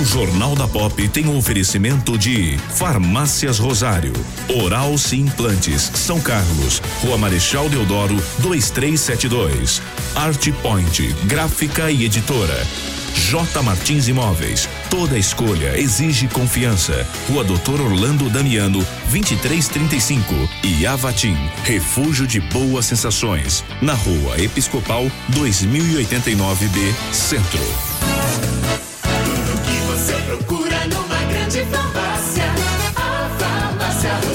O Jornal da Pop tem um oferecimento de Farmácias Rosário, Oral Implantes, São Carlos, Rua Marechal Deodoro, 2372. Art Point, gráfica e editora. J Martins Imóveis. Toda escolha exige confiança. Rua Doutor Orlando Damiano, 2335. E Avatim, refúgio de boas sensações. Na Rua Episcopal, 2089B, Centro.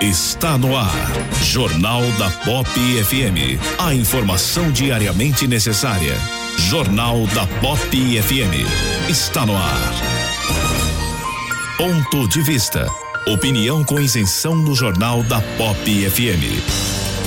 Está no ar. Jornal da Pop FM. A informação diariamente necessária. Jornal da Pop FM. Está no ar. Ponto de vista. Opinião com isenção no Jornal da Pop FM.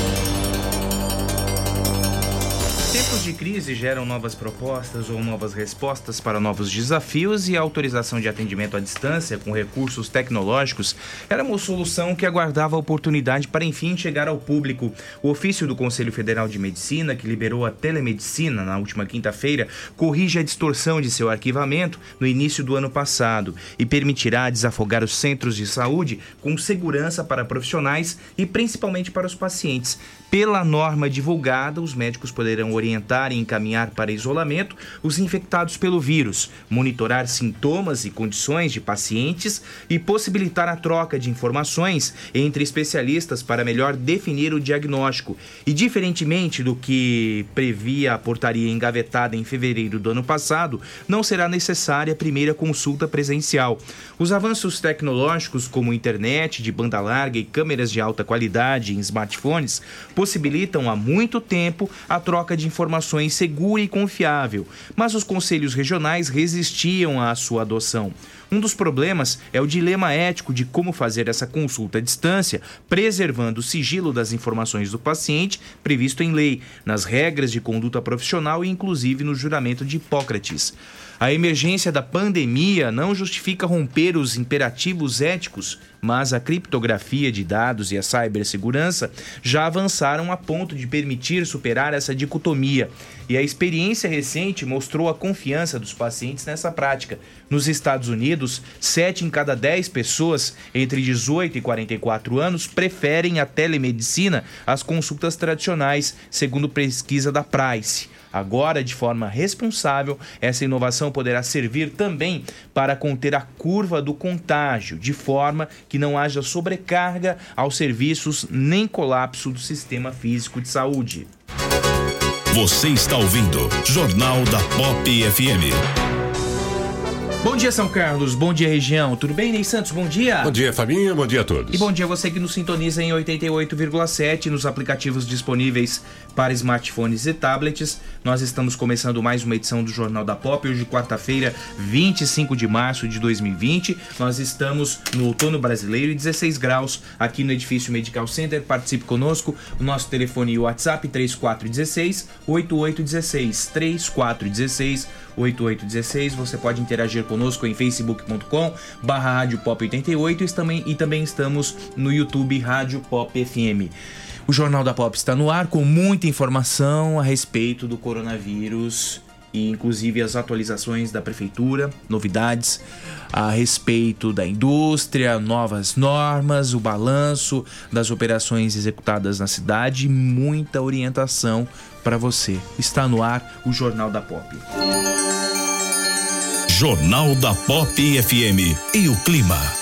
De crise geram novas propostas ou novas respostas para novos desafios e a autorização de atendimento à distância com recursos tecnológicos era uma solução que aguardava a oportunidade para enfim chegar ao público. O ofício do Conselho Federal de Medicina, que liberou a telemedicina na última quinta-feira, corrige a distorção de seu arquivamento no início do ano passado e permitirá desafogar os centros de saúde com segurança para profissionais e principalmente para os pacientes. Pela norma divulgada, os médicos poderão orientar e encaminhar para isolamento os infectados pelo vírus, monitorar sintomas e condições de pacientes e possibilitar a troca de informações entre especialistas para melhor definir o diagnóstico. E diferentemente do que previa a portaria engavetada em fevereiro do ano passado, não será necessária a primeira consulta presencial. Os avanços tecnológicos, como internet de banda larga e câmeras de alta qualidade em smartphones, possibilitam há muito tempo a troca de informações segura e confiável, mas os conselhos regionais resistiam à sua adoção. Um dos problemas é o dilema ético de como fazer essa consulta à distância, preservando o sigilo das informações do paciente previsto em lei, nas regras de conduta profissional e inclusive no juramento de Hipócrates. A emergência da pandemia não justifica romper os imperativos éticos, mas a criptografia de dados e a cibersegurança já avançaram a ponto de permitir superar essa dicotomia. E a experiência recente mostrou a confiança dos pacientes nessa prática. Nos Estados Unidos, Unidos, 7 em cada 10 pessoas entre 18 e 44 anos preferem a telemedicina às consultas tradicionais, segundo pesquisa da Price. Agora, de forma responsável, essa inovação poderá servir também para conter a curva do contágio, de forma que não haja sobrecarga aos serviços nem colapso do sistema físico de saúde. Você está ouvindo Jornal da Pop FM. Bom dia, São Carlos. Bom dia, região. Tudo bem, Ney Santos? Bom dia. Bom dia, Fabinho. Bom dia a todos. E bom dia a você que nos sintoniza em 88,7 nos aplicativos disponíveis para smartphones e tablets. Nós estamos começando mais uma edição do Jornal da Pop, hoje quarta-feira, 25 de março de 2020. Nós estamos no outono brasileiro e 16 graus aqui no edifício Medical Center. Participe conosco. O nosso telefone e WhatsApp 3416 8816 3416 8816. Você pode interagir conosco em facebook.com barra Rádio Pop 88 e também, e também estamos no YouTube Rádio Pop FM. O Jornal da Pop está no ar com muita informação a respeito do coronavírus e inclusive as atualizações da prefeitura, novidades a respeito da indústria, novas normas, o balanço das operações executadas na cidade muita orientação para você. Está no ar o Jornal da Pop. Jornal da Pop FM e o clima.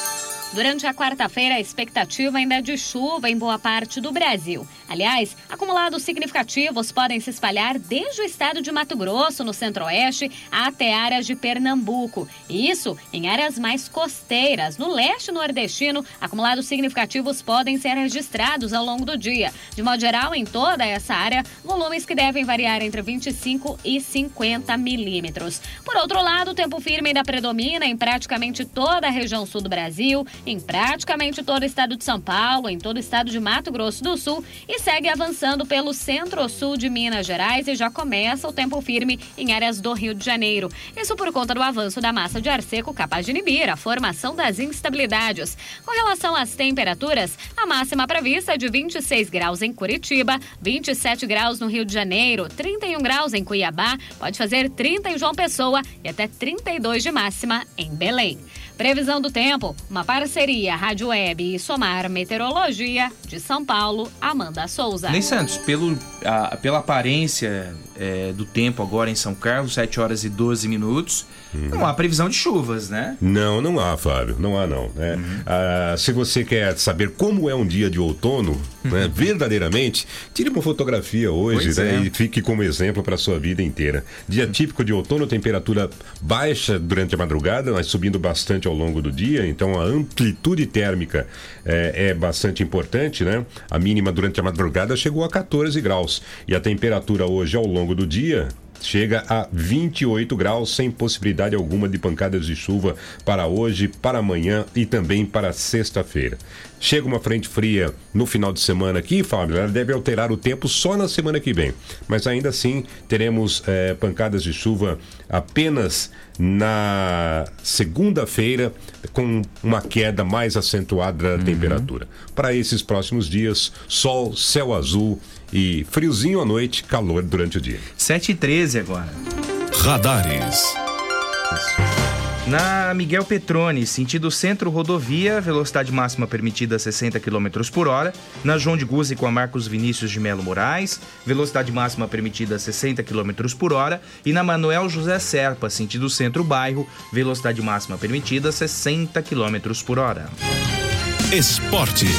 Durante a quarta-feira, a expectativa ainda é de chuva em boa parte do Brasil. Aliás, acumulados significativos podem se espalhar desde o estado de Mato Grosso, no centro-oeste, até áreas de Pernambuco. Isso em áreas mais costeiras. No leste nordestino, acumulados significativos podem ser registrados ao longo do dia. De modo geral, em toda essa área, volumes que devem variar entre 25 e 50 milímetros. Por outro lado, o tempo firme ainda predomina em praticamente toda a região sul do Brasil em praticamente todo o estado de São Paulo, em todo o estado de Mato Grosso do Sul e segue avançando pelo centro-sul de Minas Gerais e já começa o tempo firme em áreas do Rio de Janeiro. Isso por conta do avanço da massa de ar seco capaz de inibir a formação das instabilidades. Com relação às temperaturas, a máxima prevista é de 26 graus em Curitiba, 27 graus no Rio de Janeiro, 31 graus em Cuiabá, pode fazer 30 em João Pessoa e até 32 de máxima em Belém. Previsão do tempo, uma parceria Rádio Web e Somar Meteorologia de São Paulo, Amanda Souza. Ney Santos, pelo, a- pela aparência é, do tempo agora em São Carlos, 7 horas e 12 minutos, não há previsão de chuvas, né? Não, não há, Fábio. Não há, não. né? Ah, se você quer saber como é um dia de outono, né, verdadeiramente, tire uma fotografia hoje né, é. e fique como exemplo para sua vida inteira. Dia típico de outono, temperatura baixa durante a madrugada, mas subindo bastante ao longo do dia. Então a amplitude térmica é, é bastante importante, né? A mínima durante a madrugada chegou a 14 graus. E a temperatura hoje ao longo do dia chega a 28 graus, sem possibilidade alguma de pancadas de chuva para hoje, para amanhã e também para sexta-feira. Chega uma frente fria no final de semana aqui, Fábio, ela deve alterar o tempo só na semana que vem. Mas ainda assim, teremos eh, pancadas de chuva apenas na segunda-feira, com uma queda mais acentuada da temperatura. Para esses próximos dias, sol, céu azul e friozinho à noite, calor durante o dia. 7 e 13 agora. Radares. Na Miguel Petrone, sentido centro rodovia, velocidade máxima permitida 60 km por hora. Na João de Guzzi com a Marcos Vinícius de Melo Moraes, velocidade máxima permitida 60 km por hora. E na Manuel José Serpa, sentido centro bairro, velocidade máxima permitida 60 km por hora. Esportes.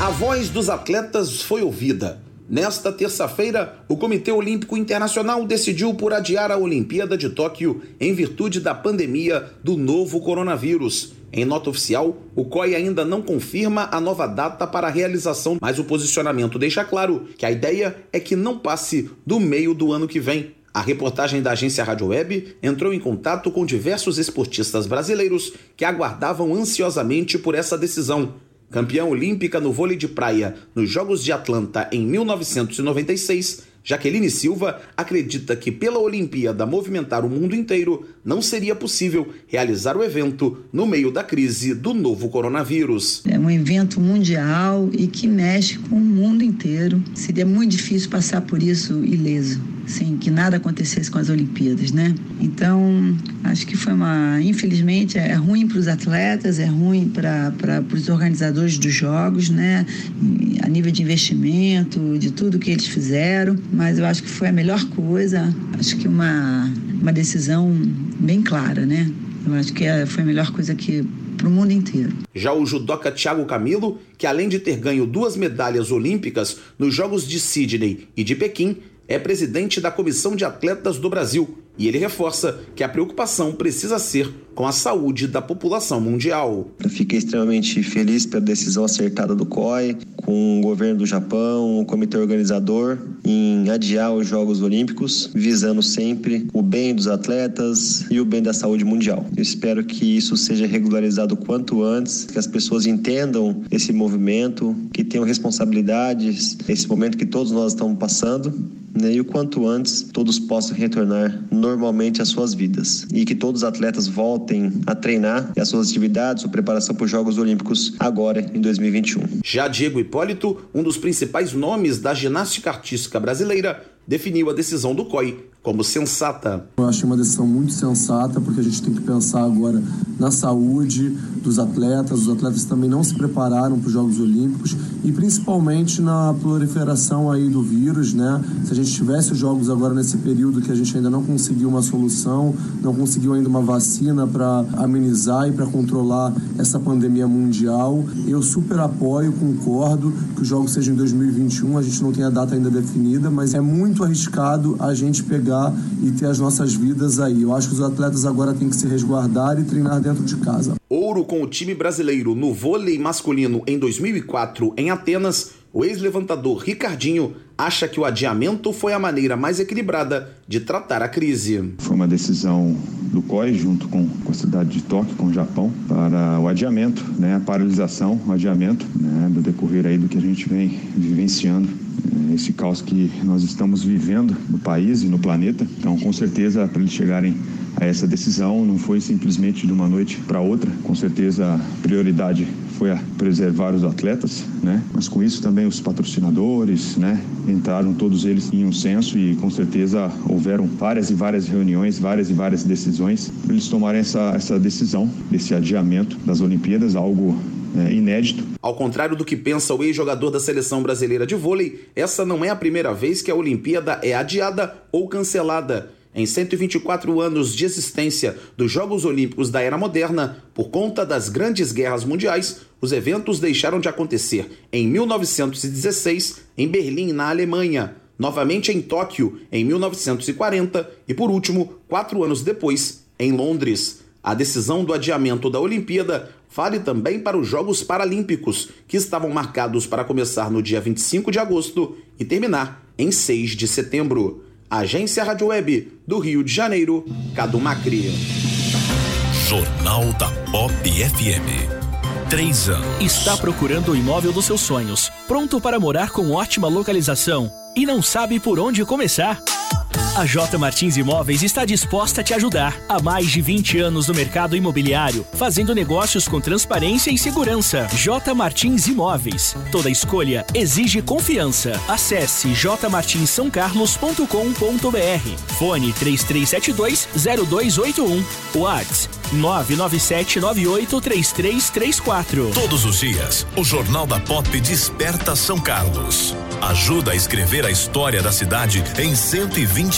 A voz dos atletas foi ouvida. Nesta terça-feira, o Comitê Olímpico Internacional decidiu por adiar a Olimpíada de Tóquio em virtude da pandemia do novo coronavírus. Em nota oficial, o COI ainda não confirma a nova data para a realização, mas o posicionamento deixa claro que a ideia é que não passe do meio do ano que vem. A reportagem da agência Rádio Web entrou em contato com diversos esportistas brasileiros que aguardavam ansiosamente por essa decisão. Campeã olímpica no vôlei de praia nos Jogos de Atlanta em 1996, Jaqueline Silva acredita que pela Olimpíada movimentar o mundo inteiro, não seria possível realizar o evento no meio da crise do novo coronavírus. É um evento mundial e que mexe com o mundo inteiro. Seria muito difícil passar por isso ileso. assim, que nada acontecesse com as Olimpíadas, né? Então, acho que foi uma, infelizmente, é ruim para os atletas, é ruim para os organizadores dos jogos, né? A nível de investimento, de tudo que eles fizeram, mas eu acho que foi a melhor coisa, acho que uma, uma decisão bem clara, né? Eu acho que é, foi a melhor coisa que para o mundo inteiro. Já o judoca Thiago Camilo, que além de ter ganho duas medalhas olímpicas nos Jogos de Sydney e de Pequim, é presidente da Comissão de Atletas do Brasil e ele reforça que a preocupação precisa ser com a saúde da população mundial. Eu fiquei extremamente feliz pela decisão acertada do COI, com o governo do Japão, o comitê organizador, em adiar os Jogos Olímpicos, visando sempre o bem dos atletas e o bem da saúde mundial. Eu espero que isso seja regularizado quanto antes, que as pessoas entendam esse movimento, que tenham responsabilidades, esse momento que todos nós estamos passando né, e o quanto antes todos possam retornar normalmente às suas vidas e que todos os atletas voltem a treinar e as suas atividades, sua preparação para os Jogos Olímpicos agora em 2021. Já Diego Hipólito, um dos principais nomes da ginástica artística brasileira, definiu a decisão do COI como sensata. Eu achei uma decisão muito sensata, porque a gente tem que pensar agora na saúde dos atletas. Os atletas também não se prepararam para os Jogos Olímpicos e principalmente na proliferação aí do vírus, né? Se a gente tivesse os jogos agora nesse período que a gente ainda não conseguiu uma solução, não conseguiu ainda uma vacina para amenizar e para controlar essa pandemia mundial, eu super apoio, concordo que os jogos sejam em 2021. A gente não tem a data ainda definida, mas é muito arriscado a gente pegar e ter as nossas vidas aí. Eu acho que os atletas agora têm que se resguardar e treinar dentro de casa. Ouro com o time brasileiro no vôlei masculino em 2004 em Atenas, o ex-levantador Ricardinho acha que o adiamento foi a maneira mais equilibrada de tratar a crise. Foi uma decisão do COI, junto com, a cidade de Tóquio, com o Japão, para o adiamento, né, a paralisação, o adiamento né, do decorrer aí do que a gente vem vivenciando esse caos que nós estamos vivendo no país e no planeta. Então, com certeza, para eles chegarem a essa decisão, não foi simplesmente de uma noite para outra. Com certeza, a prioridade foi a preservar os atletas, né? Mas com isso também os patrocinadores, né? Entraram todos eles em um senso e com certeza houveram várias e várias reuniões, várias e várias decisões para eles tomarem essa, essa decisão desse adiamento das Olimpíadas, algo é, inédito. Ao contrário do que pensa o ex-jogador da seleção brasileira de vôlei, essa não é a primeira vez que a Olimpíada é adiada ou cancelada. Em 124 anos de existência dos Jogos Olímpicos da Era Moderna, por conta das grandes guerras mundiais, os eventos deixaram de acontecer em 1916 em Berlim, na Alemanha, novamente em Tóquio em 1940 e, por último, quatro anos depois, em Londres. A decisão do adiamento da Olimpíada vale também para os Jogos Paralímpicos, que estavam marcados para começar no dia 25 de agosto e terminar em 6 de setembro. Agência Rádio Web do Rio de Janeiro, Cadu Macri. Jornal da Pop FM. Três anos. Está procurando o imóvel dos seus sonhos, pronto para morar com ótima localização e não sabe por onde começar? A J Martins Imóveis está disposta a te ajudar. Há mais de 20 anos no mercado imobiliário, fazendo negócios com transparência e segurança. J Martins Imóveis. Toda escolha exige confiança. Acesse jmartinssaocarlos.com.br. Fone 3372-0281. WhatsApp 997983334. Todos os dias, o Jornal da Pop desperta São Carlos. Ajuda a escrever a história da cidade em 120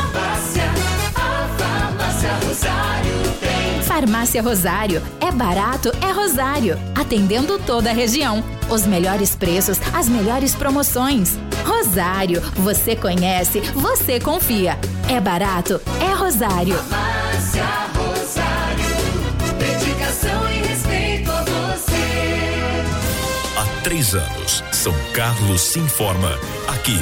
Farmácia Rosário. É barato, é Rosário. Atendendo toda a região. Os melhores preços, as melhores promoções. Rosário, você conhece, você confia. É barato, é Rosário. Farmácia Rosário, dedicação e respeito a você. Há três anos, São Carlos se informa aqui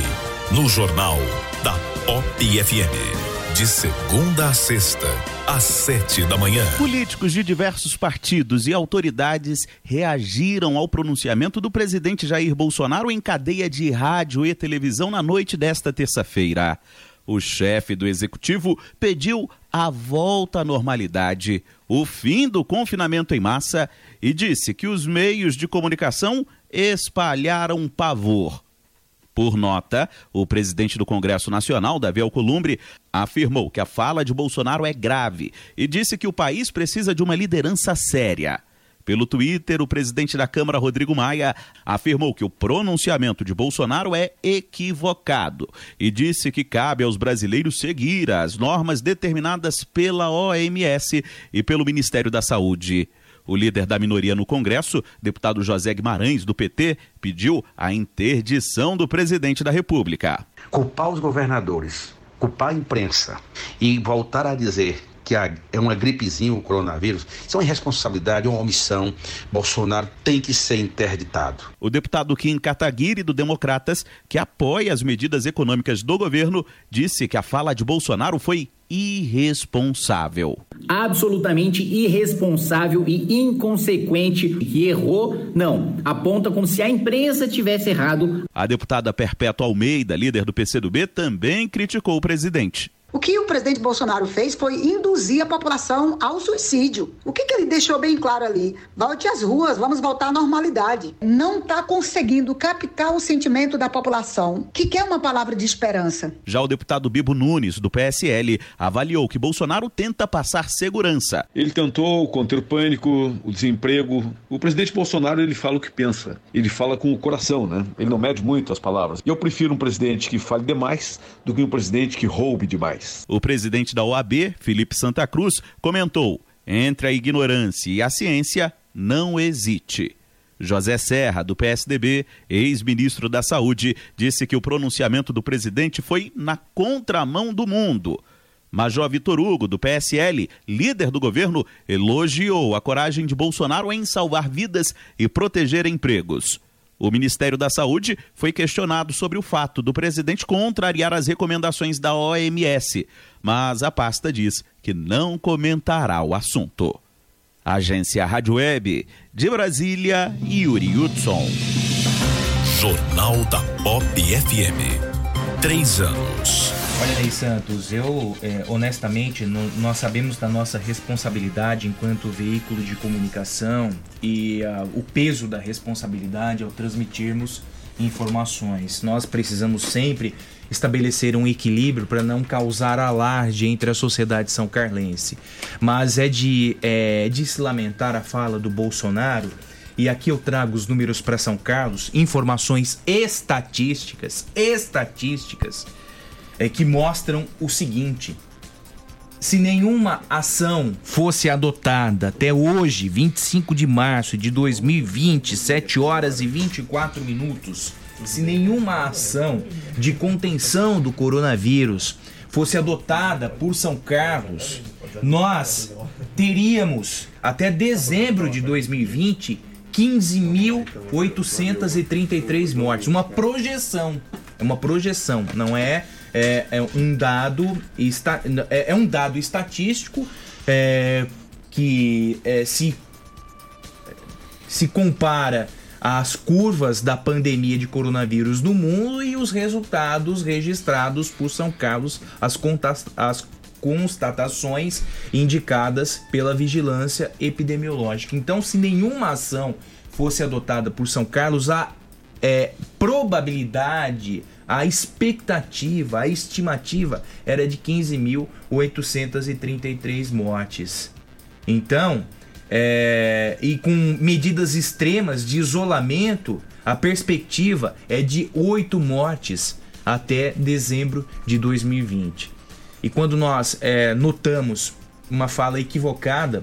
no Jornal da Pop FM. De segunda a sexta, às sete da manhã. Políticos de diversos partidos e autoridades reagiram ao pronunciamento do presidente Jair Bolsonaro em cadeia de rádio e televisão na noite desta terça-feira. O chefe do executivo pediu a volta à normalidade, o fim do confinamento em massa e disse que os meios de comunicação espalharam pavor. Por nota, o presidente do Congresso Nacional, Davi Alcolumbre, afirmou que a fala de Bolsonaro é grave e disse que o país precisa de uma liderança séria. Pelo Twitter, o presidente da Câmara, Rodrigo Maia, afirmou que o pronunciamento de Bolsonaro é equivocado e disse que cabe aos brasileiros seguir as normas determinadas pela OMS e pelo Ministério da Saúde. O líder da minoria no Congresso, deputado José Guimarães, do PT, pediu a interdição do presidente da República. Culpar os governadores, culpar a imprensa e voltar a dizer que é uma gripezinha o coronavírus, isso é uma irresponsabilidade, uma omissão. Bolsonaro tem que ser interditado. O deputado Kim Kataguiri, do Democratas, que apoia as medidas econômicas do governo, disse que a fala de Bolsonaro foi irresponsável. Absolutamente irresponsável e inconsequente que errou, não. Aponta como se a imprensa tivesse errado. A deputada Perpétua Almeida, líder do PCdoB, também criticou o presidente. O que o presidente Bolsonaro fez foi induzir a população ao suicídio. O que, que ele deixou bem claro ali? Volte às ruas, vamos voltar à normalidade. Não está conseguindo captar o sentimento da população, que quer uma palavra de esperança. Já o deputado Bibo Nunes, do PSL, avaliou que Bolsonaro tenta passar segurança. Ele tentou conter o pânico, o desemprego. O presidente Bolsonaro, ele fala o que pensa. Ele fala com o coração, né? Ele não mede muito as palavras. Eu prefiro um presidente que fale demais do que um presidente que roube demais. O presidente da OAB, Felipe Santa Cruz, comentou: entre a ignorância e a ciência, não hesite. José Serra, do PSDB, ex-ministro da Saúde, disse que o pronunciamento do presidente foi na contramão do mundo. Major Vitor Hugo, do PSL, líder do governo, elogiou a coragem de Bolsonaro em salvar vidas e proteger empregos. O Ministério da Saúde foi questionado sobre o fato do presidente contrariar as recomendações da OMS, mas a pasta diz que não comentará o assunto. Agência Rádio Web, de Brasília, Yuri Hudson. Jornal da Pop FM. Três anos. Olha aí, Santos, eu é, honestamente no, nós sabemos da nossa responsabilidade enquanto veículo de comunicação e uh, o peso da responsabilidade ao transmitirmos informações. Nós precisamos sempre estabelecer um equilíbrio para não causar alarde entre a sociedade são carlense. Mas é de, é de se lamentar a fala do Bolsonaro. E aqui eu trago os números para São Carlos, informações estatísticas, estatísticas é, que mostram o seguinte: se nenhuma ação fosse adotada até hoje, 25 de março de 2020, 7 horas e 24 minutos, se nenhuma ação de contenção do coronavírus fosse adotada por São Carlos, nós teríamos até dezembro de 2020 15.833 mortes, uma projeção, é uma projeção, não é é, é um dado está, é, é, um dado estatístico é, que é, se se compara as curvas da pandemia de coronavírus no mundo e os resultados registrados por São Carlos, as, as constatações indicadas pela vigilância epidemiológica. Então, se nenhuma ação fosse adotada por São Carlos, a é, probabilidade a expectativa, a estimativa era de 15.833 mortes. Então, é, e com medidas extremas de isolamento, a perspectiva é de 8 mortes até dezembro de 2020. E quando nós é, notamos uma fala equivocada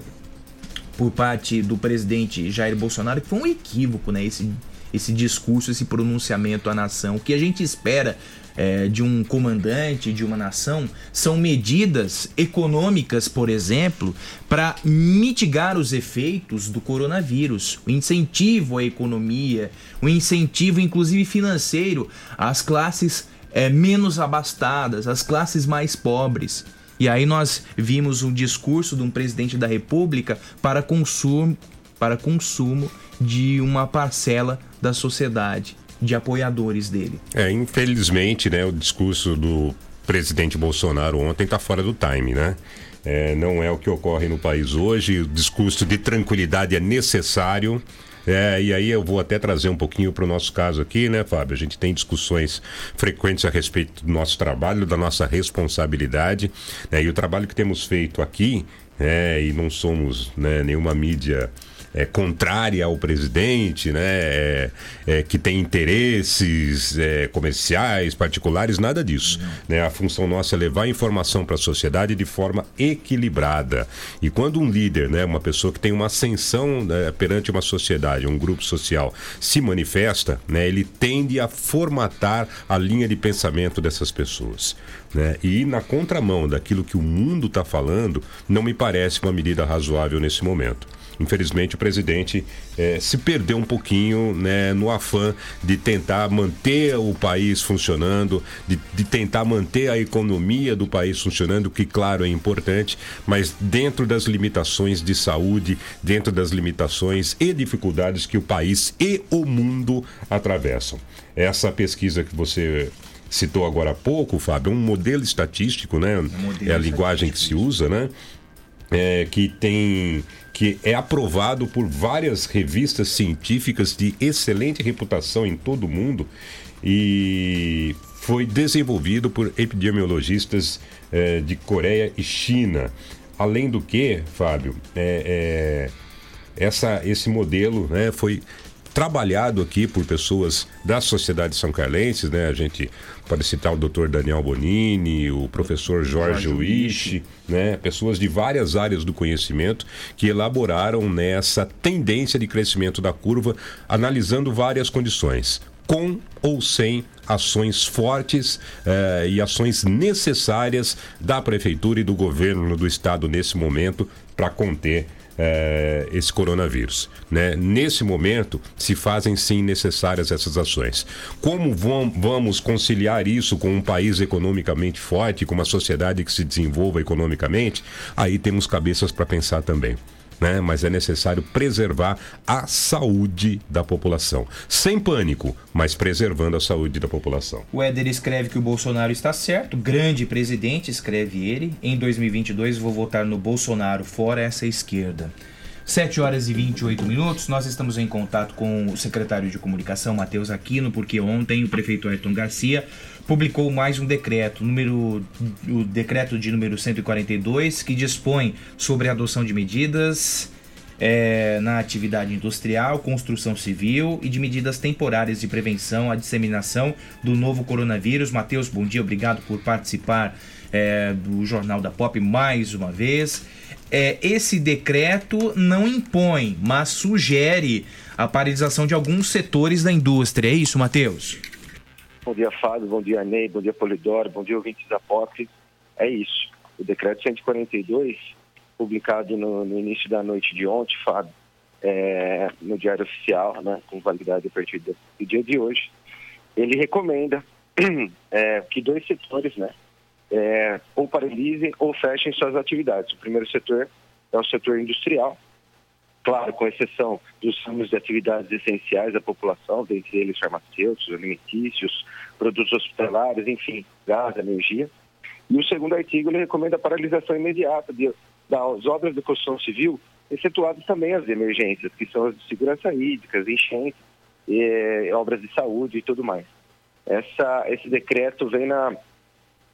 por parte do presidente Jair Bolsonaro, que foi um equívoco, né? Esse, esse discurso, esse pronunciamento à nação. O que a gente espera é, de um comandante de uma nação são medidas econômicas, por exemplo, para mitigar os efeitos do coronavírus, o incentivo à economia, o incentivo, inclusive financeiro, às classes é, menos abastadas, às classes mais pobres. E aí nós vimos um discurso de um presidente da República para consumo, para consumo de uma parcela da sociedade de apoiadores dele. É, infelizmente, né, o discurso do presidente Bolsonaro ontem está fora do time, né? É, não é o que ocorre no país hoje. O discurso de tranquilidade é necessário. É, e aí eu vou até trazer um pouquinho para o nosso caso aqui, né, Fábio? A gente tem discussões frequentes a respeito do nosso trabalho, da nossa responsabilidade. Né? E o trabalho que temos feito aqui, é, e não somos né, nenhuma mídia é, contrária ao presidente, né? É, é, que tem interesses é, comerciais, particulares, nada disso. Né? A função nossa é levar informação para a sociedade de forma equilibrada. E quando um líder, né, uma pessoa que tem uma ascensão né, perante uma sociedade, um grupo social, se manifesta, né, ele tende a formatar a linha de pensamento dessas pessoas. Né? E na contramão daquilo que o mundo está falando, não me parece uma medida razoável nesse momento. Infelizmente, o presidente eh, se perdeu um pouquinho né, no afã de tentar manter o país funcionando, de, de, tentar manter a economia do país funcionando, que, claro, é importante, mas dentro das limitações de saúde, dentro das limitações e dificuldades que o país e o mundo atravessam. Essa pesquisa que você citou agora há pouco, Fábio, é um modelo estatístico, né? Um é a linguagem que se usa, né? É, que tem que é aprovado por várias revistas científicas de excelente reputação em todo o mundo e foi desenvolvido por epidemiologistas eh, de Coreia e China. Além do que, Fábio, é, é, essa, esse modelo né, foi trabalhado aqui por pessoas da sociedade são carlenses, né? A gente pode citar o Dr. Daniel Bonini, o professor Jorge Wish, né? Pessoas de várias áreas do conhecimento que elaboraram nessa tendência de crescimento da curva, analisando várias condições, com ou sem ações fortes eh, e ações necessárias da prefeitura e do governo do estado nesse momento para conter é, esse coronavírus. Né? Nesse momento, se fazem sim necessárias essas ações. Como vamos conciliar isso com um país economicamente forte, com uma sociedade que se desenvolva economicamente? Aí temos cabeças para pensar também né? mas é necessário preservar a saúde da população. Sem pânico, mas preservando a saúde da população. O Éder escreve que o Bolsonaro está certo, grande presidente, escreve ele. Em 2022 vou votar no Bolsonaro, fora essa esquerda. 7 horas e 28 minutos, nós estamos em contato com o secretário de comunicação, Matheus Aquino, porque ontem o prefeito Ayrton Garcia publicou mais um decreto, número, o decreto de número 142, que dispõe sobre a adoção de medidas é, na atividade industrial, construção civil e de medidas temporárias de prevenção à disseminação do novo coronavírus. Matheus, bom dia, obrigado por participar é, do Jornal da Pop mais uma vez. É, esse decreto não impõe, mas sugere a paralisação de alguns setores da indústria. É isso, Matheus? Bom dia, Fábio. Bom dia, Ney. Bom dia, Polidoro. Bom dia, ouvintes da POP. É isso. O decreto 142, publicado no, no início da noite de ontem, Fábio, é, no Diário Oficial, né, com validade a partir do, do dia de hoje, ele recomenda é, que dois setores, né, é, ou paralisem ou fechem suas atividades. O primeiro setor é o setor industrial, claro, com exceção dos ramos de atividades essenciais da população, dentre eles farmacêuticos, alimentícios, produtos hospitalares, enfim, gás, energia. E o segundo artigo ele recomenda a paralisação imediata de, das obras de construção civil, excetuadas também as emergências, que são as de segurança hídrica, enchentes, e, obras de saúde e tudo mais. Essa, esse decreto vem na,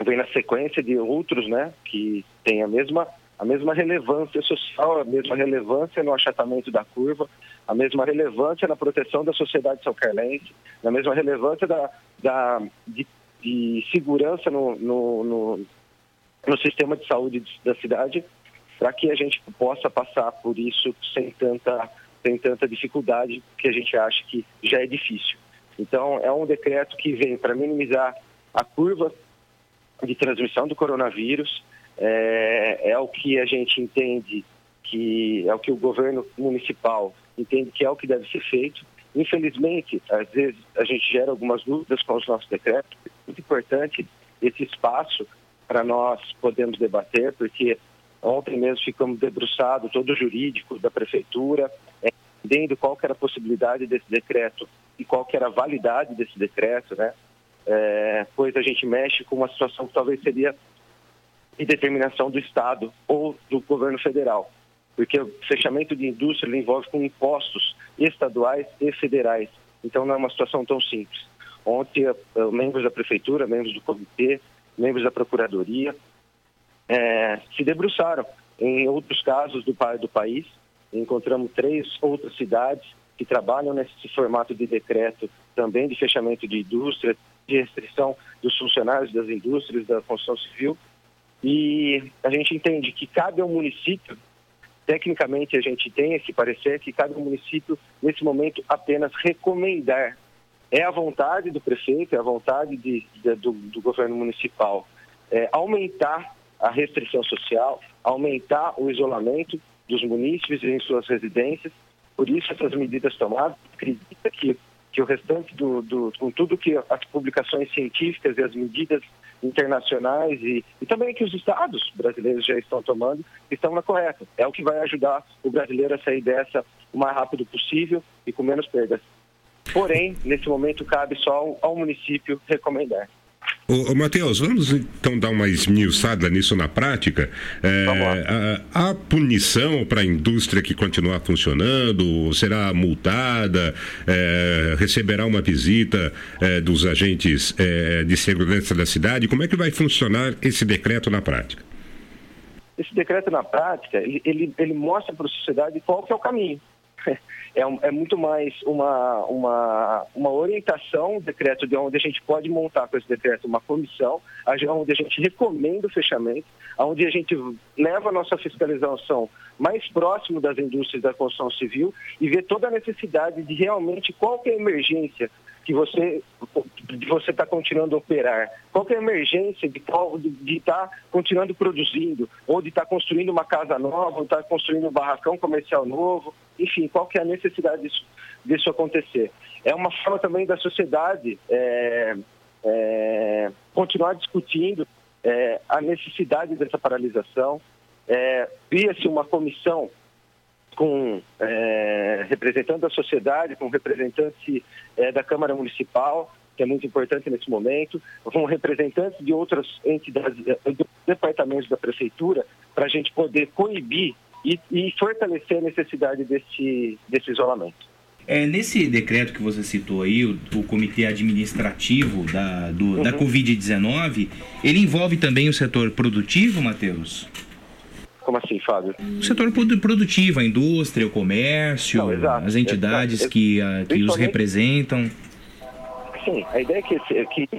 vem na sequência de outros, né, que têm a mesma a mesma relevância social, a mesma relevância no achatamento da curva, a mesma relevância na proteção da sociedade salcarlense, a mesma relevância da, da, de, de segurança no, no, no, no, sistema de saúde da cidade, para que a gente possa passar por isso sem tanta, sem tanta dificuldade, que a gente acha que já é difícil. Então, é um decreto que vem para minimizar a curva de transmissão do coronavírus, é, é o que a gente entende que é o que o governo municipal entende que é o que deve ser feito. Infelizmente, às vezes a gente gera algumas dúvidas com os nossos decretos. É muito importante esse espaço para nós podermos debater, porque ontem mesmo ficamos debruçados, todo o jurídico da prefeitura, é, entendendo qual era a possibilidade desse decreto e qual era a validade desse decreto, né? É, pois a gente mexe com uma situação que talvez seria de determinação do Estado ou do governo federal porque o fechamento de indústria envolve com impostos estaduais e federais. Então não é uma situação tão simples. Ontem, eh, membros da prefeitura, membros do comitê, membros da procuradoria é, se debruçaram em outros casos do, do país. Encontramos três outras cidades que trabalham nesse formato de decreto também de fechamento de indústria, de restrição dos funcionários das indústrias, da construção civil. E a gente entende que cabe ao município Tecnicamente, a gente tem esse parecer que cada município, nesse momento, apenas recomendar. É a vontade do prefeito, é a vontade de, de, do, do, governo municipal é, aumentar a restrição social, aumentar o isolamento dos munícipes em suas residências. Por isso, essas medidas tomadas, acredita que, que o restante do, do, com tudo que as publicações científicas e as medidas internacionais e, e também que os estados brasileiros já estão tomando estão na correta. É o que vai ajudar o brasileiro a sair dessa o mais rápido possível e com menos perdas. Porém, nesse momento, cabe só ao município recomendar. Ô, ô Matheus, vamos então dar uma esmiuçada nisso na prática. É, a, a, punição para a indústria que continuar funcionando será multada, é, receberá uma visita é, dos agentes é, de segurança da cidade. Como é que vai funcionar esse decreto na prática? Esse decreto na prática, ele, ele, ele mostra para a sociedade qual que é o caminho. é, um, é muito mais uma, uma, uma orientação, decreto de onde a gente pode montar com esse decreto uma comissão, onde a gente recomenda o fechamento, onde a gente leva a nossa fiscalização mais próximo das indústrias da construção civil e vê toda a necessidade de realmente qual é a emergência que você de você estar tá continuando a operar? Qual é a emergência de estar tá continuando produzindo? Ou de estar tá construindo uma casa nova, ou estar tá construindo um barracão comercial novo? Enfim, qual que é a necessidade disso, disso acontecer? É uma forma também da sociedade é, é, continuar discutindo é, a necessidade dessa paralisação. É, Cria-se uma comissão com é, representante da sociedade, com representante é, da Câmara Municipal, que é muito importante nesse momento, com representantes de outras entidades, é, de departamentos da Prefeitura, para a gente poder coibir e, e, fortalecer a necessidade desse, desse isolamento. É, nesse decreto que você citou aí, o, o comitê administrativo da, do, uhum. da Covid-19, ele envolve também o setor produtivo, Matheus? Como assim, Fábio? O setor produtivo, a indústria, o comércio, Não, exato, as entidades exato. que, uh, que os representam. Sim, a ideia é que, esse, que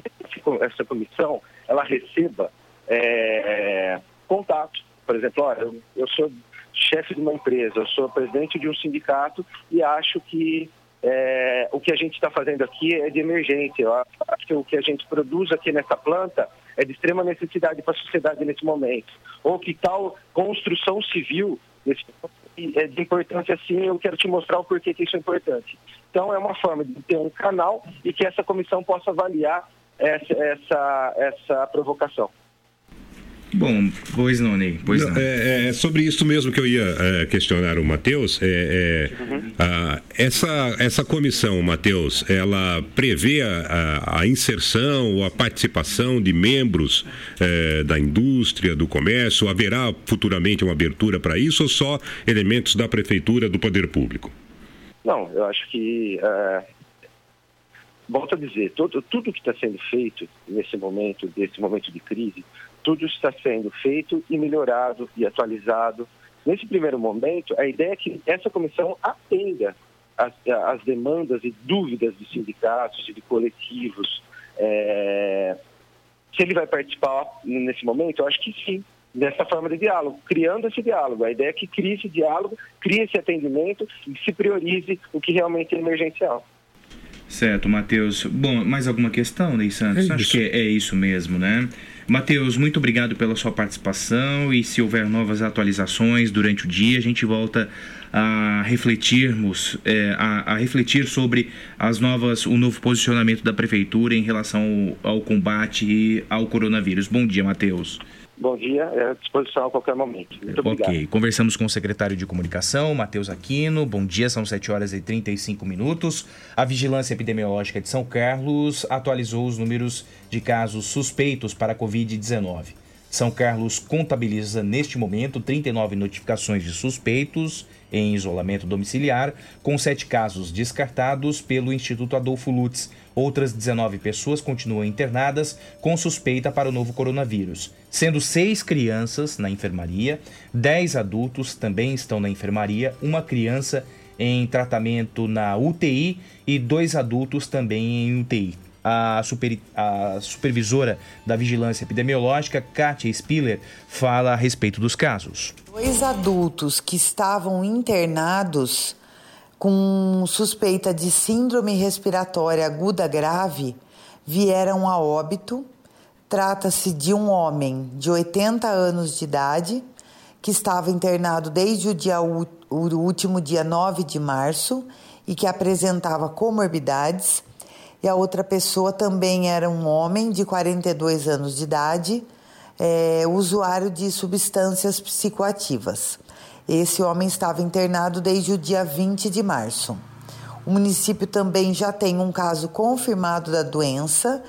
essa comissão ela receba é, contato. Por exemplo, olha, eu, eu sou chefe de uma empresa, eu sou presidente de um sindicato e acho que é, o que a gente está fazendo aqui é de emergência. Eu acho que o que a gente produz aqui nessa planta é de extrema necessidade para a sociedade nesse momento. Ou que tal construção civil é de importância assim, eu quero te mostrar o porquê que isso é importante. Então é uma forma de ter um canal e que essa comissão possa avaliar essa, essa, essa provocação. Bom, pois não, Ney. Pois não. É, é, sobre isso mesmo que eu ia é, questionar o Matheus. É, é uhum. a, essa, essa comissão, Matheus, ela prevê a, a, inserção ou a participação de membros é, da indústria, do comércio? Haverá futuramente uma abertura para isso ou só elementos da prefeitura, do poder público? Não, eu acho que é, volto a dizer, todo, tudo que está sendo feito nesse momento, desse momento de crise, tudo está sendo feito e melhorado e atualizado. Nesse primeiro momento, a ideia é que essa comissão atenda as, as demandas e dúvidas de sindicatos e de coletivos. É... Se ele vai participar nesse momento, eu acho que sim. dessa forma de diálogo, criando esse diálogo. A ideia é que crie esse diálogo, crie esse atendimento e se priorize o que realmente é emergencial. Certo, Matheus. Bom, mais alguma questão, Ney Santos? É Acho que é, é isso mesmo, né? Matheus, muito obrigado pela sua participação e se houver novas atualizações durante o dia, a gente volta a refletirmos, é, a, a refletir sobre as novas, o novo posicionamento da prefeitura em relação ao, ao combate ao coronavírus. Bom dia, Matheus. Bom dia, é à disposição a qualquer momento. Muito obrigado. Ok, conversamos com o secretário de comunicação, Matheus Aquino. Bom dia, são 7 horas e 35 minutos. A Vigilância Epidemiológica de São Carlos atualizou os números de casos suspeitos para a Covid-19. São Carlos contabiliza neste momento 39 notificações de suspeitos em isolamento domiciliar, com sete casos descartados pelo Instituto Adolfo Lutz. Outras 19 pessoas continuam internadas com suspeita para o novo coronavírus, sendo seis crianças na enfermaria, 10 adultos também estão na enfermaria, uma criança em tratamento na UTI e dois adultos também em UTI. A, super- a supervisora da Vigilância Epidemiológica, Kátia Spiller, fala a respeito dos casos. Dois adultos que estavam internados com suspeita de síndrome respiratória aguda grave vieram a óbito. Trata-se de um homem de 80 anos de idade que estava internado desde o, dia, o último dia 9 de março e que apresentava comorbidades. E a outra pessoa também era um homem de 42 anos de idade, é, usuário de substâncias psicoativas. Esse homem estava internado desde o dia 20 de março. O município também já tem um caso confirmado da doença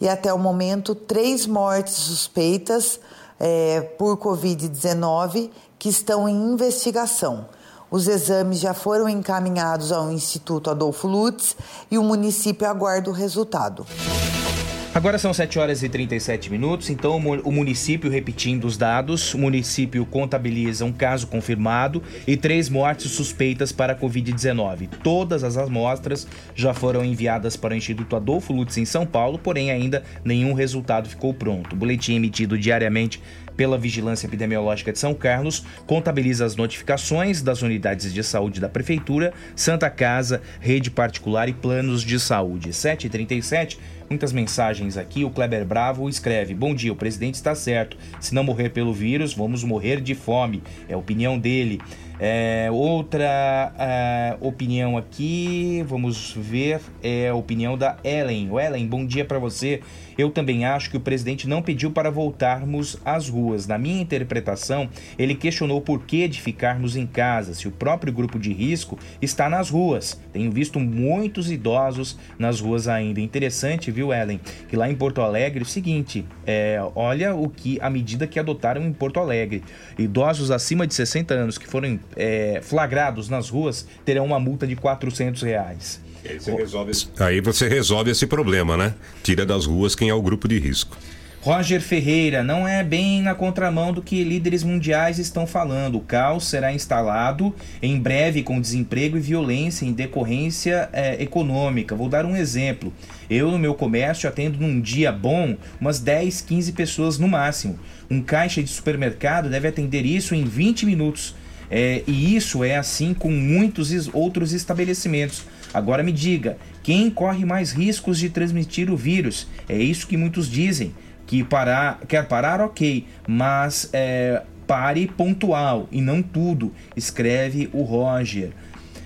e até o momento três mortes suspeitas é, por Covid-19 que estão em investigação. Os exames já foram encaminhados ao Instituto Adolfo Lutz e o município aguarda o resultado. Agora são 7 horas e 37 minutos, então o mu- o município, repetindo os dados, o município contabiliza um caso confirmado e três mortes suspeitas para a Covid-19. Todas as amostras já foram enviadas para o Instituto Adolfo Lutz em São Paulo, porém ainda nenhum resultado ficou pronto. O boletim emitido diariamente pela Vigilância Epidemiológica de São Carlos contabiliza as notificações das unidades de saúde da Prefeitura, Santa Casa, rede particular e planos de saúde. 7h37, muitas mensagens aqui. O Kleber Bravo escreve: Bom dia, o presidente está certo. Se não morrer pelo vírus, vamos morrer de fome. É a opinião dele. É, outra ah, opinião aqui, vamos ver, é a opinião da Ellen. O Ellen, bom dia para você. Eu também acho que o presidente não pediu para voltarmos às ruas. Na minha interpretação, ele questionou o porquê de ficarmos em casa, se o próprio grupo de risco está nas ruas. Tenho visto muitos idosos nas ruas ainda. Interessante, viu, Ellen? Que lá em Porto Alegre, é o seguinte, é, olha o que a medida que adotaram em Porto Alegre. Idosos acima de 60 anos que foram é, flagrados nas ruas terão uma multa de 400 reais. Aí você, resolve esse... Aí você resolve esse problema, né? Tira das ruas quem é o grupo de risco. Roger Ferreira, não é bem na contramão do que líderes mundiais estão falando. O caos será instalado em breve com desemprego e violência em decorrência eh, econômica. Vou dar um exemplo. Eu, no meu comércio, atendo num dia bom umas 10, 15 pessoas no máximo. Um caixa de supermercado deve atender isso em 20 minutos. É, e isso é assim com muitos outros estabelecimentos. Agora me diga, quem corre mais riscos de transmitir o vírus? É isso que muitos dizem. Que parar, quer parar, ok, mas é, pare pontual e não tudo, escreve o Roger.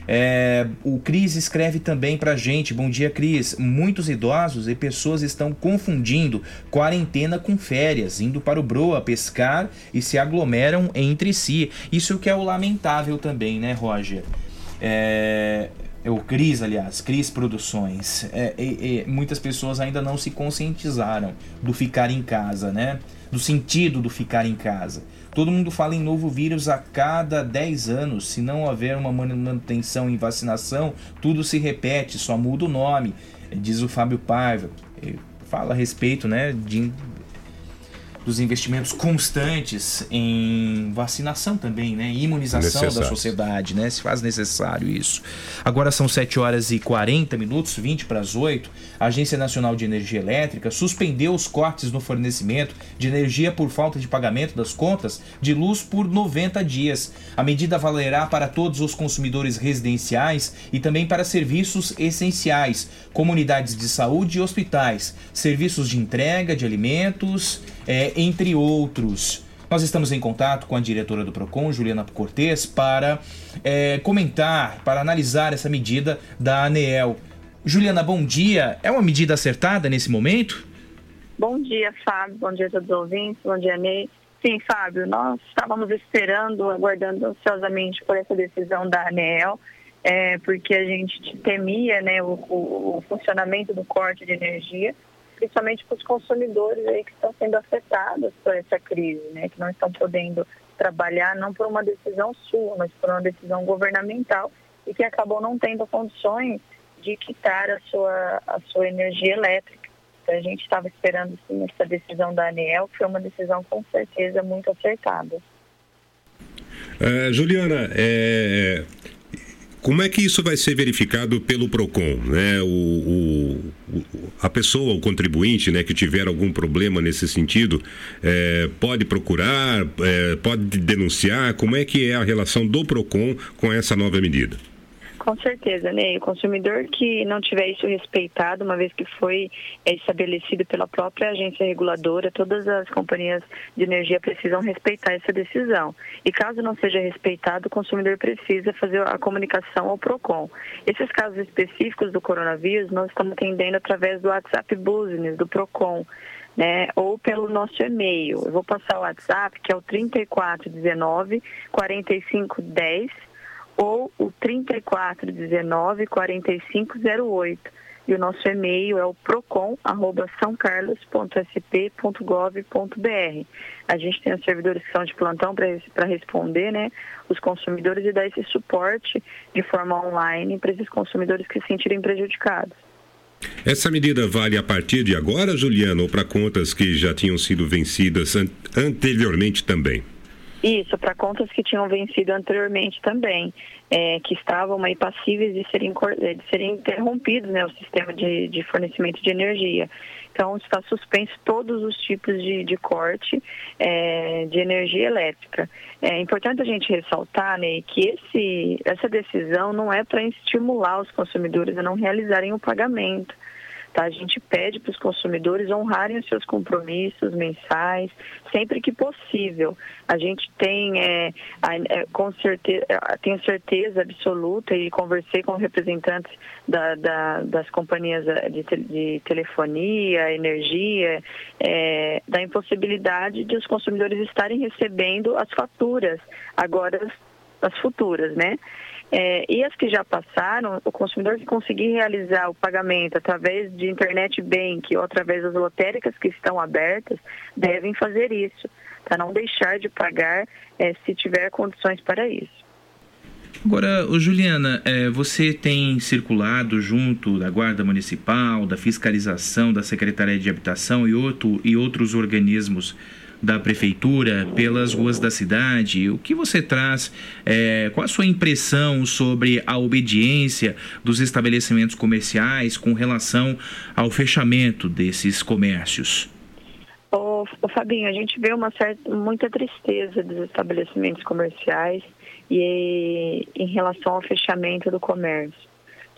É, o Cris escreve também pra gente. Bom dia, Cris. Muitos idosos e pessoas estão confundindo quarentena com férias, indo para o Broa pescar e se aglomeram entre si. Isso que é o lamentável também, né, Roger? É, é o Cris, aliás, Cris Produções. É, é, muitas pessoas ainda não se conscientizaram do ficar em casa, né? Do sentido do ficar em casa. Todo mundo fala em novo vírus a cada 10 anos. Se não houver uma manutenção em vacinação, tudo se repete, só muda o nome, diz o Fábio Paiva. Fala a respeito, né, de dos investimentos constantes em vacinação também, né? Imunização da sociedade, né? Se faz necessário isso. Agora são 7 horas e 40 minutos, 20 para as 8. A Agência Nacional de Energia Elétrica suspendeu os cortes no fornecimento de energia por falta de pagamento das contas de luz por 90 dias. A medida valerá para todos os consumidores residenciais e também para serviços essenciais, comunidades de saúde e hospitais, serviços de entrega de alimentos, eh, entre outros. Nós estamos em contato com a diretora do PROCON, Juliana Cortes, para eh, comentar, para analisar essa medida da ANEEL. Juliana, bom dia. É uma medida acertada nesse momento? Bom dia, Fábio. Bom dia a todos os ouvintes. Bom dia, Ney. Sim, Fábio, nós estávamos esperando, aguardando ansiosamente por essa decisão da ANEEL, é, porque a gente temia né, o- o funcionamento do corte de energia, principalmente para os consumidores aí que estão sendo afetados por essa crise, né, que não estão podendo trabalhar não por uma decisão sua, mas por uma decisão governamental e que acabou não tendo condições de quitar a sua, a sua energia elétrica. Então, a gente estava esperando sim essa decisão da ANEEL, que foi uma decisão com certeza muito acertada. Eh, Juliana, eh, como é que isso vai ser verificado pelo PROCON? Né? O, o- a pessoa, o contribuinte né, que tiver algum problema nesse sentido, eh, pode procurar, eh, pode denunciar? Como é que é a relação do PROCON com essa nova medida? Com certeza, Ney. O consumidor que não tiver isso respeitado, uma vez que foi é, estabelecido pela própria agência reguladora, todas as companhias de energia precisam respeitar essa decisão. E caso não seja respeitado, o consumidor precisa fazer a comunicação ao PROCON. Esses casos específicos do coronavírus, nós estamos atendendo através do WhatsApp Business, do PROCON. Né, ou pelo nosso e-mail. Eu vou passar o WhatsApp, que é o 3419 4510 ou o 3419 4508. E o nosso e-mail é o procon@sãocarlos.sp.gov.br. A gente tem os servidores que são de plantão para responder, né, os consumidores e dar esse suporte de forma online para esses consumidores que se sentirem prejudicados. Essa medida vale a partir de agora, Juliana, ou para contas que já tinham sido vencidas an- anteriormente também? Isso, para contas que tinham vencido anteriormente também, é, que estavam aí passíveis de serem, eh, de serem interrompidos, né, o sistema de, de fornecimento de energia. Então, está suspenso todos os tipos de, de corte eh, de energia elétrica. É importante a gente ressaltar, Ney, que esse, essa decisão não é para estimular os consumidores a não realizarem o pagamento. Tá? A gente pede para os consumidores honrarem os seus compromissos mensais, sempre que possível. A gente tem, é, é, com certeza, tenho certeza absoluta e conversei com representantes da- da- das companhias eh, de, de telefonia, energia, é, da impossibilidade de os consumidores estarem recebendo as faturas, agora as futuras, né? É, e as que já passaram, o consumidor que conseguir realizar o pagamento através de internet bank ou através das lotéricas que estão abertas, devem fazer isso, para não deixar de pagar é, se tiver condições para isso. Agora, Juliana, é, você tem circulado junto da Guarda Municipal, da Fiscalização, da Secretaria de Habitação e, outro, e outros organismos da Prefeitura pelas ruas da cidade. O que você traz? é, qual a sua impressão sobre a obediência dos estabelecimentos comerciais com relação ao fechamento desses comércios? Ô, ô, Fabinho, a gente vê uma certa, muita tristeza dos estabelecimentos comerciais e em relação ao fechamento do comércio.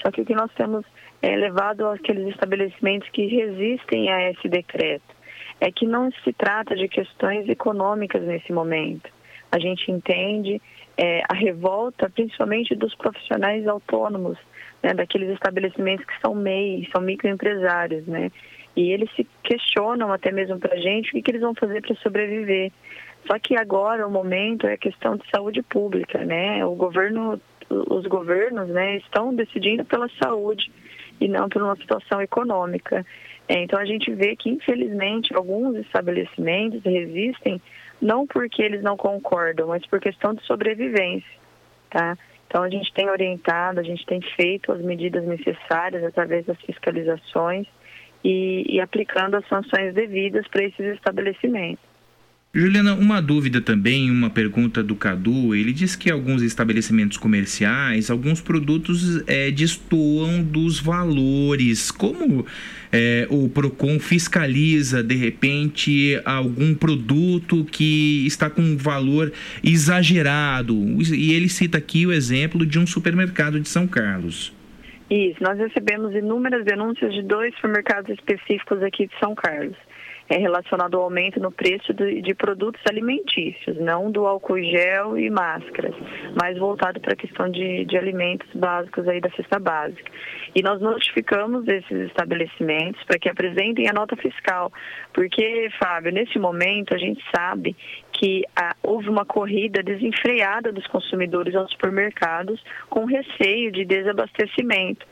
Só que o que nós temos é levado aqueles estabelecimentos que resistem a esse decreto é que não se trata de questões econômicas nesse momento. A gente entende é, a revolta, principalmente dos profissionais autônomos, né, daqueles estabelecimentos que são MEI, são microempresários, né? E eles se questionam até mesmo para a gente o que, que eles vão fazer para sobreviver. Só que agora o momento é questão de saúde pública, né? O governo, os governos, né, estão decidindo pela saúde e não por uma situação econômica. É, então a gente vê que infelizmente alguns estabelecimentos resistem não porque eles não concordam, mas por questão de sobrevivência, tá? Então a gente tem orientado, a gente tem feito as medidas necessárias através das fiscalizações e, e aplicando as sanções devidas para esses estabelecimentos. Juliana, uma dúvida também, uma pergunta do Cadu. Ele diz que alguns estabelecimentos comerciais, alguns produtos é, destoam dos valores. Como é, o PROCON fiscaliza, de repente, algum produto que está com um valor exagerado? E ele cita aqui o exemplo de um supermercado de São Carlos. Isso, nós recebemos inúmeras denúncias de dois supermercados específicos aqui de São Carlos é relacionado ao aumento no preço de, de, produtos alimentícios, não do álcool gel e máscaras, mas voltado para a questão de, de alimentos básicos aí da cesta básica. E nós notificamos esses estabelecimentos para que apresentem a nota fiscal, porque, Fábio, nesse momento a gente sabe que ah, houve uma corrida desenfreada dos consumidores aos supermercados com receio de desabastecimento.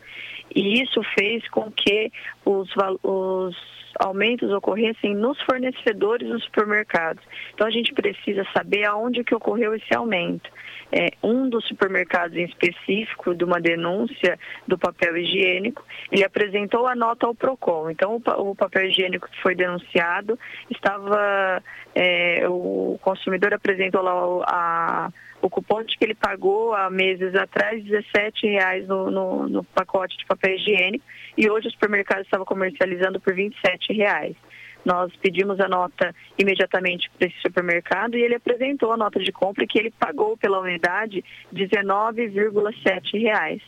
E isso fez com que os, os aumentos ocorressem nos fornecedores dos supermercados. Então a gente precisa saber aonde que ocorreu esse aumento. É, um dos supermercados em específico, de uma denúncia do papel higiênico, ele apresentou a nota ao PROCON. Então, o, o papel higiênico que foi denunciado estava. É, o consumidor apresentou lá a, o cupom que ele pagou há meses atrás, R$17,00 no, no, no pacote de papel higiênico, e hoje o supermercado estava comercializando por R$ 27,00. Nós pedimos a nota imediatamente para esse supermercado e ele apresentou a nota de compra que ele pagou pela unidade R$ 19,7.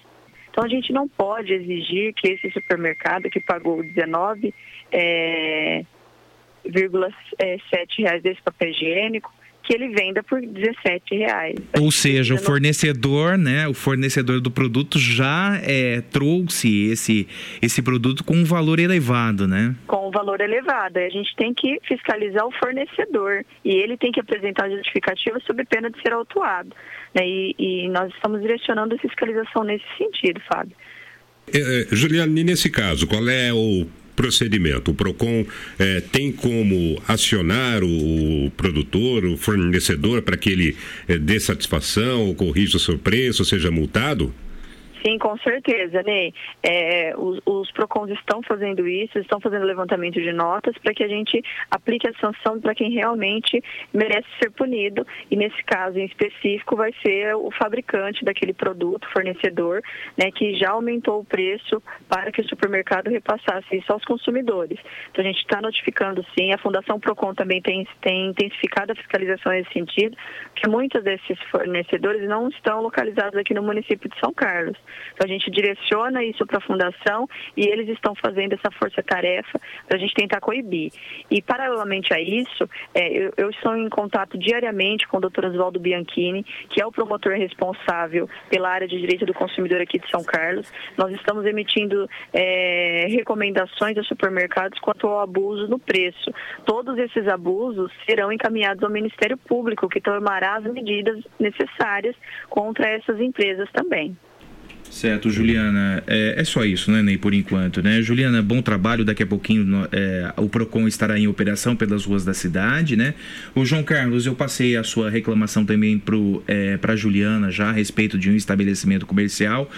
Então a gente não pode exigir que esse supermercado que pagou R$19,7 é, é, desse papel higiênico que ele venda por 17 reais. Ou seja, o fornecedor, né, o fornecedor do produto já é, trouxe esse, esse produto com um valor elevado, né? Com um valor elevado. A gente tem que fiscalizar o fornecedor e ele tem que apresentar a justificativa sob pena de ser autuado. Né? E, e nós estamos direcionando a fiscalização nesse sentido, Fábio. É, Juliane, nesse caso, qual é o procedimento? O PROCON é, tem como acionar o, produtor, o fornecedor, para que ele é, dê satisfação, corrija o seu preço, seja multado? Sim, com certeza, Ney. É, os, os PROCONs estão fazendo isso, estão fazendo levantamento de notas para que a gente aplique a sanção para quem realmente merece ser punido. E nesse caso em específico vai ser o fabricante daquele produto, fornecedor, né, que já aumentou o preço para que o supermercado repassasse isso aos consumidores. Então a gente está notificando sim, a Fundação PROCON também tem, tem intensificado a fiscalização nesse sentido, que muitos desses fornecedores não estão localizados aqui no município de São Carlos. Então a gente direciona isso para a fundação e eles estão fazendo essa força-tarefa para a gente tentar coibir. E paralelamente a isso, é, eu, eu, estou em contato diariamente com o Dr. Oswaldo Bianchini, que é o promotor responsável pela área de direito do consumidor aqui de São Carlos. Nós estamos emitindo é, recomendações aos supermercados quanto ao abuso no preço. Todos esses abusos serão encaminhados ao Ministério Público, que tomará as medidas necessárias contra essas empresas também. Certo, Juliana. É, é, só isso, né, Ney, por enquanto, né? Juliana, bom trabalho. Daqui a pouquinho é, o PROCON estará em operação pelas ruas da cidade, né? O João Carlos, eu passei a sua reclamação também para é, Juliana já a respeito de um estabelecimento comercial.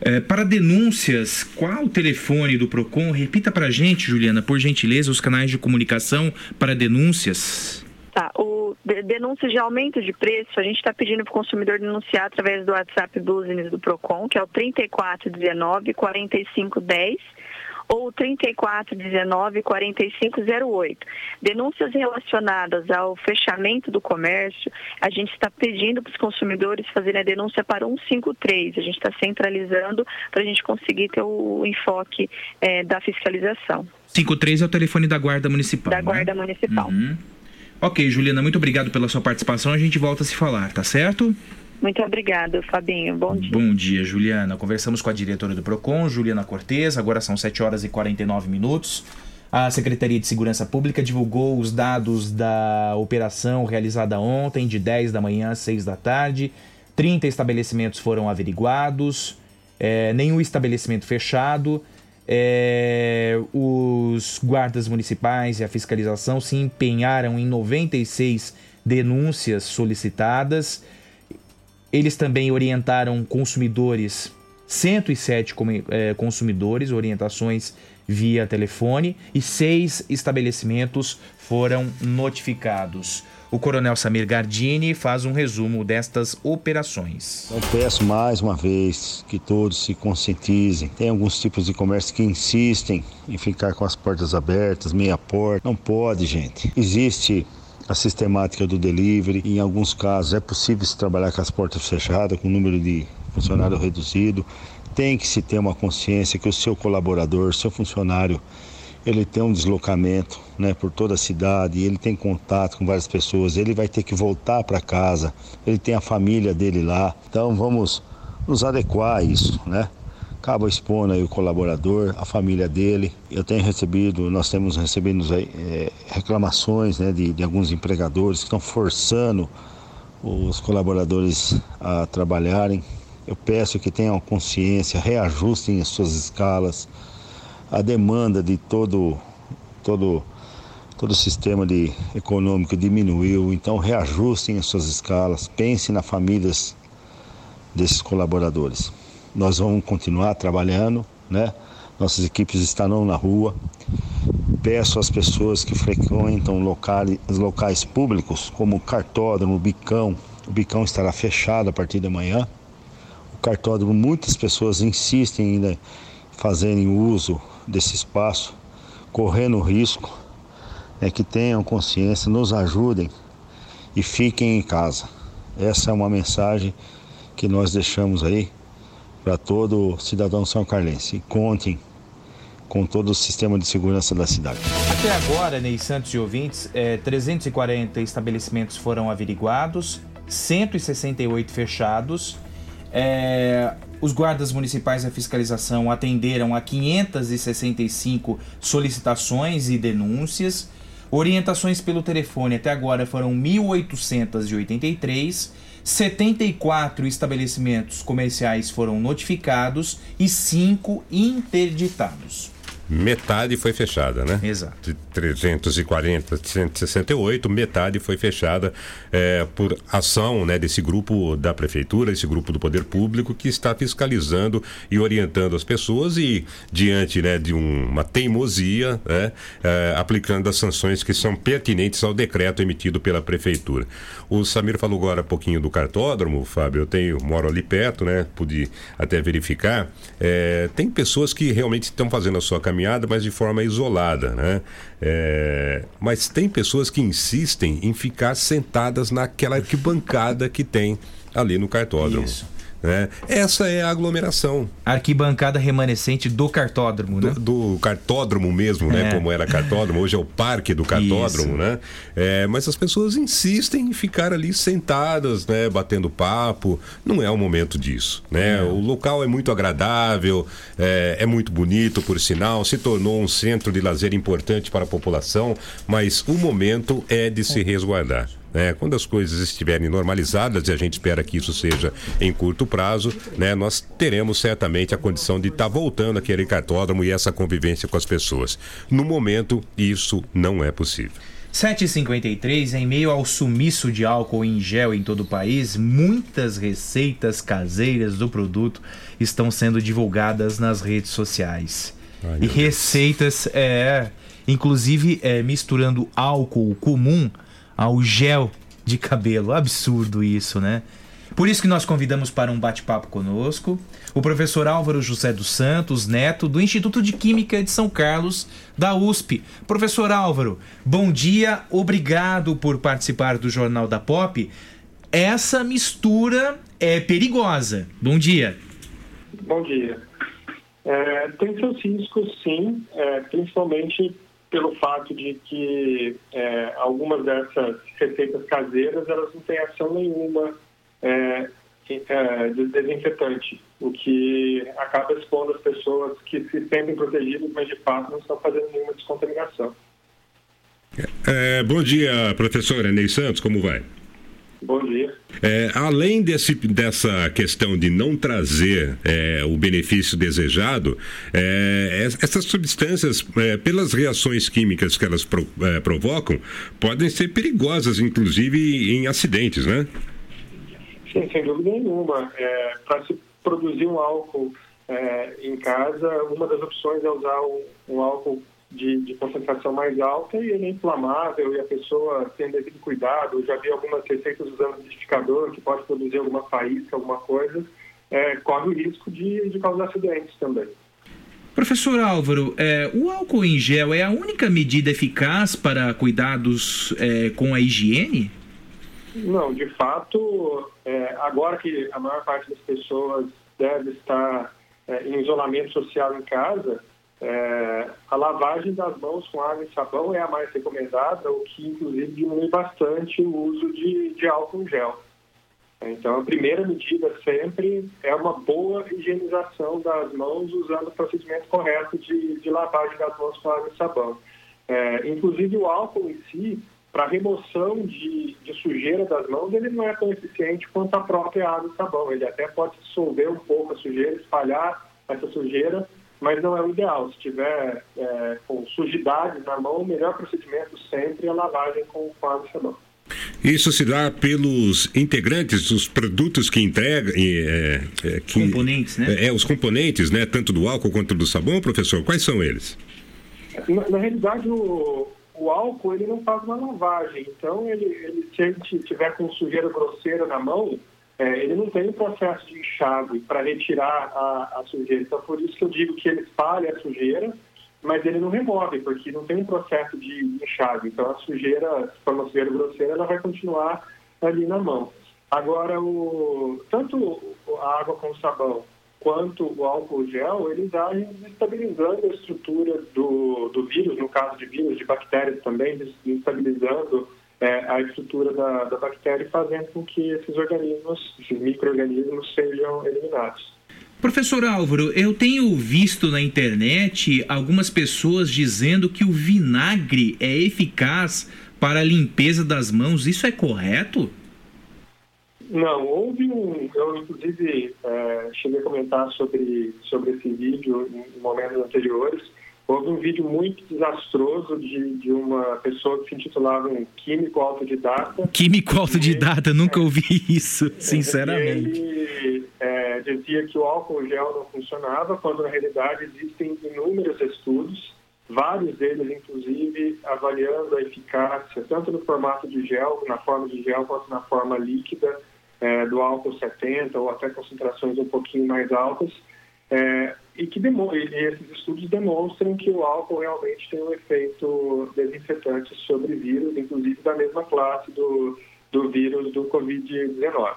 É, para denúncias, qual o telefone do PROCON? Repita para gente, Juliana, por gentileza, os canais de comunicação para denúncias. Tá, o denúncias de aumento de preço, a gente está pedindo para o consumidor denunciar através do WhatsApp Business do Procon, que é o 3419 4510 ou 3419 4508. Denúncias relacionadas ao fechamento do comércio, a gente está pedindo para os consumidores fazerem a denúncia para 153. A gente está centralizando para a gente conseguir ter o enfoque é, da fiscalização. 53 é o telefone da Guarda Municipal. Da né? Guarda Municipal. Uhum. Ok, Juliana, muito obrigado pela sua participação. A gente volta a se falar, tá certo? Muito obrigado, Fabinho. Bom dia. Bom dia, Juliana. Conversamos com a diretora do PROCON, Juliana Cortes. Agora são 7 horas e 49 minutos. A Secretaria de Segurança Pública divulgou os dados da operação realizada ontem, de 10 da manhã às 6 da tarde. 30 estabelecimentos foram averiguados, é, nenhum estabelecimento fechado. É, os guardas municipais e a fiscalização se empenharam em 96 denúncias solicitadas. Eles também orientaram consumidores, 107 é, consumidores, orientações via telefone e seis estabelecimentos foram notificados. O coronel Samir Gardini faz um resumo destas operações. Eu peço mais uma vez que todos se conscientizem. Tem alguns tipos de comércio que insistem em ficar com as portas abertas, meia porta. Não pode, gente. Existe a sistemática do delivery. Em alguns casos é possível se trabalhar com as portas fechadas, com o número de funcionário reduzido. Tem que se ter uma consciência que o seu colaborador, seu funcionário, ele tem um deslocamento né, por toda a cidade, ele tem contato com várias pessoas, ele vai ter que voltar para casa, ele tem a família dele lá. Então vamos nos adequar a isso, né? Acaba expondo aí o colaborador, a família dele. Eu tenho recebido, nós temos recebido é, reclamações né, de, de alguns empregadores que estão forçando os colaboradores a trabalharem. Eu peço que tenham consciência, reajustem as suas escalas, a demanda de todo todo todo o sistema de, econômico diminuiu, então reajustem as suas escalas, pensem nas famílias desses colaboradores. Nós vamos continuar trabalhando, né? Nossas equipes estarão na rua. Peço às pessoas que frequentam locais, locais públicos, como o cartódromo, o bicão, o bicão estará fechado a partir de amanhã. O cartódromo, muitas pessoas insistem ainda em fazerem uso desse espaço, correndo risco, é que tenham consciência, nos ajudem e fiquem em casa. Essa é uma mensagem que nós deixamos aí para todo cidadão são carlense. E contem com todo o sistema de segurança da cidade. Até agora, Ney Santos e ouvintes, é, 340 estabelecimentos foram averiguados, 168 fechados. É, os guardas municipais da fiscalização atenderam a 565 solicitações e denúncias. Orientações pelo telefone até agora foram 1.883. 74 estabelecimentos comerciais foram notificados e 5 interditados. Metade foi fechada, né? Exato. De 340, 168, metade foi fechada é, por ação né, desse grupo da prefeitura, esse grupo do poder público que está fiscalizando e orientando as pessoas e diante né, de um, uma teimosia, né, é, aplicando as sanções que são pertinentes ao decreto emitido pela prefeitura. O Samir falou agora um pouquinho do cartódromo, Fábio. Eu tenho, moro ali perto, né? Pude até verificar. É, tem pessoas que realmente estão fazendo a sua caminhada, mas de forma isolada, né? É, mas tem pessoas que insistem em ficar sentadas naquela arquibancada que tem ali no cartódromo. Isso. Né? Essa é a aglomeração. Arquibancada remanescente do cartódromo, né? Do, do cartódromo mesmo, né? É. Como era cartódromo, hoje é o parque do cartódromo, Isso. né? É, mas as pessoas insistem em ficar ali sentadas, né? Batendo papo. Não é o momento disso, né? O local é muito agradável, é, é muito bonito, por sinal, se tornou um centro de lazer importante para a população, mas o momento é de se resguardar. Né? quando as coisas estiverem normalizadas, e a gente espera que isso seja em curto prazo, né, nós teremos certamente a condição de estar voltando aquele cartódromo e essa convivência com as pessoas. No momento, isso não é possível. 7h53, em meio ao sumiço de álcool em gel em todo o país, muitas receitas caseiras do produto estão sendo divulgadas nas redes sociais. e receitas, é, inclusive é, misturando álcool comum ao gel de cabelo. Absurdo isso, né? Por isso que nós convidamos para um bate-papo conosco o professor Álvaro José dos Santos, neto do Instituto de Química de São Carlos, da USP. Professor Álvaro, bom dia, obrigado por participar do Jornal da Pop. Essa mistura é perigosa. Bom dia. Bom dia. É, tem seus riscos, sim, é, principalmente pelo fato de que é, algumas dessas receitas caseiras elas não têm ação nenhuma é, é, de desinfetante, o que acaba expondo as pessoas que se sentem protegidas, mas de fato não estão fazendo nenhuma descontaminação. É, bom dia, professora Ney Santos, como vai? Bom dia. É, além desse, dessa questão de não trazer é, o benefício desejado, é, es- essas substâncias, é, pelas reações químicas que elas pro- é, provocam, podem ser perigosas, inclusive em acidentes, né? Sim, sem dúvida nenhuma. Para se produzir um álcool é, em casa, uma das opções é usar um, um álcool de, de, concentração mais alta e ele é inflamável e a pessoa tem devido cuidado. Eu já vi algumas receitas usando liquidificador que pode produzir alguma faísca, alguma coisa, é, corre o risco de, de causar acidentes também. Professor Álvaro, é, o álcool em gel é a única medida eficaz para cuidados é, com a higiene? Não, de fato, é, agora que a maior parte das pessoas deve estar é, em isolamento social em casa, é, a lavagem das mãos com água e sabão é a mais recomendada, o que inclusive diminui bastante o uso de, de álcool em gel. Então, a primeira medida sempre é uma boa higienização das mãos usando o procedimento correto de, de lavagem das mãos com água e sabão. É, inclusive, o álcool em si, para remoção de, de, sujeira das mãos, ele não é tão eficiente quanto a própria água e sabão. Ele até pode dissolver um pouco a sujeira, espalhar essa sujeira, mas não é o ideal. Se tiver é, com sujidade na mão, o melhor procedimento sempre é a lavagem com, água e sabão. Isso se dá pelos integrantes dos produtos que entregam. É, é, que, componentes, né? É, é, os componentes, né? Tanto do álcool quanto do sabão, professor. Quais são eles? Na, na realidade, o, o, álcool ele não faz uma lavagem. Então, ele, ele se ele tiver com sujeira grosseira na mão, é, ele não tem um processo de enxágue para retirar a, a sujeira. Então, por isso que eu digo que ele espalha a sujeira mas ele não remove, porque não tem um processo de enxágue. Então, a sujeira, se for uma sujeira grosseira, ela vai continuar ali na mão. Agora, o, tanto a água com sabão quanto o álcool gel, eles agem estabilizando a estrutura do, do vírus, no caso de vírus, de bactérias também, estabilizando é, a estrutura da, da bactéria fazendo com que esses organismos, esses micro-organismos sejam eliminados. Professor Álvaro, eu tenho visto na internet algumas pessoas dizendo que o vinagre é eficaz para a limpeza das mãos. Isso é correto? Não, houve um. Eu, inclusive, é, cheguei a comentar sobre, sobre esse vídeo em momentos anteriores. Houve um vídeo muito desastroso de, de uma pessoa que se intitulava um químico autodidata. Químico autodidata, nunca ouvi isso, sinceramente. Ele é, dizia que o álcool gel não funcionava, quando na realidade existem inúmeros estudos, vários deles, inclusive, avaliando a eficácia, tanto no formato de gel, na forma de gel, quanto na forma líquida é, do álcool 70, ou até concentrações um pouquinho mais altas. É, e que e esses estudos demonstram que o álcool realmente tem um efeito desinfetante sobre vírus, inclusive da mesma classe do, do vírus do Covid-19.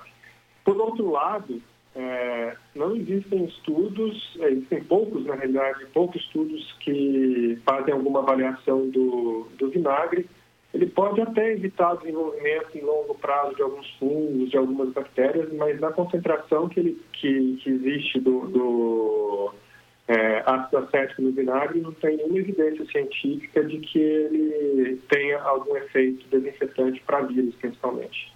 Por outro lado, é, não existem estudos, é, existem poucos, na realidade, poucos estudos que fazem alguma avaliação do, do vinagre. Ele pode até evitar o desenvolvimento em longo prazo de alguns fungos, de algumas bactérias, mas na concentração que, ele, que, que existe do, do é, ácido acético no vinagre, não tem nenhuma evidência científica de que ele tenha algum efeito desinfetante para vírus, principalmente.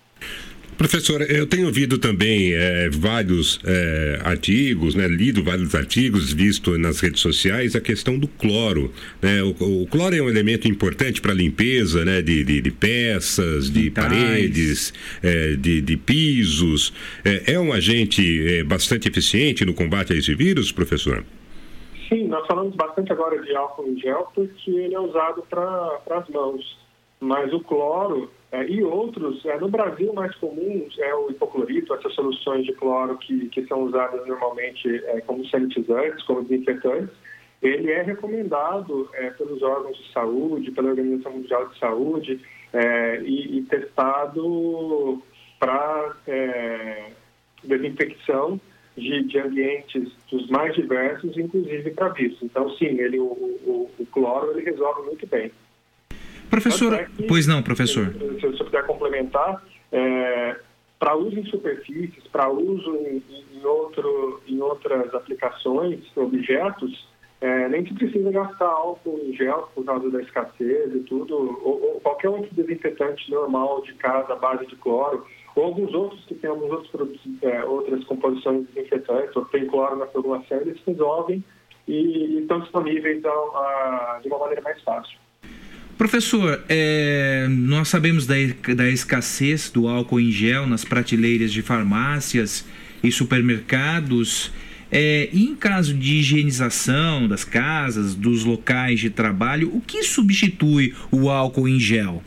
Professor, eu tenho ouvido também é, vários é, artigos, né, lido vários artigos, visto nas redes sociais a questão do cloro. Né? O, o cloro é um elemento importante para a limpeza né, de, de, de, peças, de Vitais. paredes, é, de, de, pisos. É, é um agente é, bastante eficiente no combate a esse vírus, professor? Sim, nós falamos bastante agora de álcool em gel porque ele é usado para as mãos. Mas o cloro é, e outros, é, no Brasil mais comuns é o hipoclorito, essas soluções de cloro que, que são usadas normalmente é, como sanitizantes, como desinfetantes. Ele é recomendado é, pelos órgãos de saúde, pela Organização Mundial de Saúde é, e, e, testado para é, desinfecção de, de, ambientes dos mais diversos, inclusive para vírus. Então, sim, ele, o, o, o, cloro ele resolve muito bem. Professor, é pois não, professor. Se, se eu puder complementar, é, para uso em superfícies, para uso em, em, outro, em outras aplicações, objetos, é, nem se precisa gastar álcool em gel por causa da escassez e tudo, ou, ou qualquer outro desinfetante normal de casa base de cloro ou alguns outros que têm alguns outros produtos, é, outras composições desinfetantes, ou tem cloro na formulação, eles resolvem e estão disponíveis a, a, de uma maneira mais fácil. Professor, é, nós sabemos da, da escassez do álcool em gel nas prateleiras de farmácias e supermercados. É, em caso de higienização das casas, dos locais de trabalho, o que substitui o álcool em gel?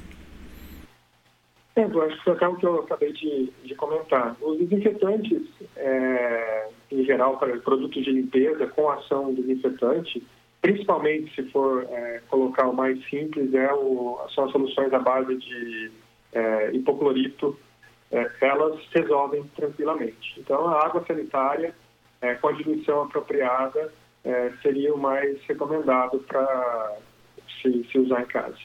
É, eu acho que até o que eu acabei de, de comentar. Os desinfetantes, é, em geral, para produtos de limpeza com ação desinfetante, principalmente se for é, colocar o mais simples, é o, são as soluções à base de é, hipoclorito, é, elas resolvem tranquilamente. Então, a água sanitária, é, com a diluição apropriada, é, seria o mais recomendado para se, se usar em casa.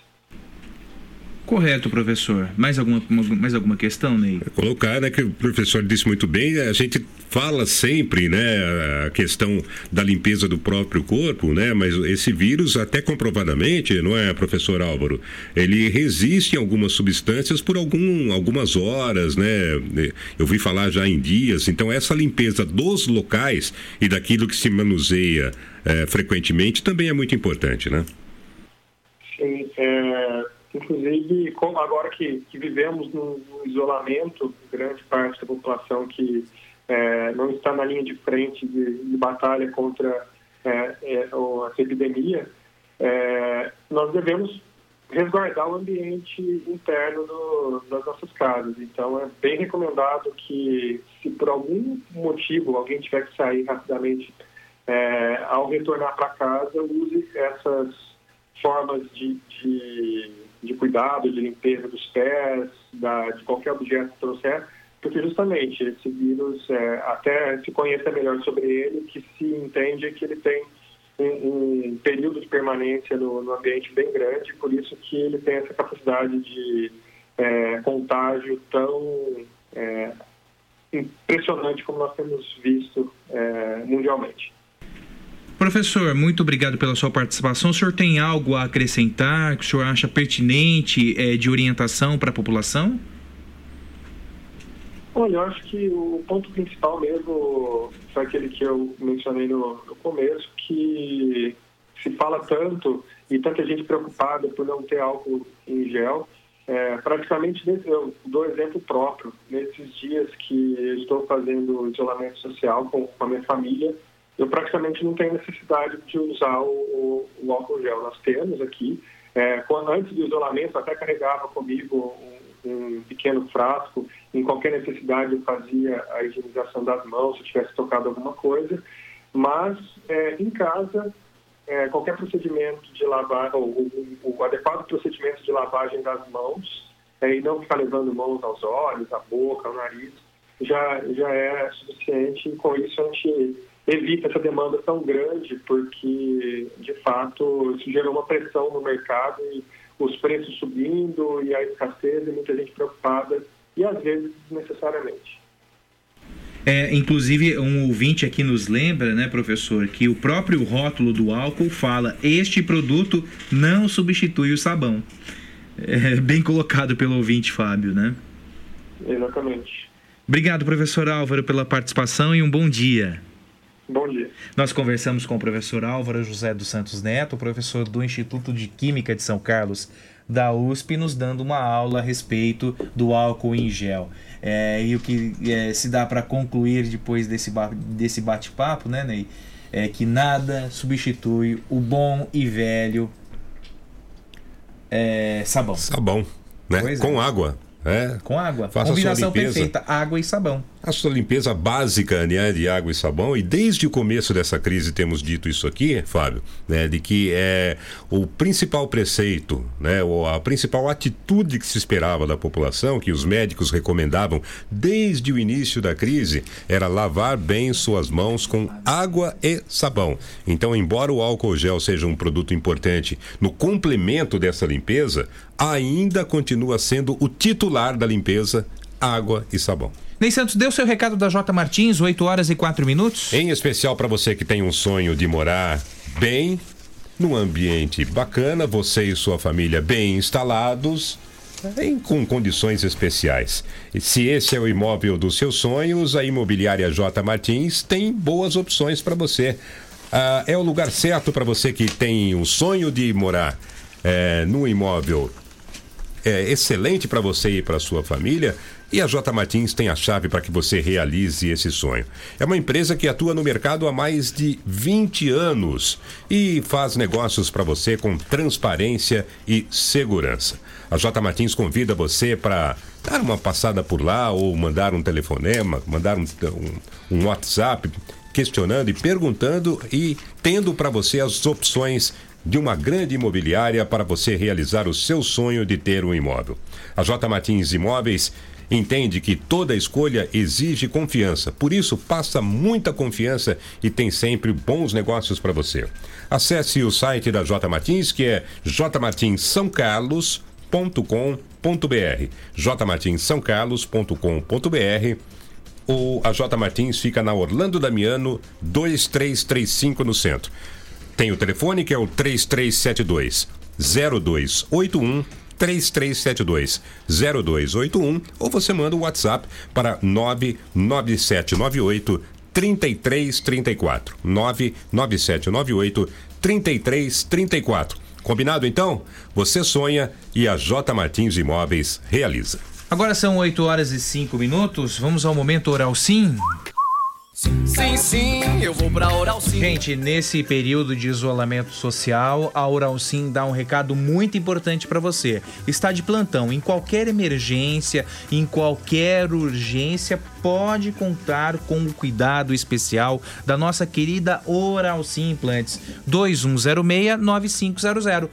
Correto, professor. Mais alguma, mais alguma questão, Ney? Colocar, né, que o professor disse muito bem, a gente fala sempre, né, a questão da limpeza do próprio corpo, né, mas esse vírus, até comprovadamente, não é, professor Álvaro, ele resiste em algumas substâncias por algum, algumas horas, né, eu vi falar já em dias, então essa limpeza dos locais e daquilo que se manuseia é, frequentemente também é muito importante, né? Sim, é Inclusive, como agora que, que vivemos no, isolamento, grande parte da população que é, não está na linha de frente de, de batalha contra é, é, epidemia, é, nós devemos resguardar o ambiente interno do, das nossas casas. Então, é bem recomendado que, se por algum motivo alguém tiver que sair rapidamente, é, ao retornar para casa, use essas formas de, de de cuidado, de limpeza dos pés, da, de qualquer objeto que trouxer, porque justamente esse vírus, é, até se conheça melhor sobre ele, que se entende que ele tem um, um período de permanência no, no, ambiente bem grande, por isso que ele tem essa capacidade de é, contágio tão é, impressionante como nós temos visto é, mundialmente. Professor, muito obrigado pela sua participação. O senhor tem algo a acrescentar que o senhor acha pertinente é, de orientação para a população? Olha, eu acho que o ponto principal mesmo foi aquele que eu mencionei no, no começo, que se fala tanto e tanta gente preocupada por não ter álcool em gel. É, praticamente, eu dou exemplo próprio. Nesses dias que estou fazendo isolamento social com, com a minha família, eu praticamente não tenho necessidade de usar o, o, o álcool gel. Nós temos aqui, é, quando, antes do isolamento, até carregava comigo um, um, pequeno frasco. Em qualquer necessidade, eu fazia a higienização das mãos, se tivesse tocado alguma coisa. Mas, é, em casa, é, qualquer procedimento de lavagem, o, adequado procedimento de lavagem das mãos, é, e não ficar levando mãos aos olhos, à boca, ao nariz, já, já é suficiente. E com isso, a gente evita essa demanda tão grande, porque, de fato, isso gerou uma pressão no mercado e os preços subindo e a escassez e muita gente preocupada e, às vezes, desnecessariamente. É, inclusive, um ouvinte aqui nos lembra, né, professor, que o próprio rótulo do álcool fala: este produto não substitui o sabão. É bem colocado pelo ouvinte Fábio, né? Exatamente. Obrigado, professor Álvaro, pela participação e um bom dia. Bom dia. Nós conversamos com o professor Álvaro José dos Santos Neto, professor do Instituto de Química de São Carlos da USP, nos dando uma aula a respeito do álcool em gel. É, e o que é, se dá para concluir depois desse, desse bate-papo, né, Ney? É que nada substitui o bom e velho é, sabão. Sabão, né? Pois com é. água. É. Com água. Faça Combinação perfeita, água e sabão. A sua limpeza básica né, de água e sabão, e desde o começo dessa crise temos dito isso aqui, Fábio, né, de que é o principal preceito, né, ou a principal atitude que se esperava da população, que os médicos recomendavam desde o início da crise, era lavar bem suas mãos com água e sabão. Então, embora o álcool gel seja um produto importante no complemento dessa limpeza, ainda continua sendo o titular da limpeza água e sabão. Ney Santos, deu seu recado da J Martins, 8 horas e 4 minutos? Em especial para você que tem um sonho de morar bem, num ambiente bacana, você e sua família bem instalados, em, com condições especiais. Se esse é o imóvel dos seus sonhos, a Imobiliária J Martins tem boas opções para você. Ah, é o lugar certo para você que tem o sonho de morar é, num imóvel é, excelente para você e para sua família. E a J Martins tem a chave para que você realize esse sonho. É uma empresa que atua no mercado há mais de 20 anos e faz negócios para você com transparência e segurança. A J Martins convida você para dar uma passada por lá ou mandar um telefonema, mandar um, um, um WhatsApp questionando e perguntando e tendo para você as opções de uma grande imobiliária para você realizar o seu sonho de ter um imóvel. A J Martins Imóveis entende que toda escolha exige confiança, por isso passa muita confiança e tem sempre bons negócios para você. Acesse o site da J Martins, que é jmartinssaocarlos.com.br jmartinssaocarlos.com.br ou a J Martins fica na Orlando Damiano 2335 no centro. Tem o telefone que é o 3372 0281 3372 0281 ou você manda o WhatsApp para 99798 3334 99798 3334. Combinado então? Você sonha e a J Martins Imóveis realiza. Agora são 8 horas e 5 minutos. Vamos ao momento oral sim. Sim, sim, eu vou pra Oral Sim. Gente, nesse período de isolamento social, a Oral Sim dá um recado muito importante para você. Está de plantão, em qualquer emergência, em qualquer urgência, pode contar com o cuidado especial da nossa querida Oral Sim Implantes. 2106-9500.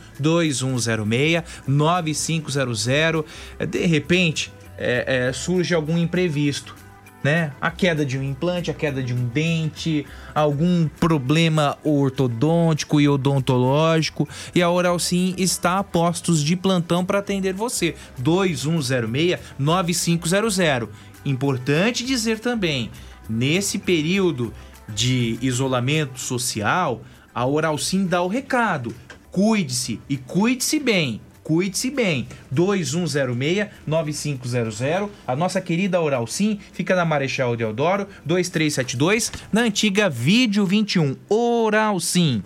2106-9500. De repente, é, é, surge algum imprevisto né? A queda de um implante, a queda de um dente, algum problema ortodôntico e odontológico. E a Oral Sim está a postos de plantão para atender você. 2106-9500. Importante dizer também, nesse período de isolamento social, a Oral Sim dá o recado. Cuide-se e cuide-se bem cuide-se bem. 2106-9500. A nossa querida Oral Sim fica na Marechal Deodoro, 2372, na antiga Vídeo 21. Oral Sim.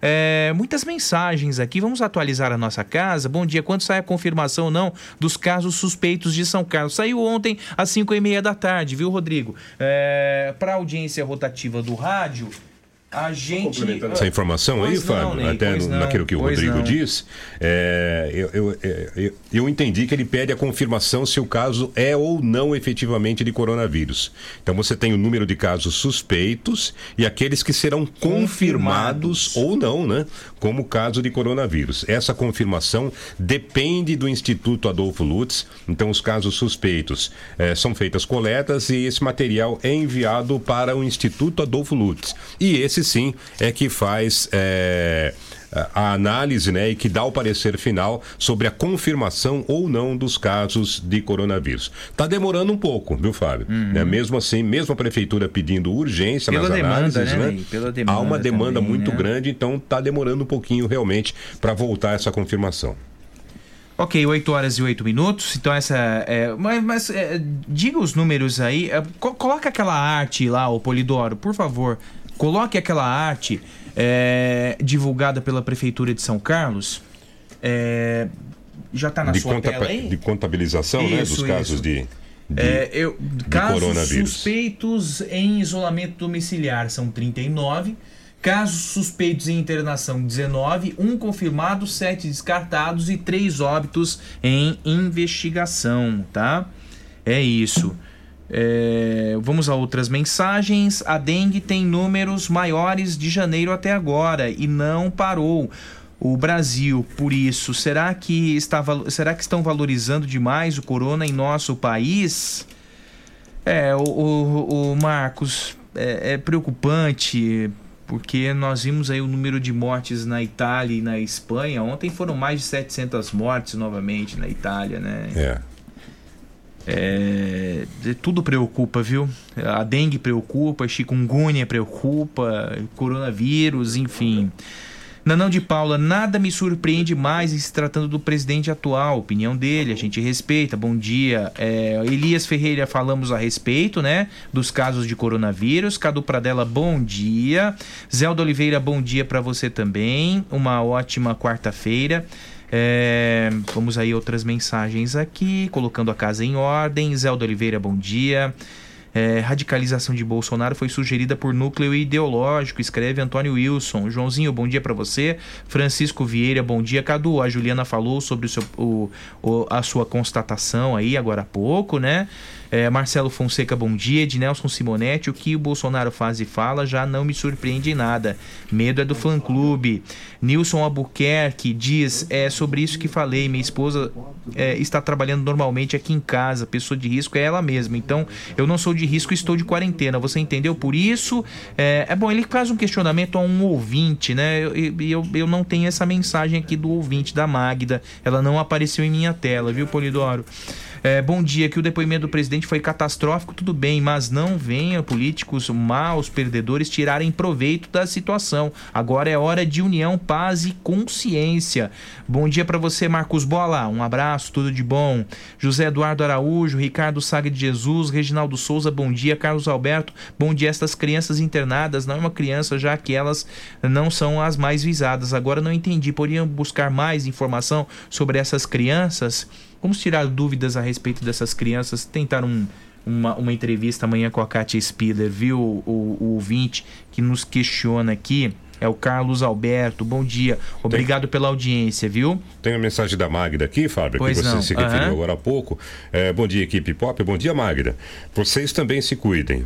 É, muitas mensagens aqui. Vamos atualizar a nossa casa. Bom dia. Quando sai a confirmação ou não dos casos suspeitos de São Carlos? Saiu ontem às 5 e meia da tarde, viu, Rodrigo? É, Para audiência rotativa do rádio, a gente. Essa informação aí, Pois não, Fábio, até no- naquilo que o pois Rodrigo não. disse, é, eu, eu, é, eu- eu entendi que ele pede a confirmação se o caso é ou não efetivamente de coronavírus. Então você tem o número de casos suspeitos e aqueles que serão confirmados ou não, né? Como caso de coronavírus. Essa confirmação depende do Instituto Adolfo Lutz. Então os casos suspeitos eh, são feitas coletas e esse material é enviado para o Instituto Adolfo Lutz. E esse sim é que faz eh, a análise né, e que dá o parecer final sobre a confirmação ou não dos casos de coronavírus. Está demorando um pouco, viu, Fábio? Né, Mesmo assim, mesmo a prefeitura pedindo urgência Pela nas demanda, análises, né, né? Pela há demanda uma demanda também, muito né? grande, então está demorando um pouquinho realmente para voltar essa confirmação. Ok, 8 horas e 8 minutos. Então essa é. Mas, mas, é, diga os números aí. É, co- coloca aquela arte lá, o Polidoro, por favor. Coloque aquela arte é, divulgada pela Prefeitura de São Carlos. É, já tá na de, sua conta- tela aí? de contabilização né, Isso, dos casos isso. de, de, É, eu, de casos coronavírus. suspeitos em isolamento domiciliar são 39. Casos suspeitos em internação, 19. Um confirmado, sete descartados e três óbitos em investigação, tá? É isso. É, vamos a outras mensagens. A dengue tem números maiores de janeiro até agora e não parou. O Brasil, por isso, será que, está, será que estão valorizando demais o corona em nosso país? É, o, o- o Marcos, é, é preocupante porque nós vimos aí o número de mortes na Itália e na Espanha. Ontem foram mais de 700 mortes novamente na Itália, né? É. É, tudo preocupa, viu? A dengue preocupa, chikungunya preocupa, coronavírus, enfim. Nanão de Paula, nada me surpreende mais se tratando do presidente atual. Opinião dele, a gente respeita. Bom dia. É, Elias Ferreira, falamos a respeito, né? Dos casos de coronavírus. Cadu Pradella, bom dia. Zelda Oliveira, bom dia para você também. Uma ótima quarta-feira. É, vamos aí outras mensagens aqui, colocando a casa em ordem. Zelda Oliveira, bom dia. É, radicalização de Bolsonaro foi sugerida por núcleo ideológico, escreve Antônio Wilson. Joãozinho, bom dia para você. Francisco Vieira, bom dia. Cadu, a Juliana falou sobre o seu, o, o, a sua constatação aí agora há pouco, né? É, Marcelo Fonseca, bom dia. De Nelson Simonetti, o que o Bolsonaro faz e fala já não me surpreende em nada. Medo é do fã-clube. Nilson Albuquerque diz: é sobre isso que falei. Minha esposa é, está trabalhando normalmente aqui em casa. Pessoa de risco é ela mesma. Então, eu não sou de risco, estou de quarentena. Você entendeu? Por isso, é, é bom. Ele faz um questionamento a um ouvinte, né? Eu, eu, eu não tenho essa mensagem aqui do ouvinte da Magda. Ela não apareceu em minha tela, viu, Polidoro? É, bom dia, que o depoimento do presidente foi catastrófico, tudo bem, mas não venha políticos maus, perdedores, tirarem proveito da situação. Agora é hora de união, paz e consciência. Bom dia para você, Marcos Bola. Um abraço, tudo de bom. José Eduardo Araújo, Ricardo Saga de Jesus, Reginaldo Souza, bom dia. Carlos Alberto, bom dia. Estas crianças internadas não é uma criança, já que elas não são as mais visadas. Agora não entendi. Poderiam buscar mais informação sobre essas crianças? Vamos tirar dúvidas a respeito dessas crianças. Tentar um, uma, uma entrevista amanhã com a Katia Spiller, viu? O, o, o ouvinte que nos questiona aqui. É o Carlos Alberto. Bom dia. Obrigado Tem... pela audiência, viu? Tem a mensagem da Magda aqui, Fábio, pois que você não. se referiu uhum. agora há pouco. É, bom dia, equipe Pop. Bom dia, Magda. Vocês também se cuidem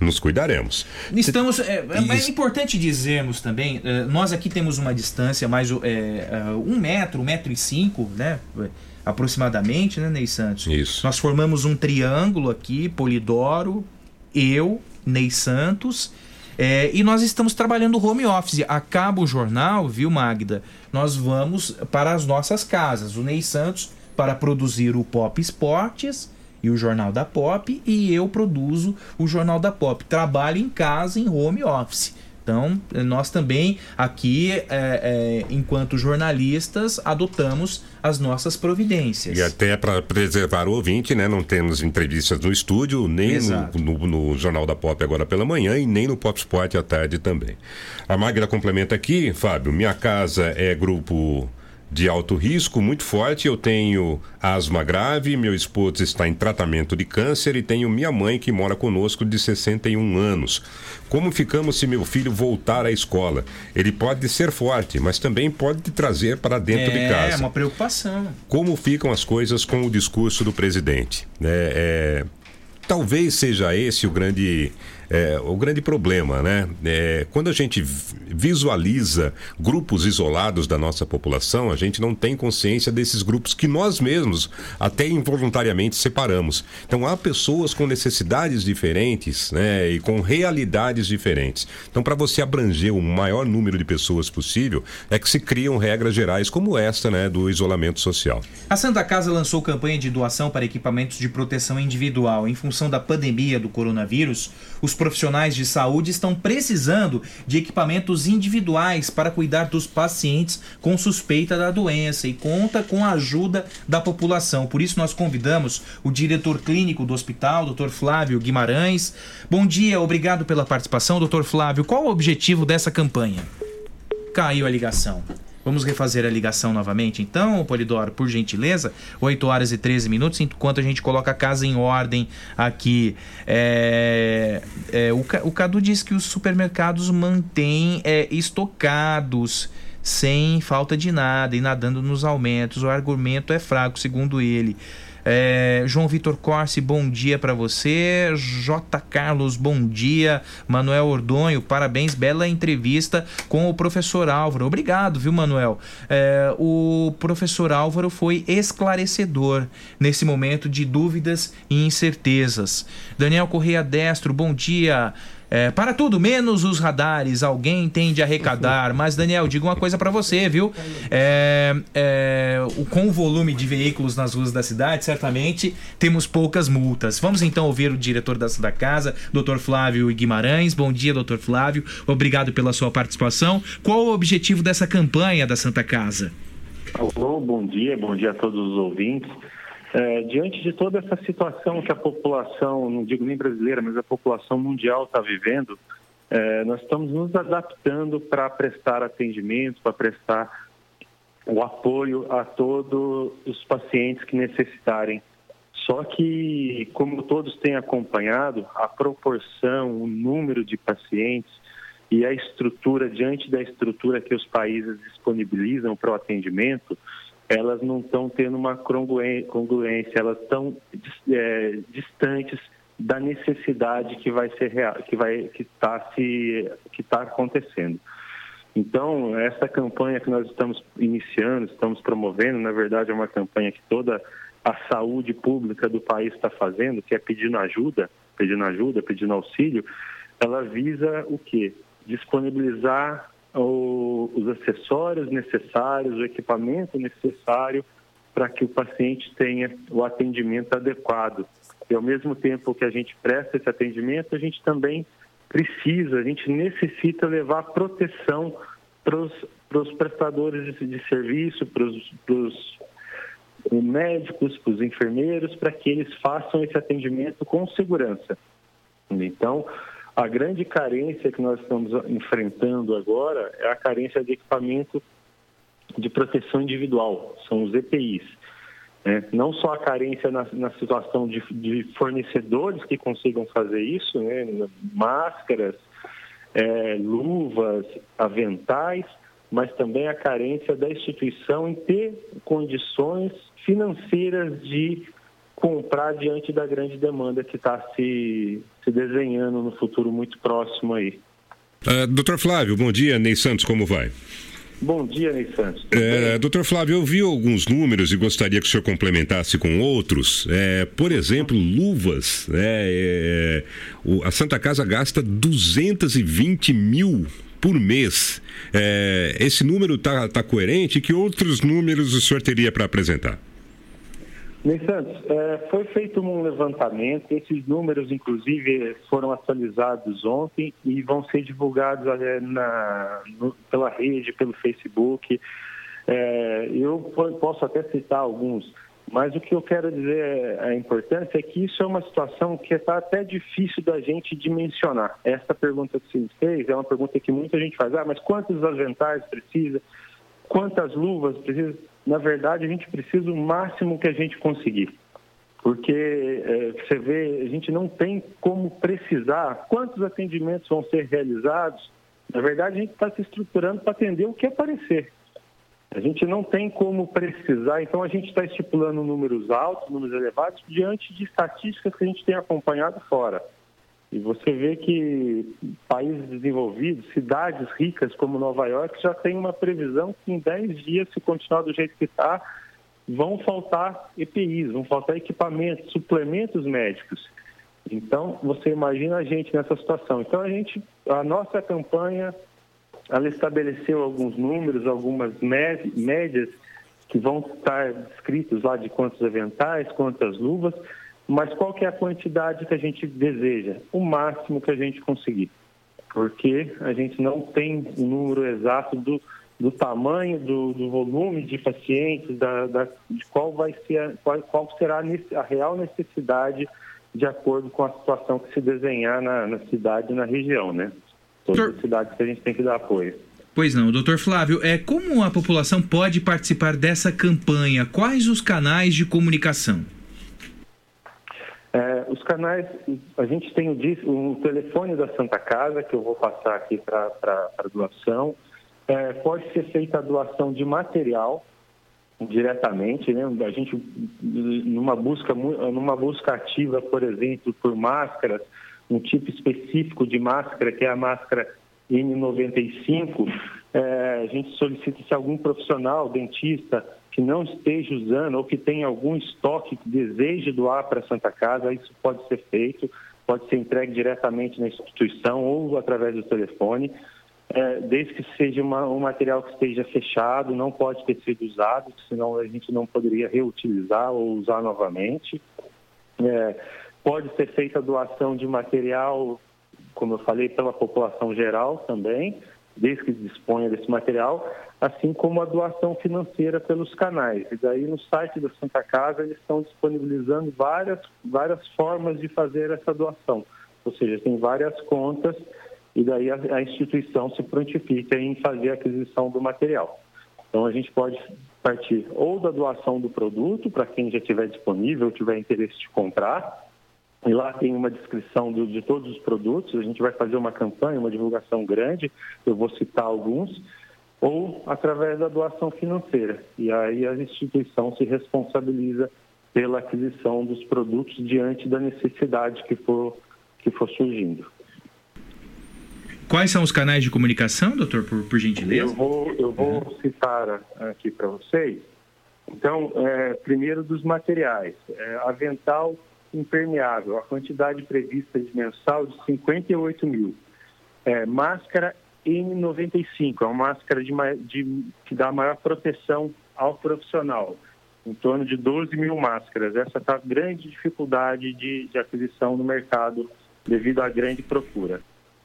nos cuidaremos. Estamos. É, é importante dizermos também, é, nós aqui temos uma distância mais é, é, um metro, um metro e cinco, né? Aproximadamente, né, Ney Santos? Isso. Nós formamos um triângulo aqui, Polidoro, eu, Ney Santos, é, e nós estamos trabalhando home office. Acaba o jornal, viu, Magda? Nós vamos para as nossas casas. O Ney Santos para produzir o Pop Esportes e o Jornal da Pop, e eu produzo o Jornal da Pop. Trabalho em casa, em home office. Então, nós também aqui, é, é, enquanto jornalistas, adotamos as nossas providências. E até para preservar o ouvinte, né? Não temos entrevistas no estúdio, nem no, no, no, Jornal da Pop agora pela manhã e nem no Pop Sport à tarde também. A Magda complementa aqui, Fábio, minha casa é grupo de alto risco muito forte. Eu tenho asma grave, meu esposo está em tratamento de câncer e tenho minha mãe que mora conosco de 61 anos. Como ficamos se meu filho voltar à escola? Ele pode ser forte, mas também pode te trazer para dentro é, de casa. É uma preocupação. Como ficam as coisas com o discurso do presidente? É, é, talvez seja esse o grande é, o grande problema, né? É, quando a gente visualiza grupos isolados da nossa população, a gente não tem consciência desses grupos que nós mesmos, até involuntariamente, separamos. Então, há pessoas com necessidades diferentes né, e com realidades diferentes. Então, para você abranger o maior número de pessoas possível, é que se criam regras gerais como esta né, do isolamento social. A Santa Casa lançou campanha de doação para equipamentos de proteção individual. Em função da pandemia do coronavírus, os os profissionais de saúde estão precisando de equipamentos individuais para cuidar dos pacientes com suspeita da doença e conta com a ajuda da população. Por isso, nós convidamos o diretor clínico do hospital, Dr. Flávio Guimarães. Bom dia, obrigado pela participação, Dr. Flávio. Qual o objetivo dessa campanha? Caiu a ligação. Vamos refazer a ligação novamente, então, Polidoro, por gentileza. 8 horas e 13 minutos, enquanto a gente coloca a casa em ordem aqui. É, é, o, o Cadu diz que os supermercados mantêm é, estocados sem falta de nada e nadando nos aumentos. O argumento é fraco, segundo ele. É, João Vitor Corsi, bom dia para você. J. Carlos, bom dia. Manuel Ordonho, parabéns, bela entrevista com o professor Álvaro. Obrigado, viu, Manuel? É, o professor Álvaro foi esclarecedor nesse momento de dúvidas e incertezas. Daniel Correia Destro, bom dia. É, para tudo, menos os radares, alguém tem de arrecadar. Mas, Daniel, digo uma coisa para você, viu? É, é, com o volume de veículos nas ruas da cidade, certamente temos poucas multas. Vamos então ouvir o diretor da, da casa, Dr. Flávio Guimarães. Bom dia, Dr. Flávio. Obrigado pela sua participação. Qual o objetivo dessa campanha da Santa Casa? Alô, bom dia, bom dia a todos os ouvintes. É, diante de toda essa situação que a população, não digo nem brasileira, mas a população mundial está vivendo, é, nós estamos nos adaptando para prestar atendimento, para prestar o apoio a todos os pacientes que necessitarem. Só que, como todos têm acompanhado, a proporção, o número de pacientes e a estrutura, diante da estrutura que os países disponibilizam para o atendimento, elas não estão tendo uma congruência, elas estão é, distantes da necessidade que vai ser real, que vai que está se que está acontecendo. Então essa campanha que nós estamos iniciando, estamos promovendo, na verdade é uma campanha que toda a saúde pública do país está fazendo, que é pedindo ajuda, pedindo ajuda, pedindo auxílio, ela visa o quê? Disponibilizar o, os acessórios necessários, o equipamento necessário para que o paciente tenha o atendimento adequado. E ao mesmo tempo que a gente presta esse atendimento, a gente também precisa, a gente necessita levar proteção para os prestadores de, de serviço, para os médicos, para os enfermeiros, para que eles façam esse atendimento com segurança. Então, a grande carência que nós estamos enfrentando agora é a carência de equipamento de proteção individual, são os EPIs. Né? Não só a carência na, na situação de, de, fornecedores que consigam fazer isso, né? máscaras, é, luvas, aventais, mas também a carência da instituição em ter condições financeiras de comprar diante da grande demanda que está se, se desenhando no futuro muito próximo aí. Uh, Doutor Flávio, bom dia. Ney Santos, como vai? Bom dia, Ney Santos. É, doutor Flávio, eu vi alguns números e gostaria que o senhor complementasse com outros. É, por exemplo, luvas. Né? É, o, a Santa Casa gasta 220 mil por mês. É, esse número está tá coerente? Que outros números o senhor teria para apresentar? Ney Santos, é, foi feito um levantamento, esses números, inclusive, foram atualizados ontem e vão ser divulgados é, na, pela rede, pelo Facebook. É, eu posso até citar alguns, mas o que eu quero dizer, a importância é que isso é uma situação que está até difícil da gente dimensionar. Essa pergunta que você fez é uma pergunta que muita gente faz, ah, mas quantos aventais precisa? Quantas luvas precisa? Na verdade, a gente precisa o máximo que a gente conseguir. Porque é, você vê, a gente não tem como precisar quantos atendimentos vão ser realizados. Na verdade, a gente está se estruturando para atender o que aparecer. A gente não tem como precisar, então a gente está estipulando números altos, números elevados, diante de estatísticas que a gente tem acompanhado fora. E você vê que países desenvolvidos, cidades ricas como Nova York, já tem uma previsão que em 10 dias, se continuar do jeito que está, vão faltar EPIs, vão faltar equipamentos, suplementos médicos. Então, você imagina a gente nessa situação. Então, a gente, a nossa campanha, ela estabeleceu alguns números, algumas médias que vão estar descritos lá de quantos aventais, quantas luvas, mas qual que é a quantidade que a gente deseja? O máximo que a gente conseguir. Porque a gente não tem o um número exato do, do tamanho, do, do, volume de pacientes, da, da, de qual vai ser, qual, qual será a, a real necessidade de acordo com a situação que se desenhar na, na cidade e na região, né? Todas as cidades que a gente tem que dar apoio. Pois não, doutor Flávio, é, como a população pode participar dessa campanha? Quais os canais de comunicação? É, os canais, a gente tem o, o, telefone da Santa Casa, que eu vou passar aqui para a doação. É, pode ser feita a doação de material diretamente, né? A gente, numa busca, numa busca ativa, por exemplo, por máscaras, um tipo específico de máscara, que é a máscara N95, é, a gente solicita se algum profissional, dentista, que não esteja usando ou que tenha algum estoque que deseje doar para a Santa Casa, isso pode ser feito, pode ser entregue diretamente na instituição ou através do telefone, é, desde que seja uma, um material que esteja fechado, não pode ter sido usado, senão a gente não poderia reutilizar ou usar novamente. É, pode ser feita a doação de material, como eu falei, pela população geral também, desde que disponha desse material, assim como a doação financeira pelos canais. E daí no site da Santa Casa eles estão disponibilizando várias, várias formas de fazer essa doação. Ou seja, tem várias contas e daí a, a instituição se prontifica em fazer a aquisição do material. Então a gente pode partir ou da doação do produto para quem já tiver disponível, tiver interesse de comprar, e lá tem uma descrição do, de todos os produtos. A gente vai fazer uma campanha, uma divulgação grande, eu vou citar alguns, ou através da doação financeira. E aí a instituição se responsabiliza pela aquisição dos produtos diante da necessidade que for, que for surgindo. Quais são os canais de comunicação, doutor, por, por gentileza? Eu vou, eu vou citar aqui para vocês. Então, é, primeiro dos materiais. É, avental impermeável, a quantidade prevista de mensal de 58 mil. É, máscara N95, é uma máscara de, de, que dá maior proteção ao profissional, em torno de 12 mil máscaras. Essa está grande dificuldade de, de, aquisição no mercado devido à grande procura.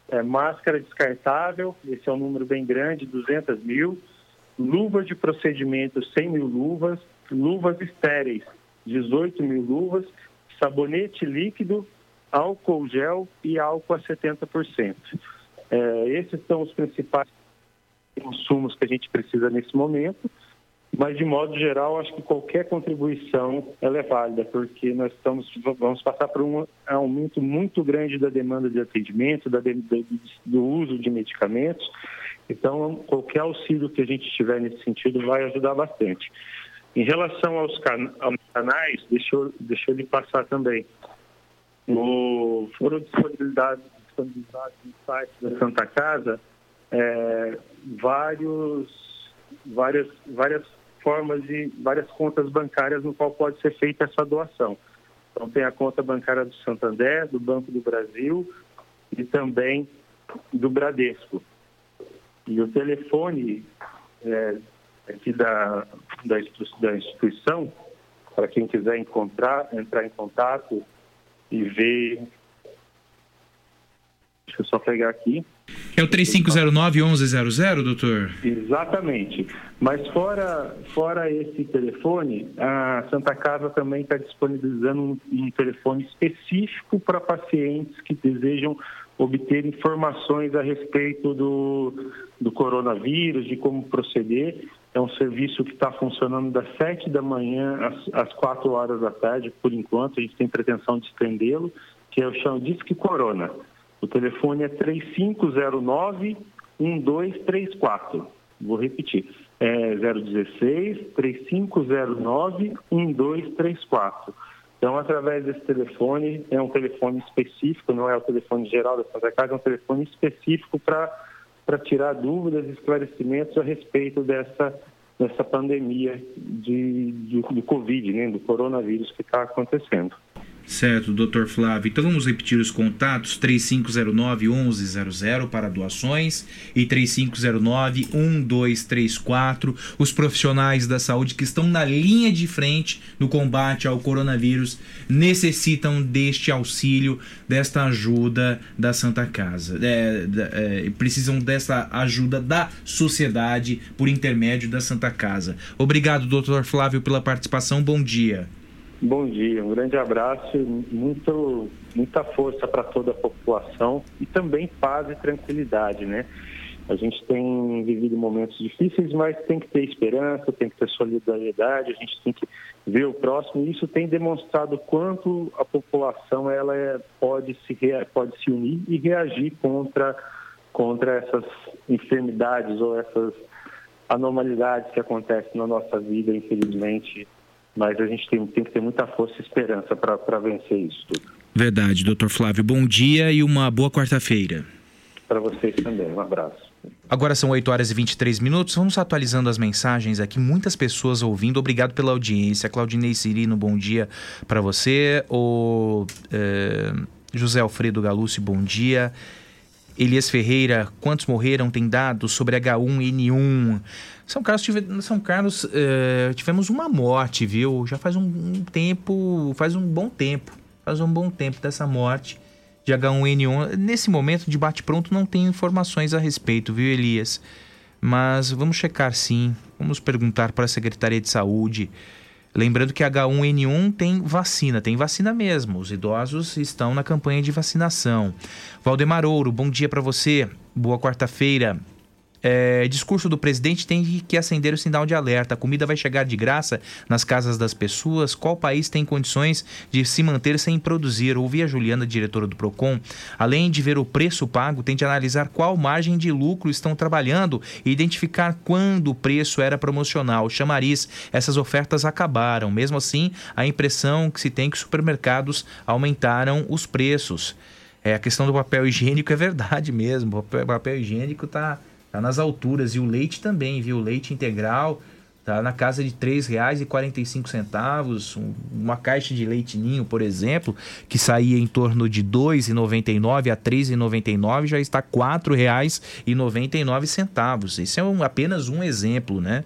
É, máscara descartável, esse é um número bem grande, 200 mil. Luvas de procedimento, 100 mil luvas. Luvas estéreis, 18 mil luvas sabonete líquido, álcool gel e álcool a 70%. É, esses são os principais consumos que a gente precisa nesse momento, mas de modo geral acho que qualquer contribuição ela é válida, porque nós estamos vamos passar por um aumento muito grande da demanda de atendimento, da, do uso de medicamentos. Então qualquer auxílio que a gente tiver nesse sentido vai ajudar bastante. Em relação aos, aos canais, deixa eu, deixa eu lhe passar também. O, foram disponibilizados, disponibilizados no site da Santa Casa é, vários, várias, várias formas de várias contas bancárias no qual pode ser feita essa doação. Então tem a conta bancária do Santander, do Banco do Brasil e também do Bradesco. E o telefone é, aqui da, da, instituição, para quem quiser encontrar, entrar em contato e ver. Deixa eu só pegar aqui. É o 3509-1100, doutor? Exatamente. Mas fora, fora esse telefone, a Santa Casa também está disponibilizando um, um telefone específico para pacientes que desejam obter informações a respeito do, do coronavírus, de como proceder. É um serviço que está funcionando das 7 da manhã às, às 4 horas da tarde, por enquanto. A gente tem pretensão de estendê-lo, que é o chão Disque Corona. O telefone é 3509-1234. Vou repetir. É 016 3509 1234. Então, através desse telefone, é um telefone específico, não é o telefone geral da Santa Casa, é um telefone específico para tirar dúvidas e esclarecimentos a respeito dessa, dessa pandemia de, de, do Covid, né, do coronavírus que está acontecendo. Certo, doutor Flávio. Então vamos repetir os contatos: 3509-1100 para doações e 3509-1234. Os profissionais da saúde que estão na linha de frente no combate ao coronavírus necessitam deste auxílio, desta ajuda da Santa Casa. É, é, precisam dessa ajuda da sociedade por intermédio da Santa Casa. Obrigado, doutor Flávio, pela participação. Bom dia. Bom dia, um grande abraço muito, muita força para toda a população e também paz e tranquilidade, né? A gente tem vivido momentos difíceis, mas tem que ter esperança, tem que ter solidariedade, a gente tem que ver o próximo. E isso tem demonstrado quanto a população ela é, pode, se, pode se unir e reagir contra, contra essas enfermidades ou essas anormalidades que acontecem na nossa vida, infelizmente, mas a gente tem, tem que ter muita força e esperança para vencer isso tudo. Verdade, doutor Flávio. Bom dia e uma boa quarta-feira. Para vocês também, um abraço. Agora são 8 horas e 23 minutos. Vamos atualizando as mensagens aqui. Muitas pessoas ouvindo. Obrigado pela audiência. Claudinei Cirino, bom dia para você. O é, José Alfredo Galucci, bom dia. Elias Ferreira, quantos morreram? Tem dados sobre H1N1. São Carlos, tive, São Carlos é, tivemos uma morte, viu? Já faz um, um, tempo, faz um bom tempo, faz um bom tempo dessa morte de H1N1. Nesse momento, de bate-pronto, não tem informações a respeito, viu, Elias? Mas vamos checar sim, vamos perguntar para a Secretaria de Saúde. Lembrando que H1N1 tem vacina, tem vacina mesmo. Os idosos estão na campanha de vacinação. Valdemar Ouro, bom dia para você. Boa quarta-feira. É, discurso do presidente tem que acender o sinal de alerta. A comida vai chegar de graça nas casas das pessoas. Qual país tem condições de se manter sem produzir? Ouvi a Juliana, diretora do Procon. Além de ver o preço pago, tem de analisar qual margem de lucro estão trabalhando e identificar quando o preço era promocional. Chamariz, essas ofertas acabaram. Mesmo assim, a impressão que se tem é que os supermercados aumentaram os preços. É, a questão do papel higiênico é verdade mesmo. O papel, papel higiênico está tá nas alturas. E o leite também, viu? O leite integral tá na casa de R$ 3,45. Um, uma caixa de leite ninho, por exemplo, que saía em torno de R$ 2,99 a R$ 3,99, já está R$ 4,99. Esse é um, apenas um exemplo, né?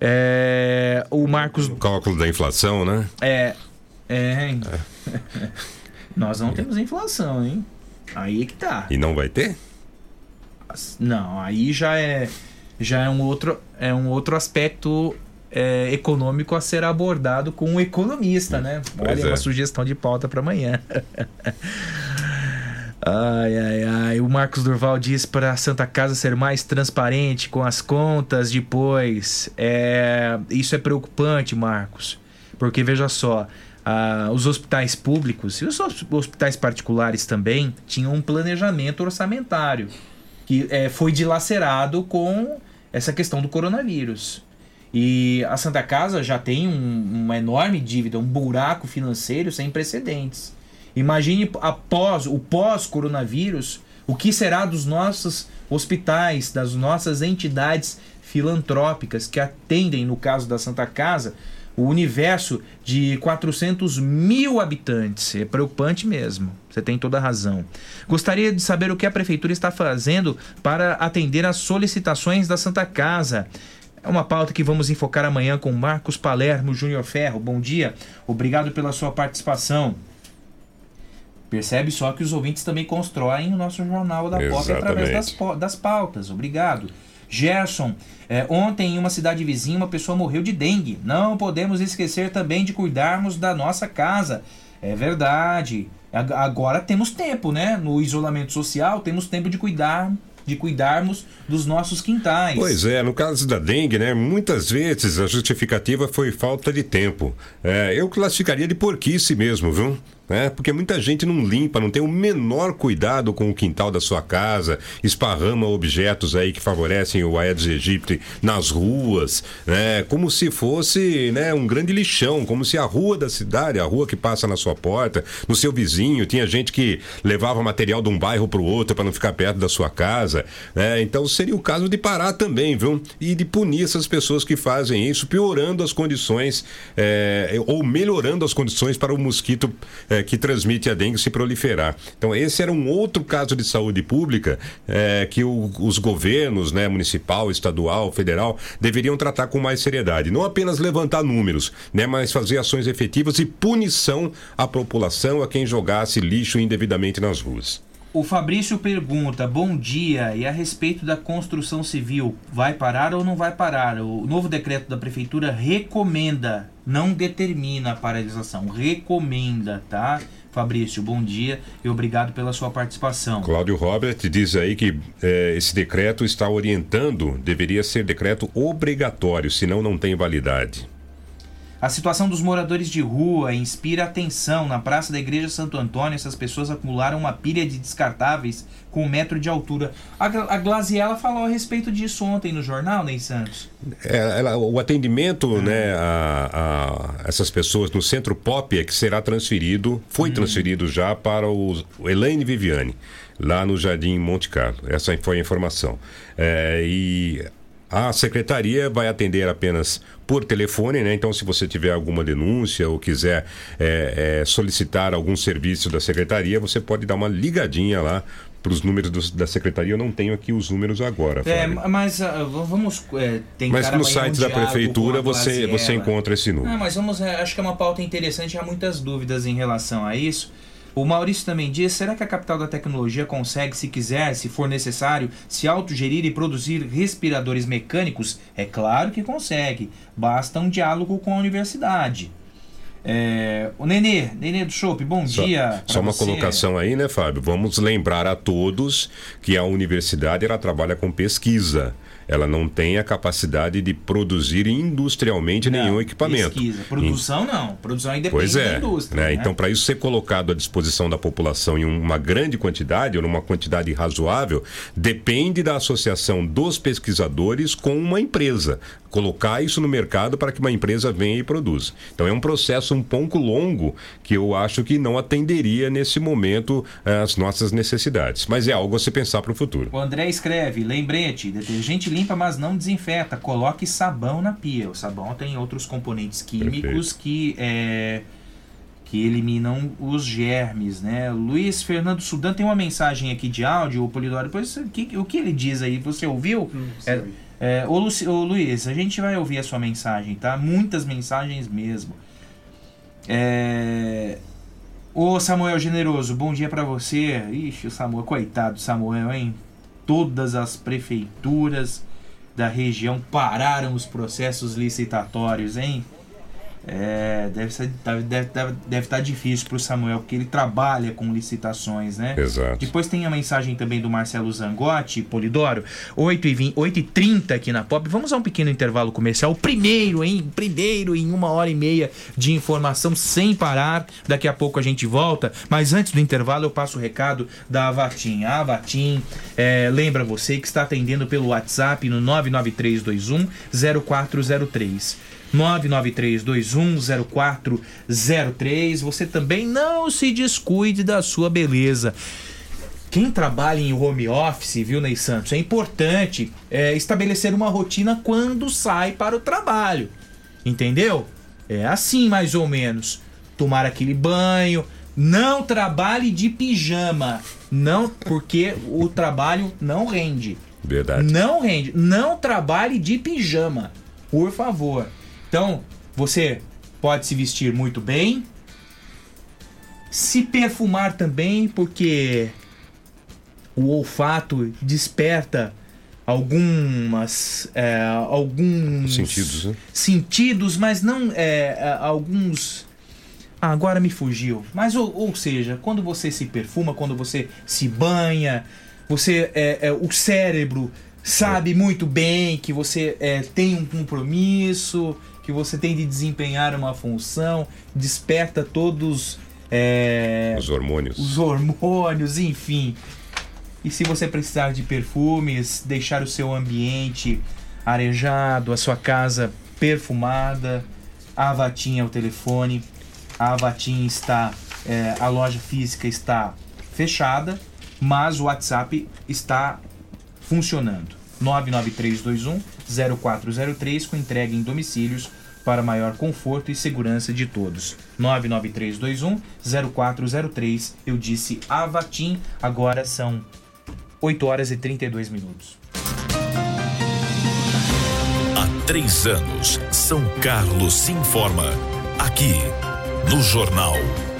É, o Marcos. O cálculo da inflação, né? É. É. é. Nós não temos inflação, hein? Aí é que tá. E não vai ter? Não, aí já é já é um outro é um outro aspecto é, econômico a ser abordado com um economista, né? Olha, é. uma sugestão de pauta para amanhã. Ai, ai, ai. O Marcos Durval diz para a Santa Casa ser mais transparente com as contas depois. É, isso é preocupante, Marcos. Porque veja só, ah, os hospitais públicos e os hospitais particulares também tinham um planejamento orçamentário que é, foi dilacerado com essa questão do coronavírus. E a Santa Casa já tem um, uma enorme dívida, um buraco financeiro sem precedentes. Imagine após o pós-coronavírus, o que será dos nossos hospitais, das nossas entidades filantrópicas que atendem, no caso da Santa Casa, o universo de 400 mil habitantes. É preocupante mesmo. Você tem toda a razão. Gostaria de saber o que a prefeitura está fazendo para atender às solicitações da Santa Casa. É uma pauta que vamos enfocar amanhã com Marcos Palermo Júnior Ferro. Bom dia, obrigado pela sua participação. Percebe só que os ouvintes também constroem o nosso jornal da POP através das, das pautas. Obrigado. Gerson, é, ontem em uma cidade vizinha uma pessoa morreu de dengue. Não podemos esquecer também de cuidarmos da nossa casa. É verdade. Agora temos tempo, né? No isolamento social, temos tempo de cuidar de cuidarmos dos nossos quintais. Pois é, no caso da dengue, né? Muitas vezes a justificativa foi falta de tempo. É, eu classificaria de porquice mesmo, viu? Né? Porque muita gente não limpa, não tem o menor cuidado com o quintal da sua casa, esparrama objetos aí que favorecem o Aedes aegypti nas ruas, né? Como se fosse, né, um grande lixão, como se a rua da cidade, a rua que passa na sua porta, no seu vizinho, tinha gente que levava material de um bairro para o outro para não ficar perto da sua casa, né? Então seria o caso de parar também, viu? E de punir essas pessoas que fazem isso, piorando as condições é, ou melhorando as condições para o mosquito é, é, que transmite a dengue se proliferar. Então, esse era um outro caso de saúde pública é, que o, os governos, né, municipal, estadual, federal, deveriam tratar com mais seriedade. Não apenas levantar números, né, mas fazer ações efetivas e punição à população, a quem jogasse lixo indevidamente nas ruas. O Fabrício pergunta: Bom dia, e a respeito da construção civil, vai parar ou não vai parar? O novo decreto da prefeitura recomenda, não determina a paralisação, recomenda, tá? Fabrício, bom dia e obrigado pela sua participação. Cláudio Robert diz aí que eh, esse decreto está orientando, deveria ser decreto obrigatório, senão não tem validade. A situação dos moradores de rua inspira atenção. Na praça da Igreja Santo Antônio, essas pessoas acumularam uma pilha de descartáveis com um metro de altura. A, a Glaziella falou a respeito disso ontem no jornal, Ney Santos. É, ela, o atendimento uhum. né, a, a, essas pessoas no Centro Pop é que será transferido, foi uhum. transferido já para o, o Elaine Viviane, lá no Jardim Monte Carlo. Essa foi a informação. É, e a secretaria vai atender apenas por telefone, né? Então, se você tiver alguma denúncia ou quiser é, é, solicitar algum serviço da secretaria, você pode dar uma ligadinha lá para os números do, da secretaria. Eu não tenho aqui os números agora. É, mas uh, vamos é, tentar. Mas no site da prefeitura você, você encontra esse número. Não, mas vamos. É, acho que é uma pauta interessante. Há muitas dúvidas em relação a isso. O Maurício também diz: será que a capital da tecnologia consegue, se quiser, se for necessário, se autogerir e produzir respiradores mecânicos? É claro que consegue, basta um diálogo com a universidade. É, o Nenê, Nenê do Chopp, bom Só- dia. Só uma você. colocação aí, né, Fábio? Vamos lembrar a todos que a universidade ela trabalha com pesquisa. Ela não tem a capacidade de produzir industrialmente nenhum equipamento. Pesquisa. Produção não. Produção aí depende Pois é. da indústria. né? né? Então, para isso ser colocado à disposição da população em uma grande quantidade, ou numa quantidade razoável, depende da associação dos pesquisadores com uma empresa. Colocar isso no mercado para que uma empresa venha e produza. Então, é um processo um pouco longo que eu acho que não atenderia nesse momento as nossas necessidades. Mas é algo a se pensar para o futuro. O André escreve, lembrete, detergente limpa, mas não desinfeta. Coloque sabão na pia. O sabão tem outros componentes químicos que é, que eliminam os germes, né? Luiz Fernando Sudan tem uma mensagem aqui de áudio, o Polidoro, depois o que, o que ele diz aí? Você ouviu? É, é, ô, Luci- ô, Luiz, a gente vai ouvir a sua mensagem, tá? Muitas mensagens mesmo. É... Ô Samuel Generoso, bom dia pra você. Ixi, o Samuel, coitado do Samuel, hein? Todas as prefeituras da região pararam os processos licitatórios, hein? É, deve ser, deve, deve, deve, deve estar difícil pro Samuel, porque ele trabalha com licitações, né? Exato. Depois tem a mensagem também do Marcelo Zangotti, Polidoro, 8 e, 20, 8 e 30 aqui na Pop. Vamos a um pequeno intervalo comercial. O primeiro, hein? Primeiro em uma hora e meia de informação sem parar. Daqui a pouco a gente volta. Mas antes do intervalo, eu passo o recado da Avatim. A Avatim é, lembra você que está atendendo pelo WhatsApp no 99321 0403. 993210403. Você também não se descuide da sua beleza. Quem trabalha em home office, viu, Ney Santos, é importante é, estabelecer uma rotina quando sai para o trabalho. Entendeu? É assim, mais ou menos. Tomar aquele banho. Não trabalhe de pijama. Não, porque o trabalho não rende. Verdade. Não rende. Não trabalhe de pijama. Por favor. Então, você pode se vestir muito bem. Se perfumar também, porque o olfato desperta algumas é, alguns Sentidos, né? sentidos, mas não é, é, alguns ah, agora me fugiu. Mas ou, ou seja, quando você se perfuma, quando você se banha, você é, é, o cérebro sabe muito bem que você é, tem um compromisso, que você tem de desempenhar uma função, desperta todos é, Os hormônios. os hormônios, enfim. E se você precisar de perfumes, deixar o seu ambiente arejado, a sua casa perfumada, a Avatim é o telefone. A Avatim está, é, a loja física está fechada, mas o WhatsApp está funcionando. 99321 0403 com entrega em domicílios para maior conforto e segurança de todos. 99321 0403. Eu disse Avatim, agora são 8 horas e 32 minutos. Há três anos, São Carlos se informa. Aqui, no Jornal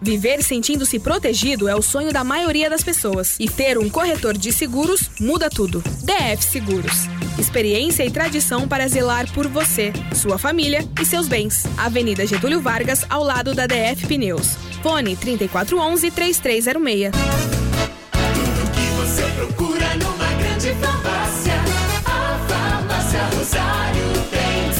Viver sentindo-se protegido é o sonho da maioria das pessoas. E ter um corretor de seguros muda tudo. DF Seguros. Experiência e tradição para zelar por você, sua família e seus bens. Avenida Getúlio Vargas, ao lado da DF Pneus. Fone 3411 3306.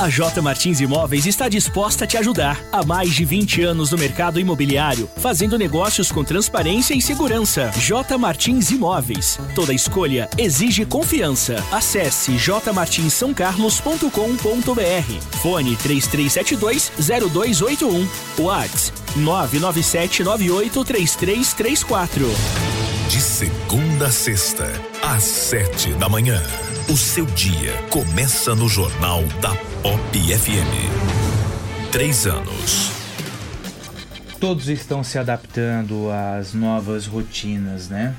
A J Martins Imóveis está disposta a te ajudar. Há mais de 20 anos no mercado imobiliário, fazendo negócios com transparência e segurança. J Martins Imóveis. Toda escolha exige confiança. Acesse jmartinssaocarlos.com.br. Fone 3372-0281. Whats 997983334. De segunda a sexta, às sete da manhã. O seu dia começa no Jornal da Pop FM. Três anos. Todos estão se adaptando às novas rotinas, né?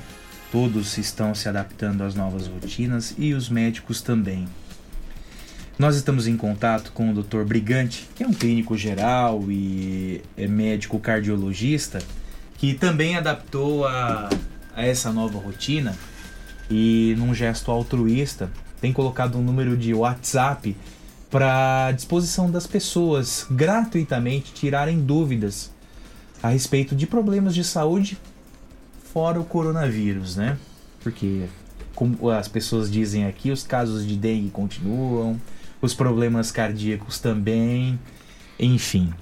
Todos estão se adaptando às novas rotinas e os médicos também. Nós estamos em contato com o Dr. Brigante, que é um clínico geral e é médico cardiologista, que também adaptou a, a essa nova rotina e, num gesto altruísta, tem colocado um número de WhatsApp para disposição das pessoas gratuitamente tirarem dúvidas a respeito de problemas de saúde fora o coronavírus, né? Porque como as pessoas dizem aqui, os casos de dengue continuam, os problemas cardíacos também, enfim.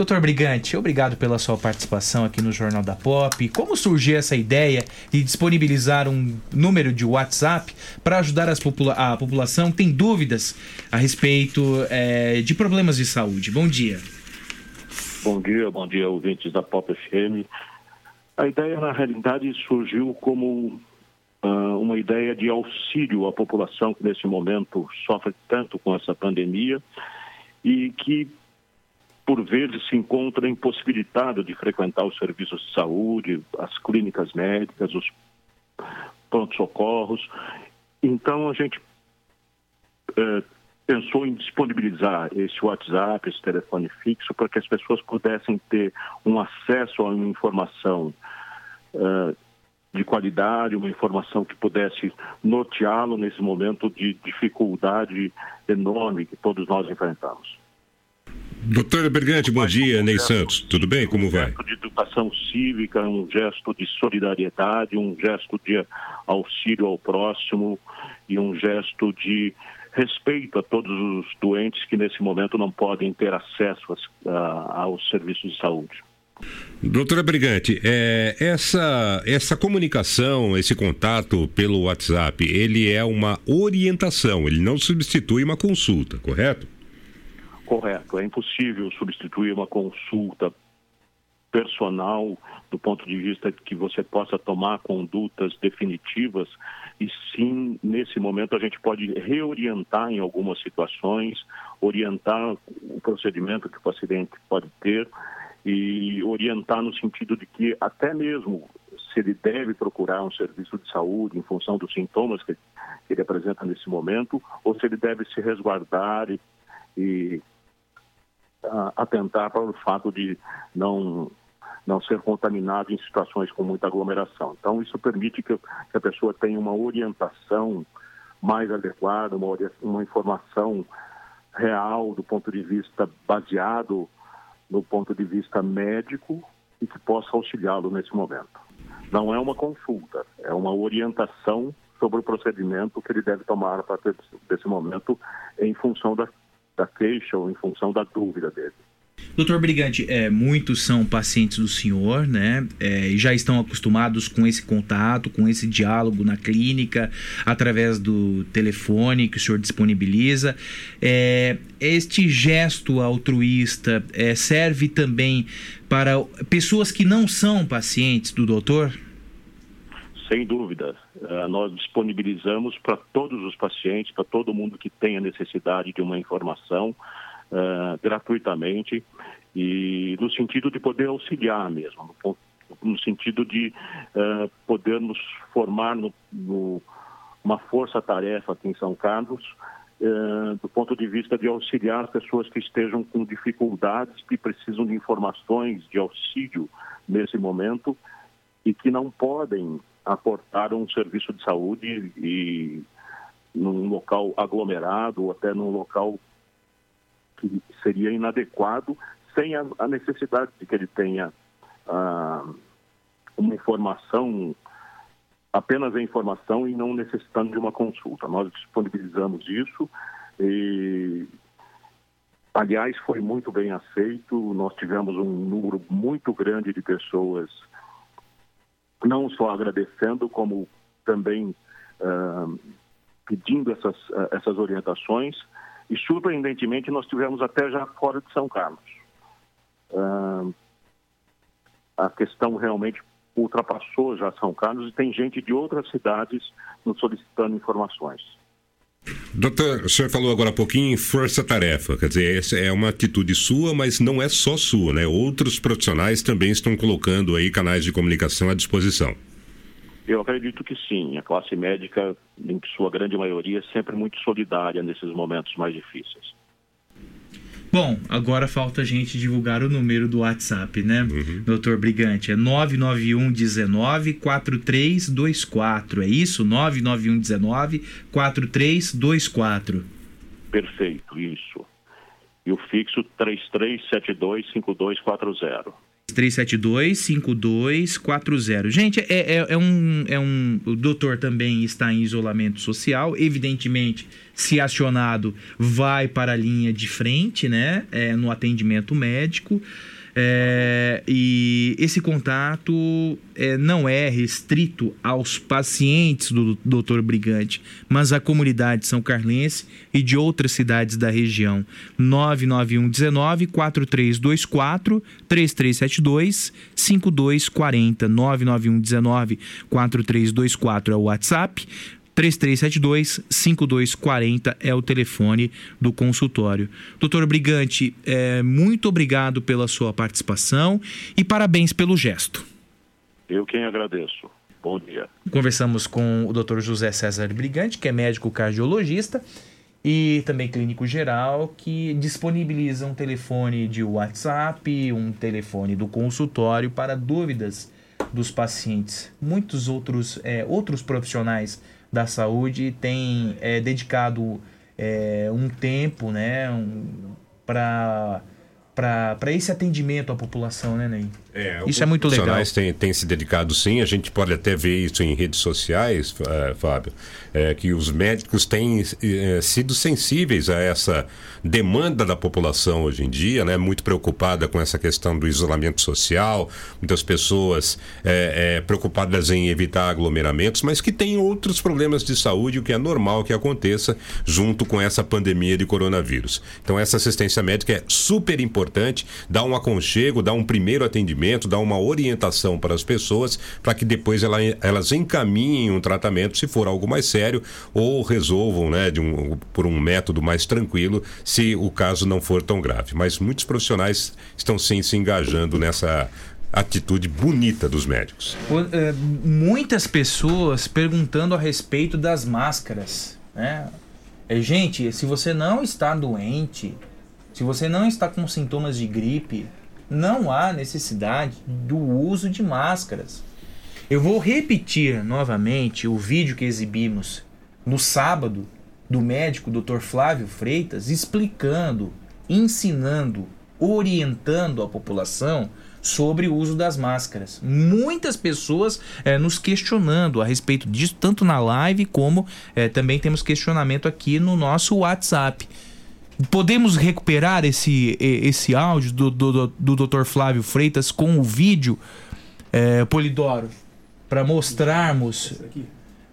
Doutor Brigante, obrigado pela sua participação aqui no Jornal da Pop. Como surgiu essa ideia de disponibilizar um número de WhatsApp para ajudar popula a população que tem dúvidas a respeito eh, de problemas de saúde? Bom dia. Bom dia, bom dia, ouvintes da Pop FM. A ideia, na realidade, surgiu como ah, uma ideia de auxílio à população que, nesse momento, sofre tanto com essa pandemia e que, por vezes, se encontra impossibilitada de frequentar os serviços de saúde, as clínicas médicas, os pronto-socorros. Então, a gente eh, pensou em disponibilizar esse WhatsApp, esse telefone fixo, para que as pessoas pudessem ter um acesso a uma informação eh, de qualidade, uma informação que pudesse norteá-lo nesse momento de dificuldade enorme que todos nós enfrentamos. Doutora Bergante, bom dia. Ney Santos, tudo bem? Como vai? de educação cívica, um gesto de solidariedade, um gesto de auxílio ao próximo e um gesto de respeito a todos os doentes que nesse momento não podem ter acesso às- a- aos serviços de saúde. Doutora Brigante, é, essa, essa comunicação, esse contato pelo WhatsApp, ele é uma orientação, ele não substitui uma consulta, correto? Correto. É impossível substituir uma consulta personal do ponto de vista de que você possa tomar condutas definitivas e sim, nesse momento, a gente pode reorientar em algumas situações, orientar o procedimento que o paciente pode ter e orientar no sentido de que até mesmo se ele deve procurar um serviço de saúde em função dos sintomas que ele apresenta nesse momento ou se ele deve se resguardar e, e atentar para o fato de não não ser contaminado em situações com muita aglomeração. Então, isso permite que, que a pessoa tenha uma orientação mais adequada, uma, uma informação real do ponto de vista baseado no ponto de vista médico e que possa auxiliá-lo nesse momento. Não é uma consulta, é uma orientação sobre o procedimento que ele deve tomar a partir desse momento em função da, da queixa ou em função da dúvida dele. Doutor Brigante, é, muitos são pacientes do senhor, né? É, já estão acostumados com esse contato, com esse diálogo na clínica, através do telefone que o senhor disponibiliza. É, este gesto altruísta é, serve também para pessoas que não são pacientes do doutor? Sem dúvida. Eh, Nós disponibilizamos para todos os pacientes, para todo mundo que tenha necessidade de uma informação, eh, gratuitamente e no sentido de poder auxiliar mesmo, no, no sentido de eh, podermos formar no, no- uma força-tarefa aqui em São Carlos, eh, do ponto de vista de auxiliar as pessoas que estejam com dificuldades, que precisam de informações, de auxílio nesse momento e que não podem aportar um serviço de saúde e num local aglomerado ou até num local que seria inadequado sem a, a necessidade de que ele tenha ah, uma informação apenas a informação e não necessitando de uma consulta. Nós disponibilizamos isso e, aliás, foi muito bem aceito. Nós tivemos um número muito grande de pessoas, não só agradecendo, como também ah, pedindo essas, ah, essas orientações. E, surpreendentemente, nós tivemos até já fora de São Carlos. Ah, a questão realmente ultrapassou já São Carlos e tem gente de outras cidades nos solicitando informações. Doutor, o senhor falou agora há pouquinho em força-tarefa, quer dizer, essa é uma atitude sua, mas não é só sua, né? Outros profissionais também estão colocando aí canais de comunicação à disposição. Eu acredito que sim. A classe médica, em sua grande maioria, é sempre muito solidária nesses momentos mais difíceis. Bom, agora falta a gente divulgar o número do WhatsApp, né, doutor Brigante? É 991 19 4324. É isso? 991 19 4324. Perfeito, isso. E o fixo 33725240. 372-5240. Gente, é, é, é um, é um. O doutor também está em isolamento social. Evidentemente, se acionado, vai para a linha de frente, né? É, no atendimento médico. É, e esse contato é, não é restrito aos pacientes do Dr. Brigante, mas à comunidade são carlense e de outras cidades da região. 991 19 4324 3372 5240 991 19 4324 é o WhatsApp. 3372-5240 é o telefone do consultório. Doutor Brigante, é, muito obrigado pela sua participação e parabéns pelo gesto. Eu quem agradeço. Bom dia. Conversamos com o Dr. José César Brigante, que é médico cardiologista e também clínico geral, que disponibiliza um telefone de WhatsApp, um telefone do consultório para dúvidas dos pacientes. Muitos outros, é, outros profissionais da saúde têm é, dedicado é, um tempo né, um, para esse atendimento à população, né, Ney? É, Isso é muito legal. profissionais têm, têm se dedicado sim, a gente pode até ver isso em redes sociais, Fábio, eh, que os médicos têm eh, sido sensíveis a essa demanda da população hoje em dia, né? Muito preocupada com essa questão do isolamento social, muitas pessoas eh, eh, preocupadas em evitar aglomeramentos, mas que têm outros problemas de saúde, o que é normal que aconteça junto com essa pandemia de coronavírus. Então essa assistência médica é super importante, dá um aconchego, dá um primeiro atendimento, dá uma orientação para as pessoas para que depois ela- elas encaminhem um tratamento se for algo mais sério ou resolvam, né, de um, por um método mais tranquilo, se o caso não for tão grave. Mas muitos profissionais estão sim se engajando nessa atitude bonita dos médicos. É, muitas pessoas perguntando a respeito das máscaras, né? É, gente, se você não está doente, se você não está com sintomas de gripe, não há necessidade do uso de máscaras. Eu vou repetir novamente o vídeo que exibimos no sábado do médico Dr. Flávio Freitas explicando, ensinando, orientando a população sobre o uso das máscaras. Muitas pessoas eh, nos questionando a respeito disso, tanto na live como eh, também temos questionamento aqui no nosso WhatsApp. Podemos recuperar esse, esse áudio do, do, do Dr. Flávio Freitas com o vídeo, eh, Polidoro, para mostrarmos.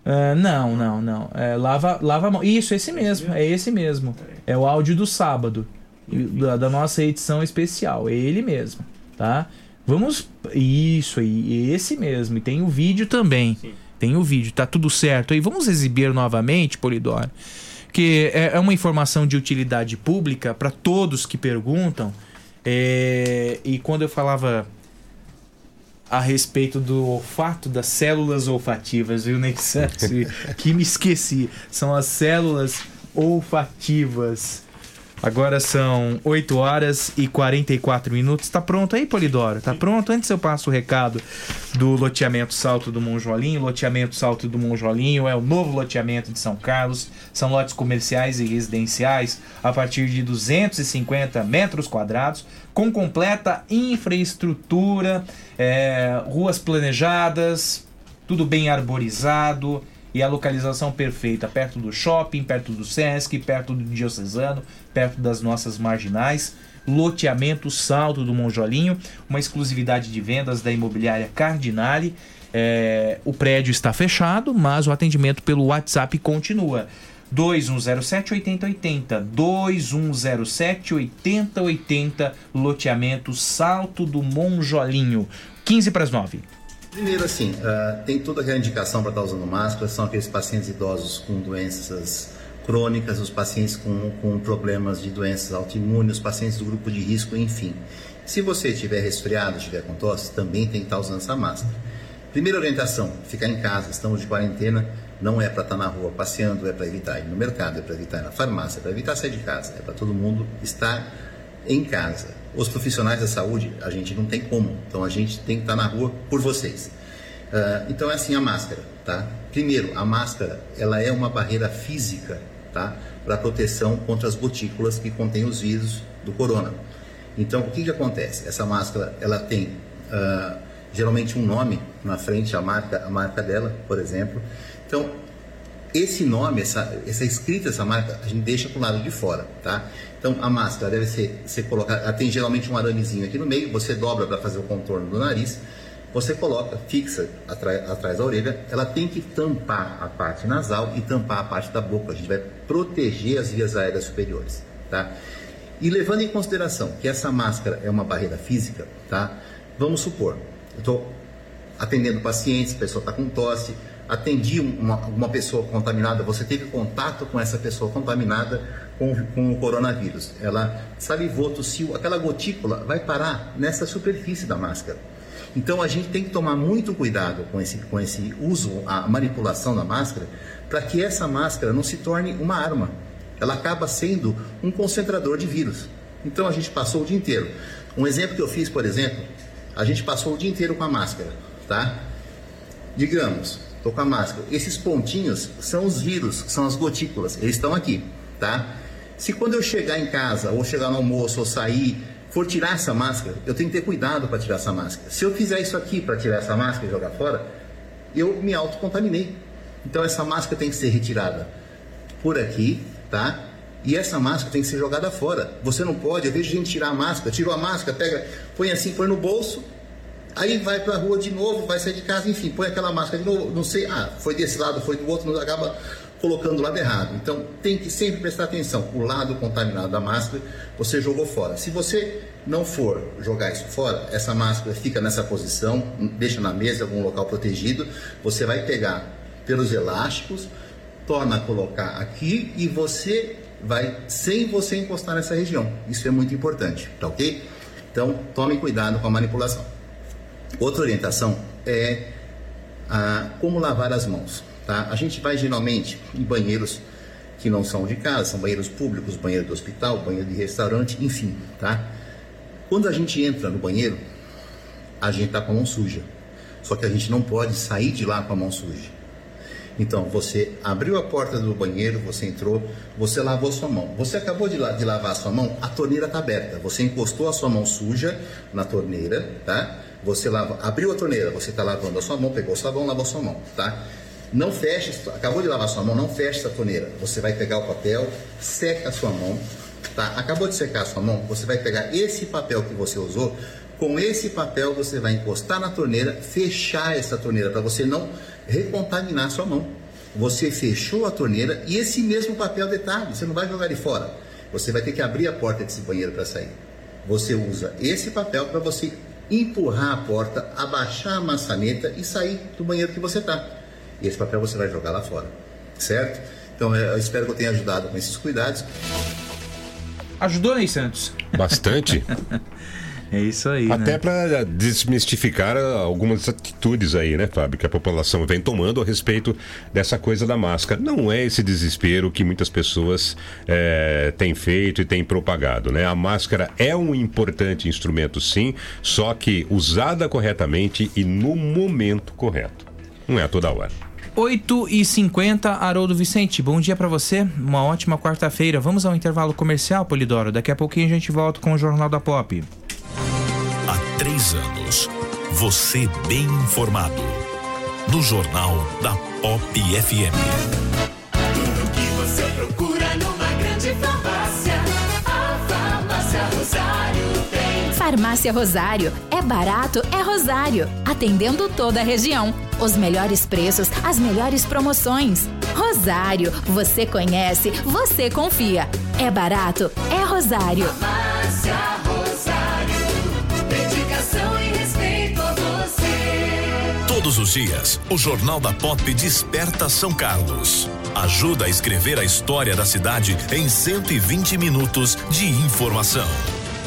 Ah, não, não, não. É, lava, lava a mão. Isso, esse mesmo. É esse mesmo. É o áudio do sábado. Da, da nossa edição especial. É ele mesmo. Tá? Vamos. Isso aí. Esse mesmo. E tem o vídeo também. Tem o vídeo. Tá tudo certo aí. Vamos exibir novamente, Polidoro. Porque é, é uma informação de utilidade pública para todos que perguntam. É, e quando eu falava a respeito do olfato das células olfativas, viu, Ney Santos? que me esqueci. São as células olfativas. Agora são 8 horas e 44 minutos. Tá pronto aí, Polidoro? Tá pronto? Antes eu passo o recado do loteamento Salto do Monjolinho. Loteamento Salto do Monjolinho é o novo loteamento de São Carlos. São lotes comerciais e residenciais a partir de 250 metros quadrados, com completa infraestrutura, é, ruas planejadas, tudo bem arborizado e a localização perfeita, perto do shopping, perto do Sesc, perto do Diocesano, perto das nossas marginais. Loteamento Salto do Monjolinho, uma exclusividade de vendas da imobiliária Cardinale. É, o prédio está fechado, mas o atendimento pelo WhatsApp continua. 2107 8080 2107 8080 loteamento Salto do Monjolinho 15 para as 9 Primeiro, assim, uh, tem toda aquela indicação para estar usando máscara, são aqueles pacientes idosos com doenças crônicas, os pacientes com, com problemas de doenças autoimunes, os pacientes do grupo de risco, enfim. Se você estiver resfriado, estiver com tosse, também tem que estar usando essa máscara. Primeira orientação, ficar em casa, estamos de quarentena, não é para estar na rua passeando, é para evitar ir no mercado, é para evitar ir na farmácia, é para evitar sair de casa, é para todo mundo estar em casa. Os profissionais da saúde, a gente não tem como, então a gente tem que estar na rua por vocês. Uh, então é assim a máscara, tá? Primeiro, a máscara, ela é uma barreira física, tá? Para proteção contra as gotículas que contêm os vírus do corona. Então, o que que acontece? Essa máscara, ela tem uh, geralmente um nome na frente, a marca, a marca dela, por exemplo. Então, esse nome, essa, essa escrita, essa marca, a gente deixa para o lado de fora, tá? Então a máscara deve ser, ser colocada, ela tem geralmente um aramezinho aqui no meio, você dobra para fazer o contorno do nariz, você coloca, fixa atrás, atrás da orelha, ela tem que tampar a parte nasal e tampar a parte da boca, a gente vai proteger as vias aéreas superiores, tá? E levando em consideração que essa máscara é uma barreira física, tá? Vamos supor, eu estou atendendo pacientes, a pessoa está com tosse, atendi uma, uma pessoa contaminada, você teve contato com essa pessoa contaminada com, com o coronavírus. Ela salivou, tossiu, aquela gotícula vai parar nessa superfície da máscara. Então a gente tem que tomar muito cuidado com esse, com esse uso, a manipulação da máscara, para que essa máscara não se torne uma arma. Ela acaba sendo um concentrador de vírus. Então a gente passou o dia inteiro. Um exemplo que eu fiz, por exemplo, a gente passou o dia inteiro com a máscara, tá? Digamos, Estou com a máscara. Esses pontinhos são os vírus, são as gotículas. Eles estão aqui, tá? Se quando eu chegar em casa, ou chegar no almoço, ou sair, for tirar essa máscara, eu tenho que ter cuidado para tirar essa máscara. Se eu fizer isso aqui para tirar essa máscara e jogar fora, eu me autocontaminei. Então essa máscara tem que ser retirada por aqui, tá? E essa máscara tem que ser jogada fora. Você não pode, eu vejo gente tirar a máscara, tirou a máscara, pega, põe assim, põe no bolso, Aí vai para a rua de novo, vai sair de casa, enfim, põe aquela máscara de novo, não sei, ah, foi desse lado, foi do outro, acaba colocando o lado errado. Então tem que sempre prestar atenção. O lado contaminado da máscara você jogou fora. Se você não for jogar isso fora, essa máscara fica nessa posição, deixa na mesa, algum local protegido. Você vai pegar pelos elásticos, torna a colocar aqui e você vai sem você encostar nessa região. Isso é muito importante, tá ok? Então tome cuidado com a manipulação. Outra orientação é a, como lavar as mãos. Tá? A gente vai geralmente em banheiros que não são de casa, são banheiros públicos, banheiro do hospital, banheiro de restaurante, enfim. Tá? Quando a gente entra no banheiro, a gente está com a mão suja. Só que a gente não pode sair de lá com a mão suja. Então, você abriu a porta do banheiro, você entrou, você lavou sua mão. Você acabou de, de lavar sua mão, a torneira está aberta. Você encostou a sua mão suja na torneira, tá? Você lava, abriu a torneira, você está lavando a sua mão, pegou o sabão, lavou sua mão, tá? Não feche, acabou de lavar sua mão, não feche essa torneira. Você vai pegar o papel, seca a sua mão, tá? Acabou de secar a sua mão, você vai pegar esse papel que você usou, com esse papel você vai encostar na torneira, fechar essa torneira para você não recontaminar a sua mão. Você fechou a torneira e esse mesmo papel detalhe, você não vai jogar ele fora. Você vai ter que abrir a porta desse banheiro para sair. Você usa esse papel para você empurrar a porta, abaixar a maçaneta e sair do banheiro que você está. E esse papel você vai jogar lá fora, certo? Então eu espero que eu tenha ajudado com esses cuidados. Ajudou, Ney Santos? Bastante. é isso aí. Até né? para desmistificar algumas atitudes aí, né, Fábio, que a população vem tomando a respeito dessa coisa da máscara. Não é esse desespero que muitas pessoas é, têm feito e têm propagado, né? A máscara é um importante instrumento, sim, só que usada corretamente e no momento correto. Não é a toda hora. 8 e 50 Haroldo Vicente, bom dia para você, uma ótima quarta-feira. Vamos ao intervalo comercial, Polidoro. Daqui a pouquinho a gente volta com o Jornal da Pop. Há três anos, você bem informado. No Jornal da Pop FM. Farmácia Rosário. É barato, é Rosário. Atendendo toda a região. Os melhores preços, as melhores promoções. Rosário, você conhece, você confia. É barato, é Rosário. Farmácia Rosário. Dedicação e respeito a você. Todos os dias, o Jornal da Pop desperta São Carlos. Ajuda a escrever a história da cidade em 120 minutos de informação.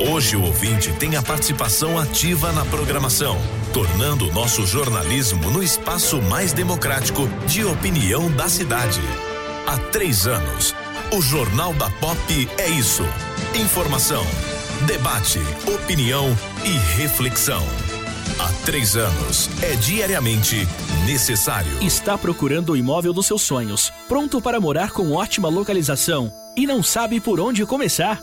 Hoje o ouvinte tem a participação ativa na programação, tornando o nosso jornalismo no espaço mais democrático de opinião da cidade. Há três anos, o Jornal da Pop é isso: informação, debate, opinião e reflexão. Há três anos, é diariamente necessário. Está procurando o imóvel dos seus sonhos, pronto para morar com ótima localização e não sabe por onde começar?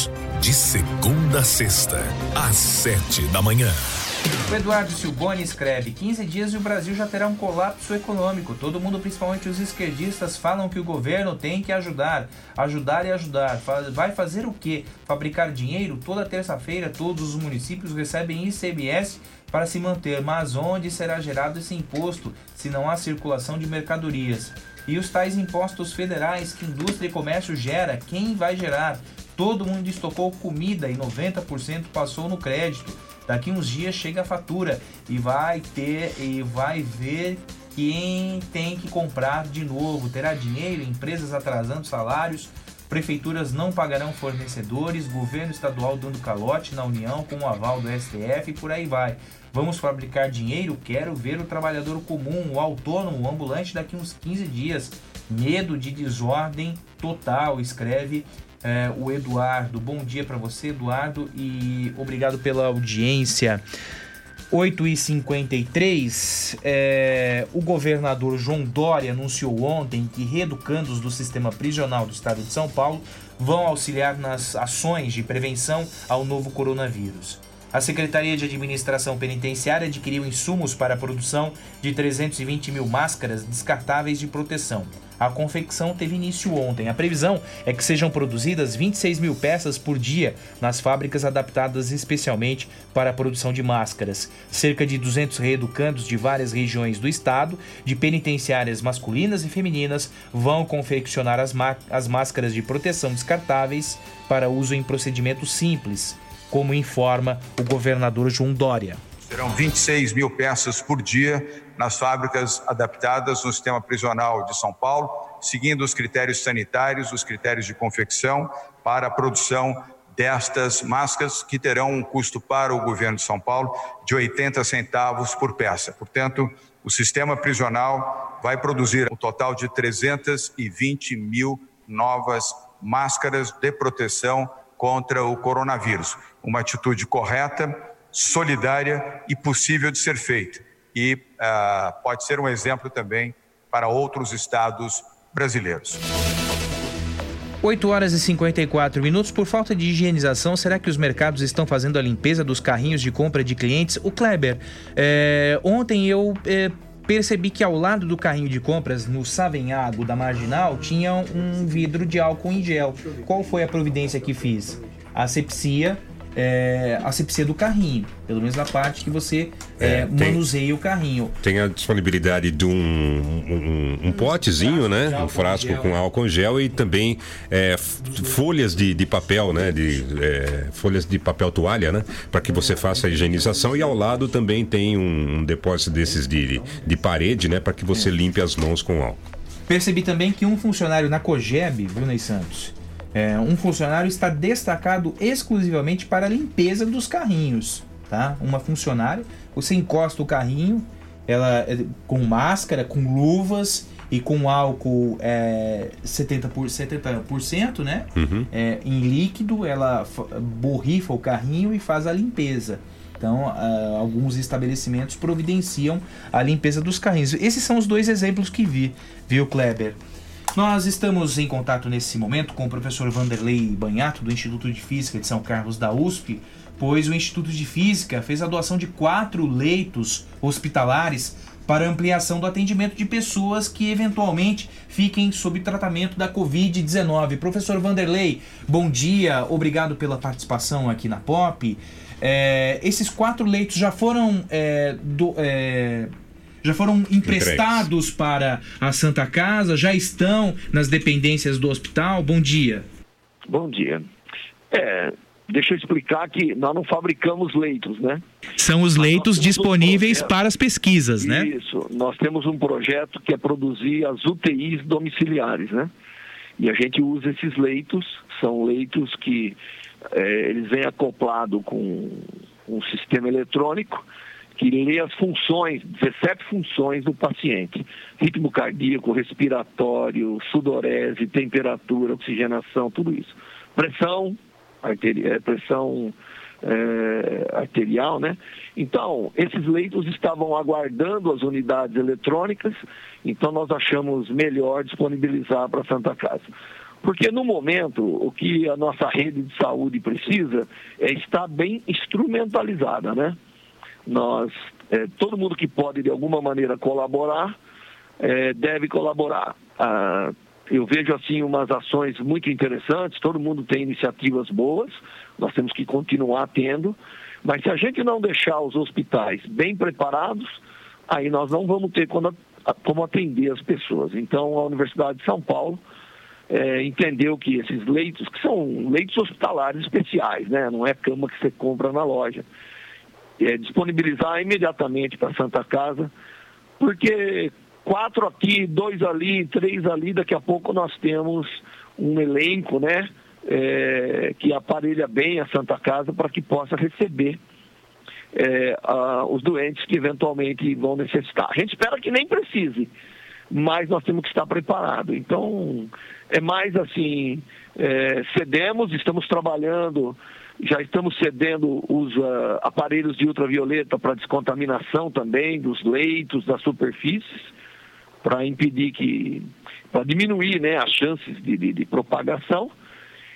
De segunda a sexta, às sete da manhã. O Eduardo Silboni escreve: 15 dias e o Brasil já terá um colapso econômico. Todo mundo, principalmente os esquerdistas, falam que o governo tem que ajudar. Ajudar e ajudar. Vai fazer o quê? Fabricar dinheiro? Toda terça-feira, todos os municípios recebem ICMS para se manter. Mas onde será gerado esse imposto se não há circulação de mercadorias? E os tais impostos federais que indústria e comércio gera, quem vai gerar? Todo mundo estocou comida e 90% passou no crédito. Daqui uns dias chega a fatura e vai ter e vai ver quem tem que comprar de novo. Terá dinheiro, empresas atrasando salários, prefeituras não pagarão fornecedores, governo estadual dando calote na União com o aval do STF e por aí vai. Vamos fabricar dinheiro? Quero ver o trabalhador comum, o autônomo, o ambulante daqui uns 15 dias. Medo de desordem total, escreve é, o Eduardo. Bom dia para você, Eduardo, e obrigado pela audiência. 8 e 53 é, o governador João Dória anunciou ontem que reeducandos do sistema prisional do estado de São Paulo vão auxiliar nas ações de prevenção ao novo coronavírus. A Secretaria de Administração Penitenciária adquiriu insumos para a produção de 320 mil máscaras descartáveis de proteção. A confecção teve início ontem. A previsão é que sejam produzidas 26 mil peças por dia nas fábricas adaptadas especialmente para a produção de máscaras. Cerca de 200 reeducandos de várias regiões do estado, de penitenciárias masculinas e femininas, vão confeccionar as, as máscaras de proteção descartáveis para uso em procedimentos simples, como informa o governador João Dória. Serão 26 mil peças por dia nas fábricas adaptadas no sistema prisional de São Paulo, seguindo os critérios sanitários, os critérios de confecção para a produção destas máscaras, que terão um custo para o governo de São Paulo de 80 centavos por peça. Portanto, o sistema prisional vai produzir um total de 320 mil novas máscaras de proteção contra o coronavírus. Uma atitude correta, solidária e possível de ser feita. E ah, pode ser um exemplo também para outros estados brasileiros. 8 horas e 54 minutos. Por falta de higienização, será que os mercados estão fazendo a limpeza dos carrinhos de compra de clientes? O Kleber, é, ontem eu é, percebi que ao lado do carrinho de compras, no Savenhago da Marginal, tinha um vidro de álcool em gel. Qual foi a providência que fiz? Asepsia é, asepsia do carrinho, pelo menos na parte que você é, É, tem- manuseia o carrinho. Tem a disponibilidade de um, um, um potezinho, né? Um frasco com álcool gel e também é, folhas de, de papel, né? De, é, folhas de papel toalha, né? Para que você faça a higienização. E ao lado também tem um, um depósito desses de, de parede, né? Para que você limpe as mãos com álcool. Percebi também que um funcionário na Cogeb, viu, Ney Santos? É, um funcionário está destacado exclusivamente para a limpeza dos carrinhos, tá? Uma funcionária, você encosta o carrinho, ela é, com máscara, com luvas e com álcool é, 70%, por, 70% né? Uhum. É, em líquido, ela fa- borrifa o carrinho e faz a limpeza. Então, ah, alguns estabelecimentos providenciam a limpeza dos carrinhos. Esses são os dois exemplos que vi, viu, Kleber? Nós estamos em contato nesse momento com o professor Vanderlei Banhato, do Instituto de Física de São Carlos da USP, pois o Instituto de Física fez a doação de quatro leitos hospitalares para ampliação do atendimento de pessoas que eventualmente fiquem sob tratamento da Covid-19. Professor Vanderlei, bom dia, obrigado pela participação aqui na POP. É, esses quatro leitos já foram é, do- é, já foram emprestados para a Santa Casa, já estão nas dependências do hospital. Bom dia. Bom dia. É, deixa eu explicar que nós não fabricamos leitos, né? São os leitos disponíveis para as pesquisas, né? Isso. Nós temos um projeto que é produzir as UTIs domiciliares, né? E a gente usa esses leitos, são leitos que eh, eles vêm acoplado com um sistema eletrônico que lê as funções, 17 funções do paciente. Ritmo cardíaco, respiratório, sudorese, temperatura, oxigenação, tudo isso. Pressão, eh, pressão eh, arterial, né? Então, esses leitos estavam aguardando as unidades eletrônicas, então nós achamos melhor disponibilizar para a Santa Casa. Porque no momento, o que a nossa rede de saúde precisa é estar bem instrumentalizada, né? Nós, eh, todo mundo que pode de alguma maneira colaborar, eh, deve colaborar. Ah, eu vejo assim umas ações muito interessantes, todo mundo tem iniciativas boas, nós temos que continuar tendo, mas se a gente não deixar os hospitais bem preparados, aí nós não vamos ter quando- como atender as pessoas. Então a Universidade de São Paulo eh, entendeu que esses leitos, que são leitos hospitalares especiais, né? não é cama que você compra na loja, é, disponibilizar imediatamente para a Santa Casa, porque quatro aqui, dois ali, três ali, daqui a pouco nós temos um elenco, né, é, que aparelha bem a Santa Casa para que possa receber é, a- os doentes que eventualmente vão necessitar. A gente espera que nem precise, mas nós temos que estar preparados. Então, é mais assim, é, cedemos, estamos trabalhando, já estamos cedendo os ah, aparelhos de ultravioleta para descontaminação também dos leitos, das superfícies, para impedir que, para diminuir né, as chances de, de- de propagação.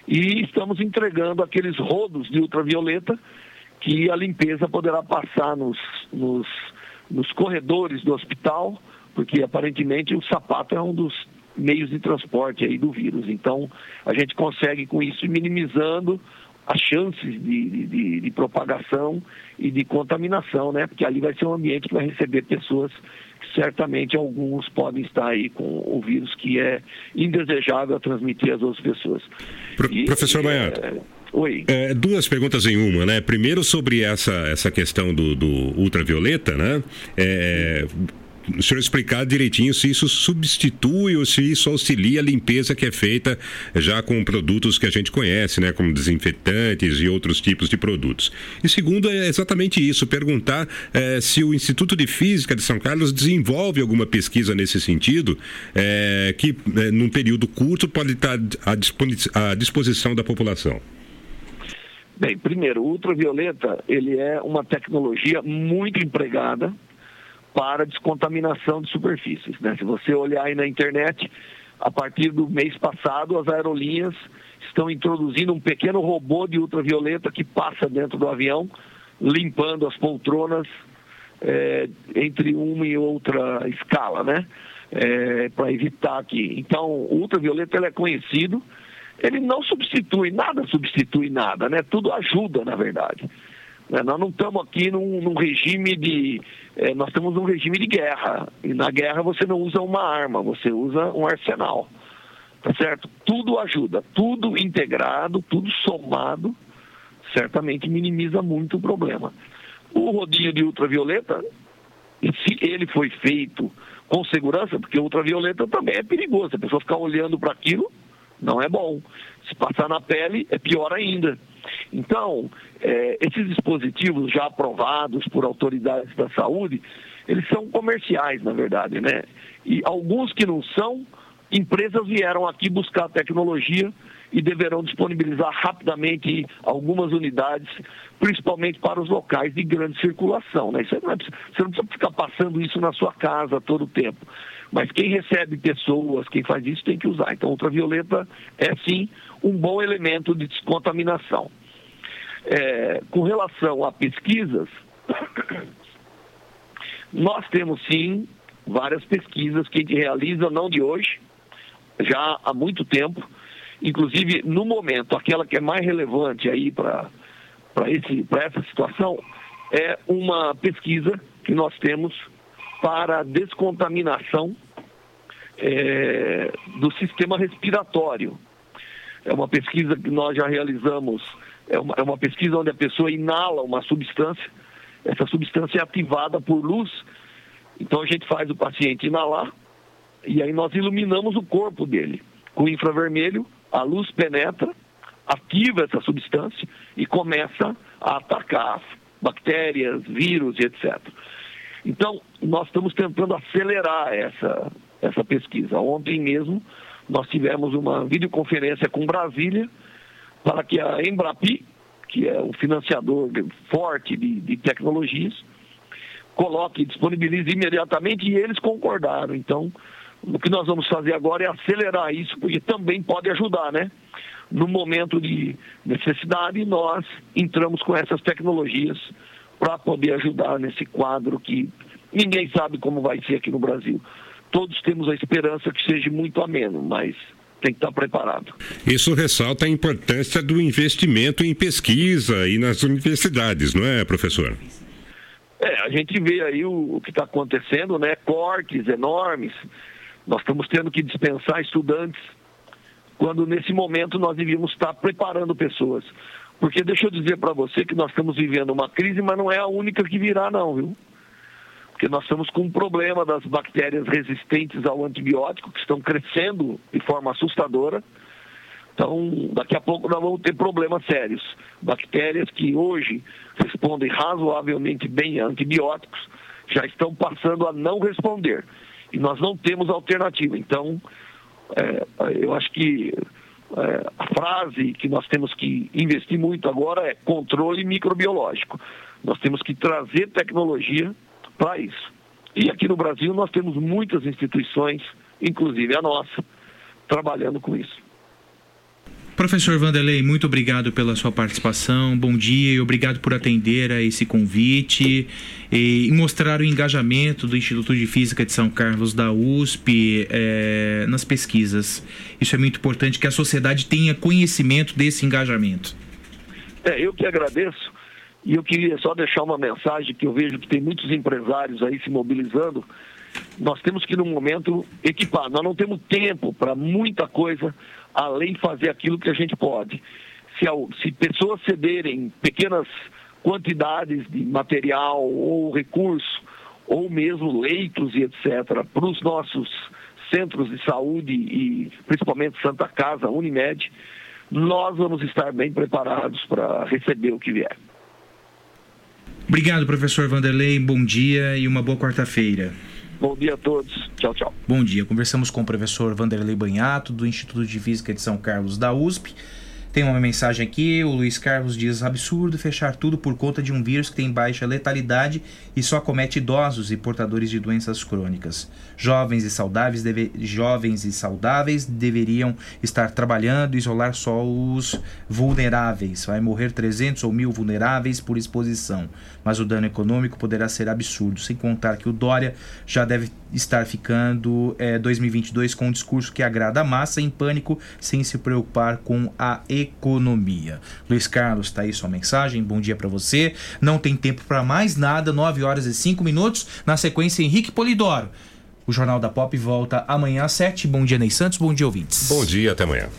E estamos entregando aqueles rodos de ultravioleta que a limpeza poderá passar nos, nos, nos corredores do hospital, porque aparentemente o sapato é um dos meios de transporte aí do vírus. Então, a gente consegue com isso minimizando as chances de, de- de- propagação e de contaminação, né? Porque ali vai ser um ambiente que vai receber pessoas que certamente alguns podem estar aí com o vírus que é indesejável a transmitir às outras pessoas. Pro- professor Banhato. Oi. É, duas perguntas em uma, né? Primeiro sobre essa, essa questão do, do ultravioleta, né? É, o senhor explicar direitinho se isso substitui ou se isso auxilia a limpeza que é feita já com produtos que a gente conhece, né? Como desinfetantes e outros tipos de produtos. E segundo é exatamente isso, perguntar é, se o Instituto de Física de São Carlos desenvolve alguma pesquisa nesse sentido, é, que é, num período curto pode estar à à disposição da população. Bem, primeiro, o ultravioleta ele é uma tecnologia muito empregada para descontaminação de superfícies. Né? Se você olhar aí na internet, a partir do mês passado, as aerolinhas estão introduzindo um pequeno robô de ultravioleta que passa dentro do avião, limpando as poltronas é, entre uma e outra escala, né? É, para evitar que. Então, o ultravioleta ele é conhecido, ele não substitui, nada substitui nada, né? Tudo ajuda, na verdade. Né? Nós não estamos aqui num, num regime de. É, nós estamos num regime de guerra. E na guerra você não usa uma arma, você usa um arsenal. Tá certo? Tudo ajuda, tudo integrado, tudo somado, certamente minimiza muito o problema. O rodinho de ultravioleta, se ele foi feito com segurança, porque ultravioleta também é perigoso. A pessoa ficar olhando para aquilo não é bom. Se passar na pele, é pior ainda. Então, é, esses dispositivos já aprovados por autoridades da saúde, eles são comerciais, na verdade, né? E alguns que não são, empresas vieram aqui buscar tecnologia e deverão disponibilizar rapidamente algumas unidades, principalmente para os locais de grande circulação. Né? Você, não é, você não precisa ficar passando isso na sua casa todo o tempo. Mas quem recebe pessoas, quem faz isso, tem que usar. Então, ultravioleta é sim um bom elemento de descontaminação. É, com relação a pesquisas, nós temos sim várias pesquisas que a gente realiza, não de hoje, já há muito tempo. Inclusive, no momento, aquela que é mais relevante aí para essa situação é uma pesquisa que nós temos para descontaminação é, do sistema respiratório. É uma pesquisa que nós já realizamos, é uma, é uma pesquisa onde a pessoa inala uma substância, essa substância é ativada por luz, então a gente faz o paciente inalar e aí nós iluminamos o corpo dele com infravermelho, a luz penetra, ativa essa substância e começa a atacar bactérias, vírus e etc. Então, nós estamos tentando acelerar essa, essa pesquisa. Ontem mesmo, nós tivemos uma videoconferência com Brasília para que a Embrapi, que é um financiador forte de, de tecnologias, coloque, disponibilize imediatamente e eles concordaram. Então, o que nós vamos fazer agora é acelerar isso, porque também pode ajudar, né? No momento de necessidade, nós entramos com essas tecnologias para poder ajudar nesse quadro que ninguém sabe como vai ser aqui no Brasil. Todos temos a esperança que seja muito ameno, mas tem que estar preparado. Isso ressalta a importância do investimento em pesquisa e nas universidades, não é, professor? É, a gente vê aí o, o que está acontecendo, né? Cortes enormes. Nós estamos tendo que dispensar estudantes quando nesse momento nós devíamos estar preparando pessoas. Porque deixa eu dizer para você que nós estamos vivendo uma crise, mas não é a única que virá, não, viu? Porque nós estamos com um problema das bactérias resistentes ao antibiótico, que estão crescendo de forma assustadora. Então, daqui a pouco nós vamos ter problemas sérios. Bactérias que hoje respondem razoavelmente bem a antibióticos já estão passando a não responder. E nós não temos alternativa. Então, é, eu acho que é, a frase que nós temos que investir muito agora é controle microbiológico. Nós temos que trazer tecnologia isso. E aqui no Brasil nós temos muitas instituições, inclusive a nossa, trabalhando com isso. Professor Vanderlei, muito obrigado pela sua participação. Bom dia e obrigado por atender a esse convite e mostrar o engajamento do Instituto de Física de São Carlos da USP é, nas pesquisas. Isso é muito importante que a sociedade tenha conhecimento desse engajamento. É, eu que agradeço e eu queria só deixar uma mensagem que eu vejo que tem muitos empresários aí se mobilizando. Nós temos que, no momento, equipar. Nós não temos tempo para muita coisa além de fazer aquilo que a gente pode. Se, se pessoas cederem pequenas quantidades de material ou recurso, ou mesmo leitos e etc., para os nossos centros de saúde e principalmente Santa Casa, Unimed, nós vamos estar bem preparados para receber o que vier. Obrigado, professor Vanderlei. Bom dia e uma boa quarta-feira. Bom dia a todos. Tchau, tchau. Bom dia. Conversamos com o professor Vanderlei Banhato, do Instituto de Física de São Carlos da USP. Tem uma mensagem aqui, o Luiz Carlos diz: absurdo fechar tudo por conta de um vírus que tem baixa letalidade e só comete idosos e portadores de doenças crônicas. Jovens e saudáveis, deve, jovens e saudáveis deveriam estar trabalhando e isolar só os vulneráveis. Vai morrer 300 ou mil vulneráveis por exposição, mas o dano econômico poderá ser absurdo, sem contar que o Dória já deve estar ficando é, 2022 com um discurso que agrada a massa em pânico, sem se preocupar com a economia. Luiz Carlos, tá aí sua mensagem. Bom dia para você. Não tem tempo para mais nada. 9 horas e 5 minutos. Na sequência, Henrique Polidoro. O Jornal da Pop volta amanhã às 7. Bom dia, Ney Santos. Bom dia, ouvintes. Bom dia, até amanhã.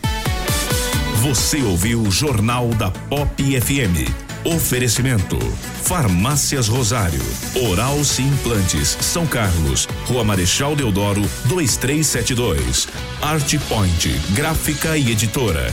Você ouviu o Jornal da Pop FM. Oferecimento: Farmácias Rosário, Oral Implantes, São Carlos, Rua Marechal Deodoro, 2372. Art Point, Gráfica e Editora.